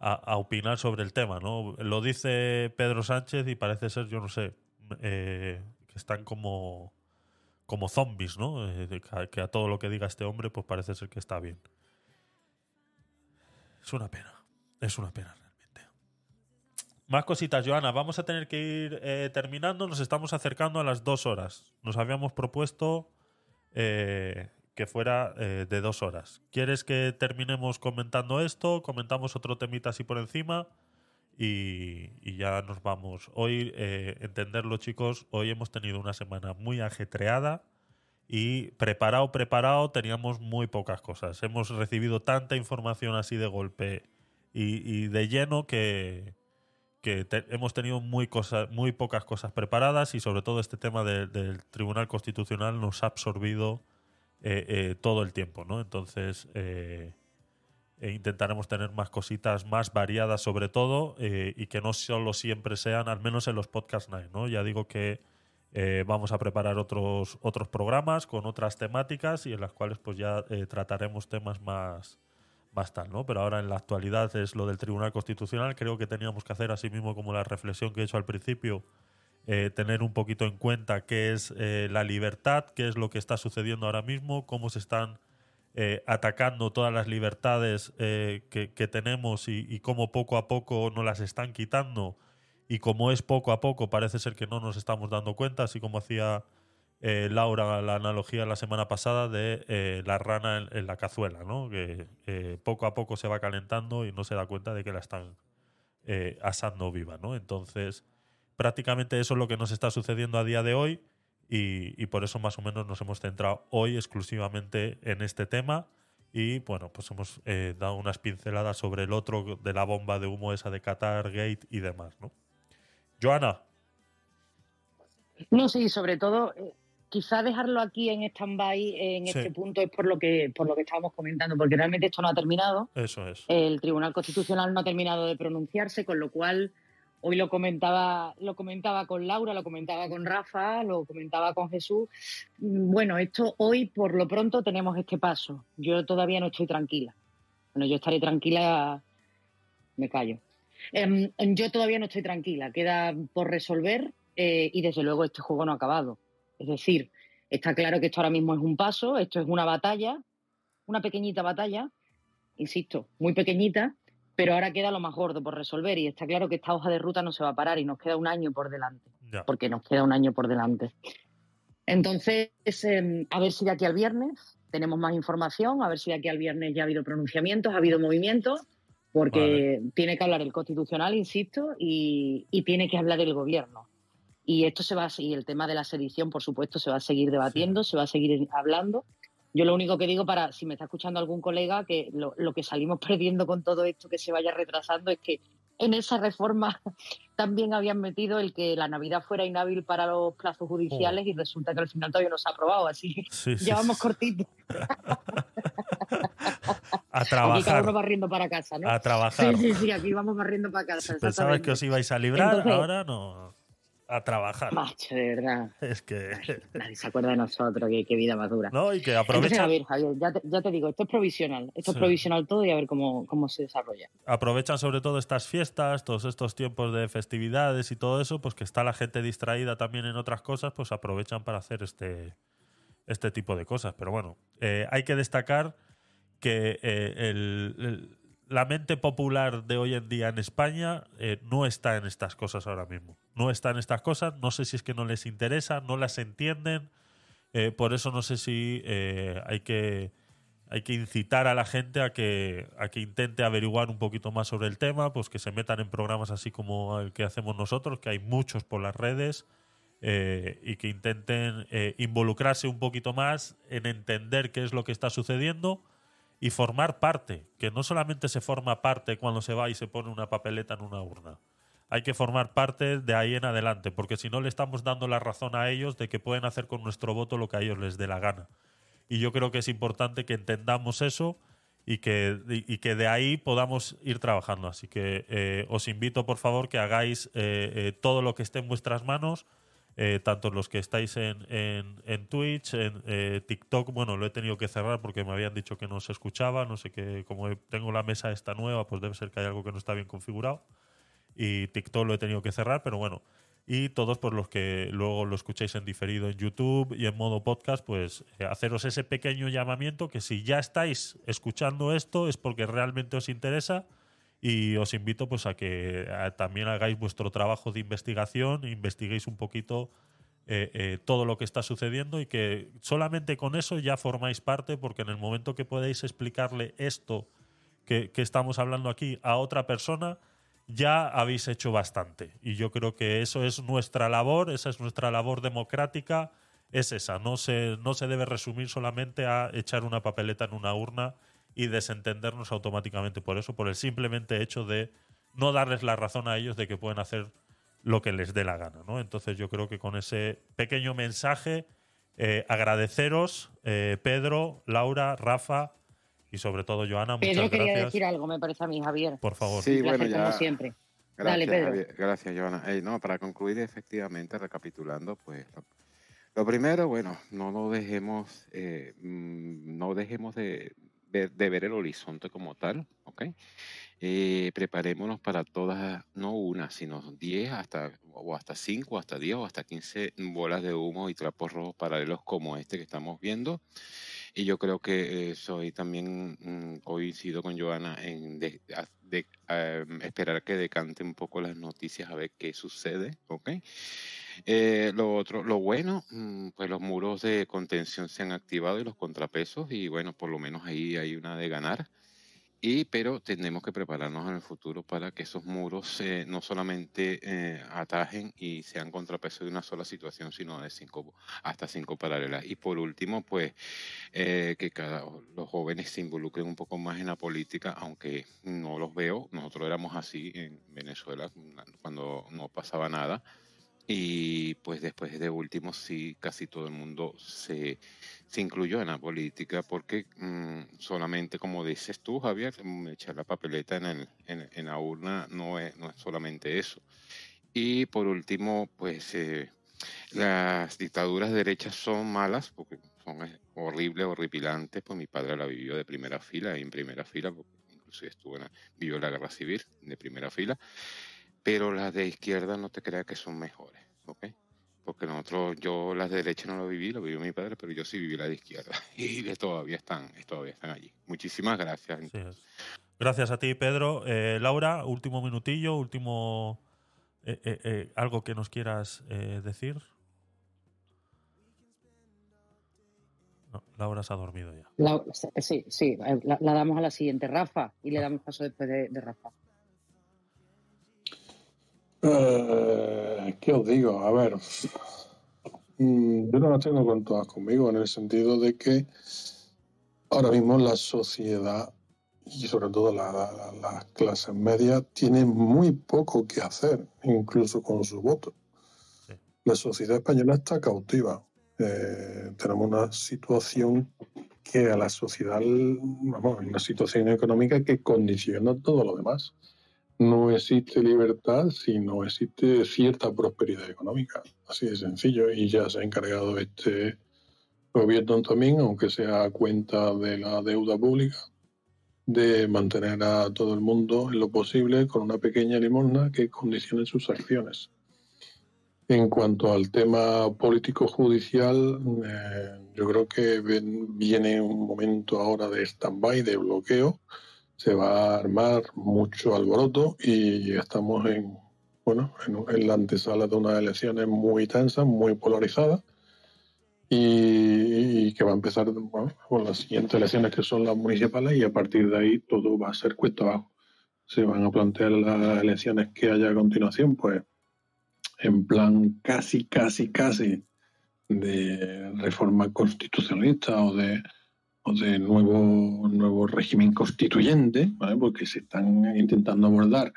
a, opinar sobre el tema. ¿no? Lo dice Pedro Sánchez y parece ser, yo no sé, eh, que están como, como zombies, ¿no? Eh, que, a- todo lo que diga este hombre, pues parece ser que está bien. Es una pena. Es una pena. Más cositas, Joana. Vamos a tener que ir eh, terminando. Nos estamos acercando a las dos horas. Nos habíamos propuesto eh, que fuera eh, de dos horas. ¿Quieres que terminemos comentando esto? Comentamos otro temita así por encima. Y, y ya nos vamos. Hoy, entenderlo chicos, hoy hemos tenido una semana muy ajetreada y preparado, preparado, teníamos muy pocas cosas. Hemos recibido tanta información así de golpe y de lleno que, hemos tenido muy, cosas, muy pocas cosas preparadas y sobre todo este tema de- del Tribunal Constitucional nos ha absorbido eh, eh, todo el tiempo, ¿no? Entonces eh, eh, intentaremos tener más cositas más variadas sobre todo y que no solo siempre sean, al menos en los Podcast Night, ¿no? Ya digo que vamos a preparar otros, otros programas con otras temáticas y en las cuales pues ya trataremos temas más, más tal, ¿no? Pero ahora en la actualidad es lo del Tribunal Constitucional. Creo que teníamos que hacer así mismo como la reflexión que he hecho al principio, eh, tener un poquito en cuenta qué es eh, la libertad, qué es lo que está sucediendo ahora mismo, cómo se están eh, atacando todas las libertades que, que tenemos y, y cómo poco a poco nos las están quitando y como es poco a poco parece ser que no nos estamos dando cuenta, así como hacía eh, Laura la analogía la semana pasada de eh, la rana en, la cazuela, ¿no? que eh, poco a poco se va calentando y no se da cuenta de que la están asando viva. ¿no? Entonces, prácticamente eso es lo que nos está sucediendo a día de hoy y, por eso más o menos nos hemos centrado hoy exclusivamente en este tema y bueno, pues hemos dado unas pinceladas sobre el otro de la bomba de humo esa de Qatar Gate y demás, ¿no? Joana, No, sí, sobre todo, quizá dejarlo aquí en stand-by en Sí. este punto es por lo que por lo que estábamos comentando, porque realmente esto no ha terminado. eso es. El Tribunal Constitucional no ha terminado de pronunciarse, con lo cual hoy lo comentaba, lo comentaba con Laura, lo comentaba con Rafa, lo comentaba con Jesús. Bueno, esto hoy por lo pronto tenemos este paso. Yo todavía no estoy tranquila. Bueno, yo estaré tranquila, me callo. Em, yo todavía no estoy tranquila, queda por resolver eh, y desde luego este juego no ha acabado. Es decir, está claro que esto ahora mismo es un paso, esto es una batalla, una pequeñita batalla, insisto, muy pequeñita, pero ahora queda lo más gordo por resolver y está claro que esta hoja de ruta no se va a parar y nos queda un año por delante, Ya. porque nos queda un año por delante. Entonces, em, a ver si de aquí al viernes tenemos más información, a ver si de aquí al viernes ya ha habido pronunciamientos, ha habido movimientos, porque tiene que hablar el constitucional, insisto, y, y tiene que hablar el gobierno. Y esto se va a seguir, el tema de la sedición, por supuesto, se va a seguir debatiendo, se va a seguir hablando. Yo lo único que digo para, si me está escuchando algún colega, que lo, lo que salimos perdiendo con todo esto que se vaya retrasando es que en esa reforma también habían metido el que la Navidad fuera inhábil para los plazos judiciales y resulta que al final todavía no se ha aprobado, así que Sí, sí, ya vamos sí. cortitos. A Aquí cada trabajar. uno barriendo para casa, ¿no? A trabajar. Sí, sí, sí, aquí vamos barriendo para casa. Exactamente. que os ibais a librar, Entonces- ahora no. A trabajar. Macho, de verdad. Es que. Nadie se acuerda de nosotros, qué, qué vida más dura. No, y que Entonces, aprovechan, a ver, Javier, ya te, ya te digo, esto es provisional. Esto Sí. es provisional todo y a ver cómo, cómo se desarrolla. aprovechan sobre todo estas fiestas, todos estos tiempos de festividades y todo eso, pues que está la gente distraída también en otras cosas, pues aprovechan para hacer este, este tipo de cosas. Pero bueno, eh, hay que destacar que eh, el- el- la mente popular de hoy en día en España eh, no está en estas cosas ahora mismo. No está en estas cosas, no sé si es que no les interesa, no las entienden, eh, por eso no sé si eh, hay que hay que incitar a la gente a que, a que intente averiguar un poquito más sobre el tema, pues que se metan en programas así como el que hacemos nosotros, que hay muchos por las redes, eh, y que intenten eh, involucrarse un poquito más en entender qué es lo que está sucediendo y formar parte, que no solamente se forma parte cuando se va y se pone una papeleta en una urna. Hay que formar parte de ahí en adelante, porque si no le estamos dando la razón a ellos de que pueden hacer con nuestro voto lo que a ellos les dé la gana. Y yo creo que es importante que entendamos eso y que, y, que de ahí podamos ir trabajando. Así que eh, os invito, por favor, que hagáis eh, eh, todo lo que esté en vuestras manos, eh, tanto los que estáis en, en, en Twitch, en eh, TikTok. Bueno, lo he tenido que cerrar porque me habían dicho que no se escuchaba. No sé qué, como tengo la mesa esta nueva, pues debe ser que hay algo que no está bien configurado. Y TikTok lo he tenido que cerrar, pero bueno. Y todos por los que luego lo escucháis en diferido en YouTube y en modo podcast, pues eh, haceros ese pequeño llamamiento que si ya estáis escuchando esto es porque realmente os interesa y os invito pues a que también hagáis vuestro trabajo de investigación, investiguéis un poquito eh, eh, todo lo que está sucediendo y que solamente con eso ya formáis parte porque en el momento que podéis explicarle esto que, que estamos hablando aquí a otra persona, ya habéis hecho bastante. Y yo creo que eso es nuestra labor, esa es nuestra labor democrática, es esa. No se, no se debe resumir solamente a echar una papeleta en una urna y desentendernos automáticamente por eso, por el simplemente hecho de no darles la razón a ellos de que pueden hacer lo que les dé la gana. ¿no? Entonces yo creo que con ese pequeño mensaje, eh, agradeceros, eh, Pedro, Laura, Rafa y sobre todo Joana, muchas Pedro quería gracias. decir algo, me parece a mí, Javier. Por favor. Sí, bueno, ya. como siempre. Gracias, Dale, Pedro. Javier. Gracias, Joana. Ey, no, para concluir, efectivamente, recapitulando, pues lo, lo primero, bueno, no lo dejemos, eh, mm, no dejemos de, de- ver el horizonte como tal, ¿ok? Eh, preparémonos para todas, no una, sino 10 hasta, o hasta 5, hasta 10 o hasta 15 bolas de humo y trapos rojos paralelos como este que estamos viendo. Y yo creo que eh, soy también, mm, coincido con Joana en de- em, esperar que decante un poco las noticias a ver qué sucede, ¿ok? Eh, lo otro, lo bueno, mm, pues los muros de contención se han activado y los contrapesos y bueno, por lo menos ahí hay una de ganar. Y, pero tenemos que prepararnos en el futuro para que esos muros eh, no solamente eh, atajen y sean contrapeso de una sola situación, sino de cinco, hasta cinco paralelas. Y por último, pues eh, que cada, los jóvenes se involucren un poco más en la política, aunque no los veo. Nosotros éramos así en Venezuela cuando no pasaba nada. Y pues después de último sí, casi todo el mundo se, se incluyó en la política porque mm, solamente, como dices tú, Javier, mm, echar la papeleta en, la urna no es, no es solamente eso. Y por último, pues eh, las dictaduras derechas son malas porque son eh, horribles, horripilantes. Pues mi padre la vivió de primera fila, en primera fila, porque inclusive estuvo en vivió la guerra civil de primera fila pero las de izquierda no te creas que son mejores, ¿ok? Porque nosotros, yo las de derecha no lo viví, lo vivió mi padre, pero yo sí viví la de izquierda y de- todavía están, todavía están allí. Muchísimas gracias. Sí es. Gracias a ti, Pedro. Eh, Laura, último minutillo, último. eh, eh, eh, ¿Algo que nos quieras eh, decir? No, Laura se ha dormido ya. La- sí, sí, la, la damos a la siguiente, Rafa, y le damos paso después de, de Rafa. Eh, ¿Qué os digo? A ver, mm, yo no las tengo con todas conmigo en el sentido de que ahora mismo la sociedad y sobre todo la- la- la- las clases medias tienen muy poco que hacer, incluso con su voto. La sociedad española está cautiva. Eh, tenemos una situación que a la sociedad, vamos, una situación económica que condiciona todo lo demás. No existe libertad si no existe cierta prosperidad económica. Así de sencillo. Y ya se ha encargado este gobierno también, aunque sea a cuenta de la deuda pública, de mantener a todo el mundo en lo posible con una pequeña limosna que condicione sus acciones. En cuanto al tema político-judicial, eh, yo creo que ven- viene un momento ahora de stand-by, de bloqueo. Se va a armar mucho alboroto y estamos en, bueno, en, la antesala de unas elecciones muy tensas, muy polarizadas y, que va a empezar con las siguientes elecciones que son las municipales y a partir de ahí todo va a ser cuesta abajo. Se van a plantear las elecciones que haya a continuación, pues en plan casi, casi, casi de reforma constitucionalista o de, de nuevo, nuevo régimen constituyente, porque se están intentando abordar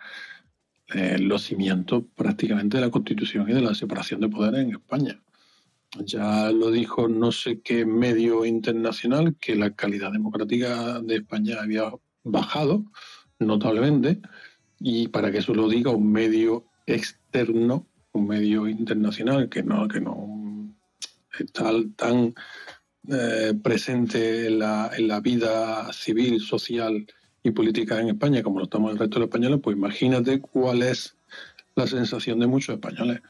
eh, los cimientos prácticamente de la Constitución y de la separación de poderes en España. Ya lo dijo no sé qué medio internacional que la calidad democrática de España había bajado notablemente y para que eso lo diga un medio externo, un medio internacional que no, que no está tan eh, presente en la, en la vida civil, social y política en España como lo estamos el resto de los españoles, pues imagínate cuál es la sensación de muchos españoles.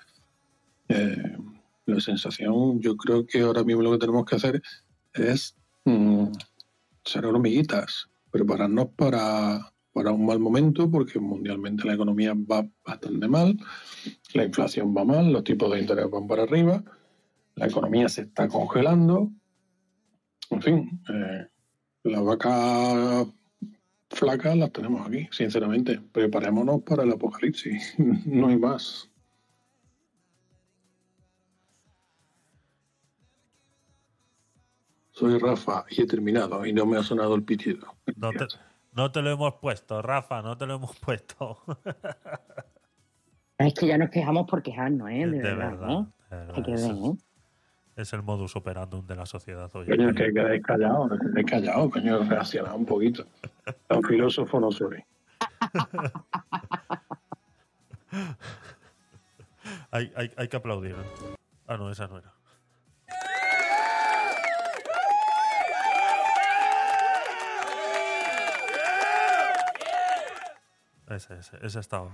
Eh, la sensación, yo creo que ahora mismo lo que tenemos que hacer es mm, ser hormiguitas, prepararnos para, para un mal momento, porque mundialmente la economía va bastante mal, la inflación va mal, los tipos de interés van para arriba, la economía se está congelando, en fin, eh, la vaca flaca las tenemos aquí, sinceramente. Preparémonos para el apocalipsis, no hay más. Soy Rafa y he terminado y no me ha sonado el pitido. No te, no te lo hemos puesto, Rafa, no te lo hemos puesto. Es que ya nos quejamos por quejarnos, ¿eh? De, De verdad, verdad, ¿eh? de verdad, Hay que ver, ¿eh? Es el modus operandum de la sociedad hoy. Coño, que quedéis callados, que quedéis callados, coño, reaccionad un poquito. Tan filósofo no soy. hay, hay, hay que aplaudir. ¿eh? Ah, no, esa no era. Ese, ese, ese estaba.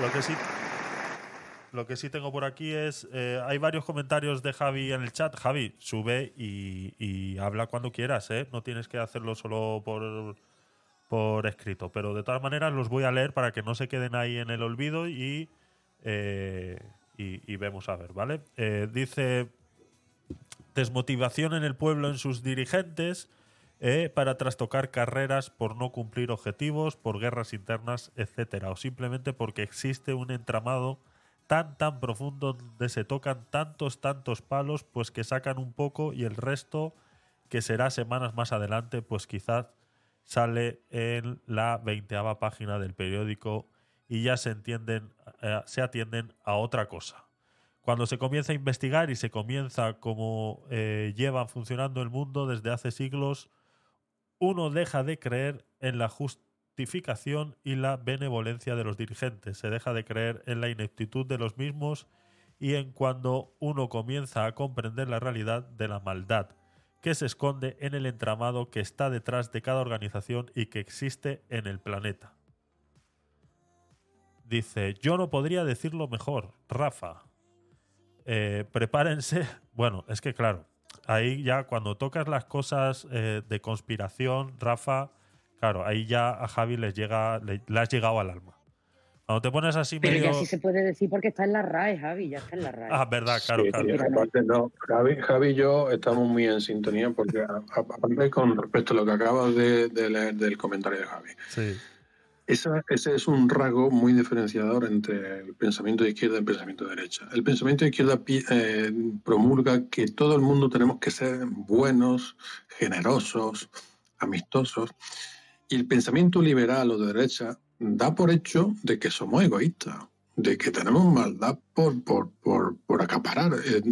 Lo que sí. Lo que sí tengo por aquí es. eh, hay varios comentarios de Javi en el chat. Javi, sube y, habla cuando quieras, ¿eh? No tienes que hacerlo solo por, por escrito. Pero de todas maneras los voy a leer para que no se queden ahí en el olvido y. eh, y, vemos a ver, ¿vale? Eh, dice. Desmotivación en el pueblo en sus dirigentes para trastocar carreras por no cumplir objetivos, por guerras internas, etcétera, o simplemente porque existe un entramado tan tan profundo donde se tocan tantos tantos palos, pues que sacan un poco y el resto que será semanas más adelante, pues quizás sale en la veinteava página del periódico y ya se entienden, eh, se atienden a otra cosa. Cuando se comienza a investigar y se comienza cómo eh, llevan funcionando el mundo desde hace siglos, uno deja de creer en la y la benevolencia de los dirigentes, se deja de creer en la ineptitud de los mismos y en cuando uno comienza a comprender la realidad de la maldad que se esconde en el entramado que está detrás de cada organización y que existe en el planeta. Dice, yo no podría decirlo mejor, Rafa. Eh, prepárense. Bueno, es que claro, ahí ya cuando tocas las cosas eh, de conspiración, Rafa, claro, ahí ya a Javi les llega, le, le has llegado al alma. Cuando te pones así Pero medio... ya sí se puede decir porque está en la RAE, Javi, ya está en la RAE. Ah, verdad, claro, Sí, claro. sí, aparte, no, Javi, Javi y yo estamos muy en sintonía porque, aparte, con respecto a lo que acabas de, de leer del comentario de Javi, Sí. esa- ese es un rasgo muy diferenciador entre el pensamiento de izquierda y el pensamiento de derecha. El pensamiento de izquierda eh, promulga que todo el mundo tenemos que ser buenos, generosos, amistosos, y el pensamiento liberal o de derecha da por hecho de que somos egoístas, de que tenemos maldad por, por, por, por acaparar. Eh,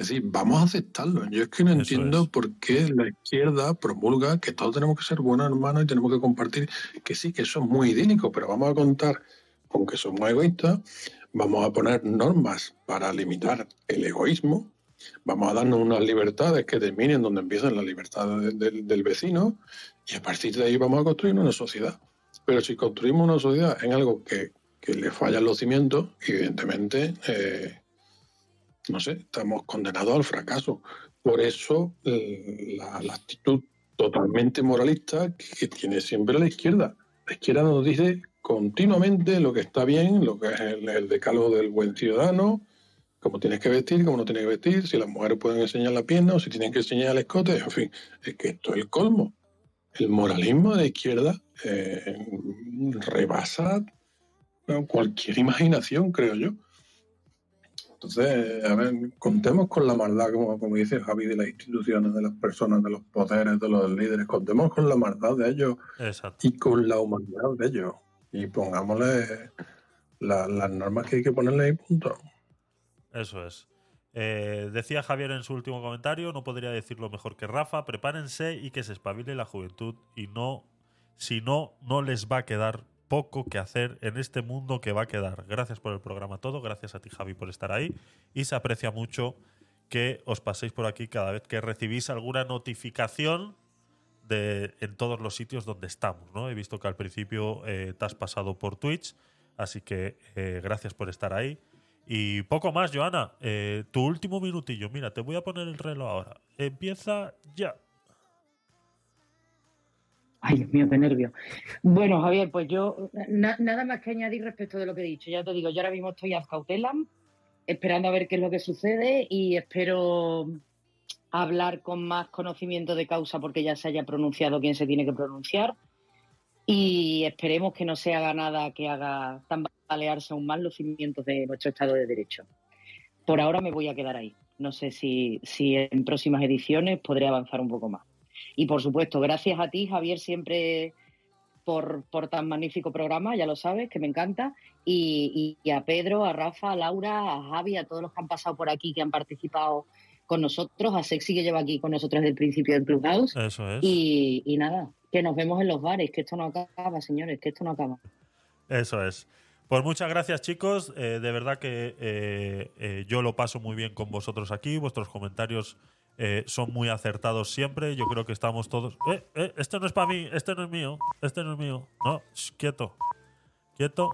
Es decir, vamos a aceptarlo. Yo es que no Eso entiendo es. por qué la izquierda promulga que todos tenemos que ser buenos hermanos y tenemos que compartir. Que sí, que eso es muy idílico, pero vamos a contar con que somos egoístas, vamos a poner normas para limitar el egoísmo, vamos a darnos unas libertades que terminen donde empiezan las libertades de- del- del vecino y a partir de ahí vamos a construir una sociedad. Pero si construimos una sociedad en algo que, que le fallan los cimientos, evidentemente, eh, no sé, estamos condenados al fracaso. Por eso eh, la, actitud totalmente moralista que, que tiene siempre la izquierda. La izquierda nos dice continuamente lo que está bien, lo que es el, el decálogo del buen ciudadano, cómo tienes que vestir, cómo no tienes que vestir, si las mujeres pueden enseñar la pierna o si tienen que enseñar el escote, en fin, es que esto es el colmo. El moralismo de izquierda eh, rebasa cualquier imaginación, creo yo. Entonces, a ver, contemos con la maldad, como, como dice Javi, de las instituciones, de las personas, de los poderes, de los líderes, contemos con la maldad de ellos Exacto. y con la humanidad de ellos. Y pongámosle la- las normas que hay que ponerle y punto. Eso es. Eh, decía Javier en su último comentario, no podría decirlo mejor que Rafa, prepárense y que se espabile la juventud y no, si no, no les va a quedar poco que hacer en este mundo que va a quedar. Gracias por el programa todo, gracias a ti Javi por estar ahí y se aprecia mucho que os paséis por aquí cada vez que recibís alguna notificación de, en todos los sitios donde estamos. ¿no? He visto que al principio eh, te has pasado por Twitch, así que eh, gracias por estar ahí. Y poco más, Joana. Eh, tu último minutillo. Mira, te voy a poner el reloj ahora. Empieza ya. Ay, Dios mío, qué nervio. Bueno, Javier, pues yo na- nada más que añadir respecto de lo que he dicho. Ya te digo, yo ahora mismo estoy a cautela, esperando a ver qué es lo que sucede y espero hablar con más conocimiento de causa porque ya se haya pronunciado quien se tiene que pronunciar y esperemos que no se haga nada que haga tambalearse aún más los cimientos de nuestro Estado de Derecho. Por ahora me voy a quedar ahí. No sé si, si en próximas ediciones podré avanzar un poco más. Y por supuesto, gracias a ti, Javier, siempre por, por tan magnífico programa, ya lo sabes, que me encanta. Y, y- a Pedro, a Rafa, a Laura, a Javi, a todos los que han pasado por aquí, que han participado con nosotros, a Sexy, que lleva aquí con nosotros desde el principio del Clubhouse. Eso es. Y, y nada, que nos vemos en los bares, que esto no acaba, señores, que esto no acaba. Eso es. Pues muchas gracias, chicos. Eh, de verdad que eh, eh, yo lo paso muy bien con vosotros aquí. Vuestros comentarios eh, son muy acertados siempre. Yo creo que estamos todos. Eh, eh, este no es para mí, este no es mío, este no es mío. No, quieto. Quieto.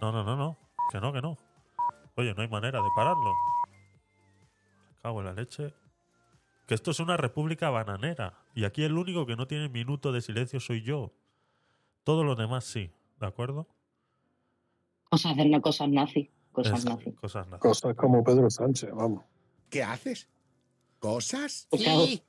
No, no, no, no. Que no, que no. Oye, no hay manera de pararlo. En la leche. Que esto es una república bananera. Y aquí el único que no tiene minuto de silencio soy yo. Todos los demás sí. ¿De acuerdo? Cosas de cosas nazi, cosas Eso, nazi. Cosas nazi. Cosas como Pedro Sánchez, vamos. ¿Qué haces? ¿Cosas? Pues hago- Sí.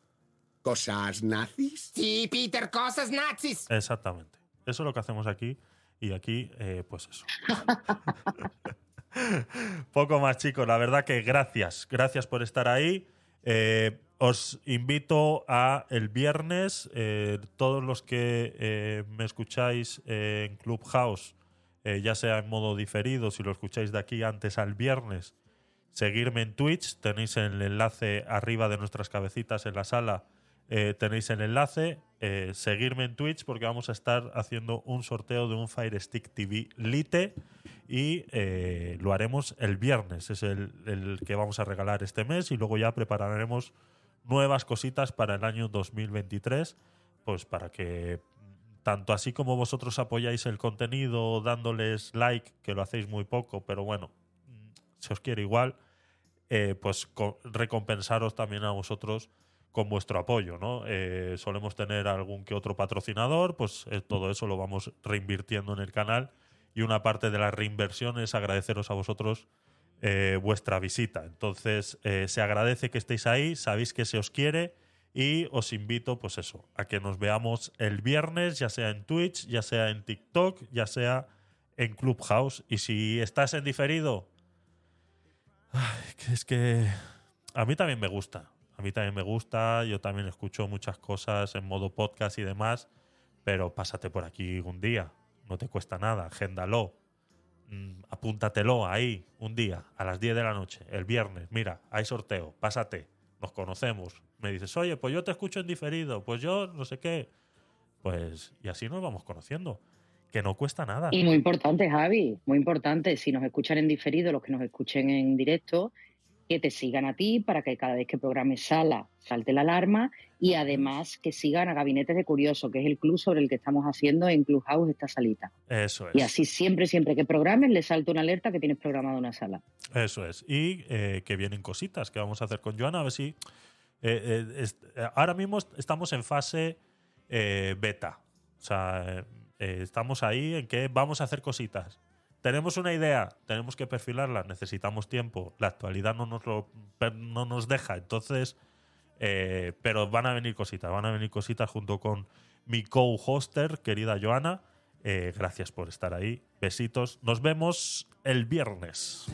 ¿Cosas nazis? Sí, Peter, cosas nazis. Exactamente. Eso es lo que hacemos aquí. Y aquí, eh, pues eso. Poco más, chicos. La verdad que gracias. Gracias por estar ahí. Eh, os invito a el viernes, eh, todos los que eh, me escucháis en Clubhouse, ya sea en modo diferido, si lo escucháis de aquí antes al viernes, seguirme en Twitch. Tenéis el enlace arriba de nuestras cabecitas en la sala. Eh, tenéis el enlace. Eh, seguirme en Twitch porque vamos a estar haciendo un sorteo de un Fire Stick TV Lite y eh, lo haremos el viernes. Es el, el que vamos a regalar este mes y luego ya prepararemos nuevas cositas para el año 2023, pues para que tanto así como vosotros apoyáis el contenido dándoles like, que lo hacéis muy poco, pero bueno, mm, si os quiere igual, pues co- recompensaros también a vosotros con vuestro apoyo, ¿no? Eh, solemos tener algún que otro patrocinador, pues eh, todo eso lo vamos reinvirtiendo en el canal y una parte de la reinversión es agradeceros a vosotros eh, vuestra visita. Entonces, se agradece que estéis ahí, sabéis que se os quiere y os invito, pues eso, a que nos veamos el viernes, ya sea en Twitch, ya sea en TikTok, ya sea en Clubhouse. Y si estás en diferido, ay, es que a mí también me gusta. A mí también me gusta, yo también escucho muchas cosas en modo podcast y demás, pero pásate por aquí un día, no te cuesta nada, agéndalo. mm, apúntatelo ahí un día, a las 10 de la noche, el viernes. Mira, hay sorteo, pásate, nos conocemos. Me dices, oye, pues yo te escucho en diferido, pues yo no sé qué. Pues, y así nos vamos conociendo. Que no cuesta nada. Y muy importante, Javi, muy importante, si nos escuchan en diferido, los que nos escuchen en directo, que te sigan a ti para que cada vez que programes sala salte la alarma y además que sigan a Gabinetes de Curioso, que es el club sobre el que estamos haciendo en Clubhouse esta salita. Eso es. Y así siempre, siempre que programes, le salta una alerta que tienes programada una sala. Eso es. Y eh, que vienen cositas que vamos a hacer con Joana, a ver si. eh, eh, ahora mismo est- estamos en fase beta. O sea, estamos ahí en que vamos a hacer cositas. Tenemos una idea, tenemos que perfilarla, necesitamos tiempo. La actualidad no nos, lo, no nos deja. Entonces, eh, pero van a venir cositas, van a venir cositas junto con mi co-hoster, querida Joana. Eh, gracias por estar ahí. Besitos. Nos vemos el viernes.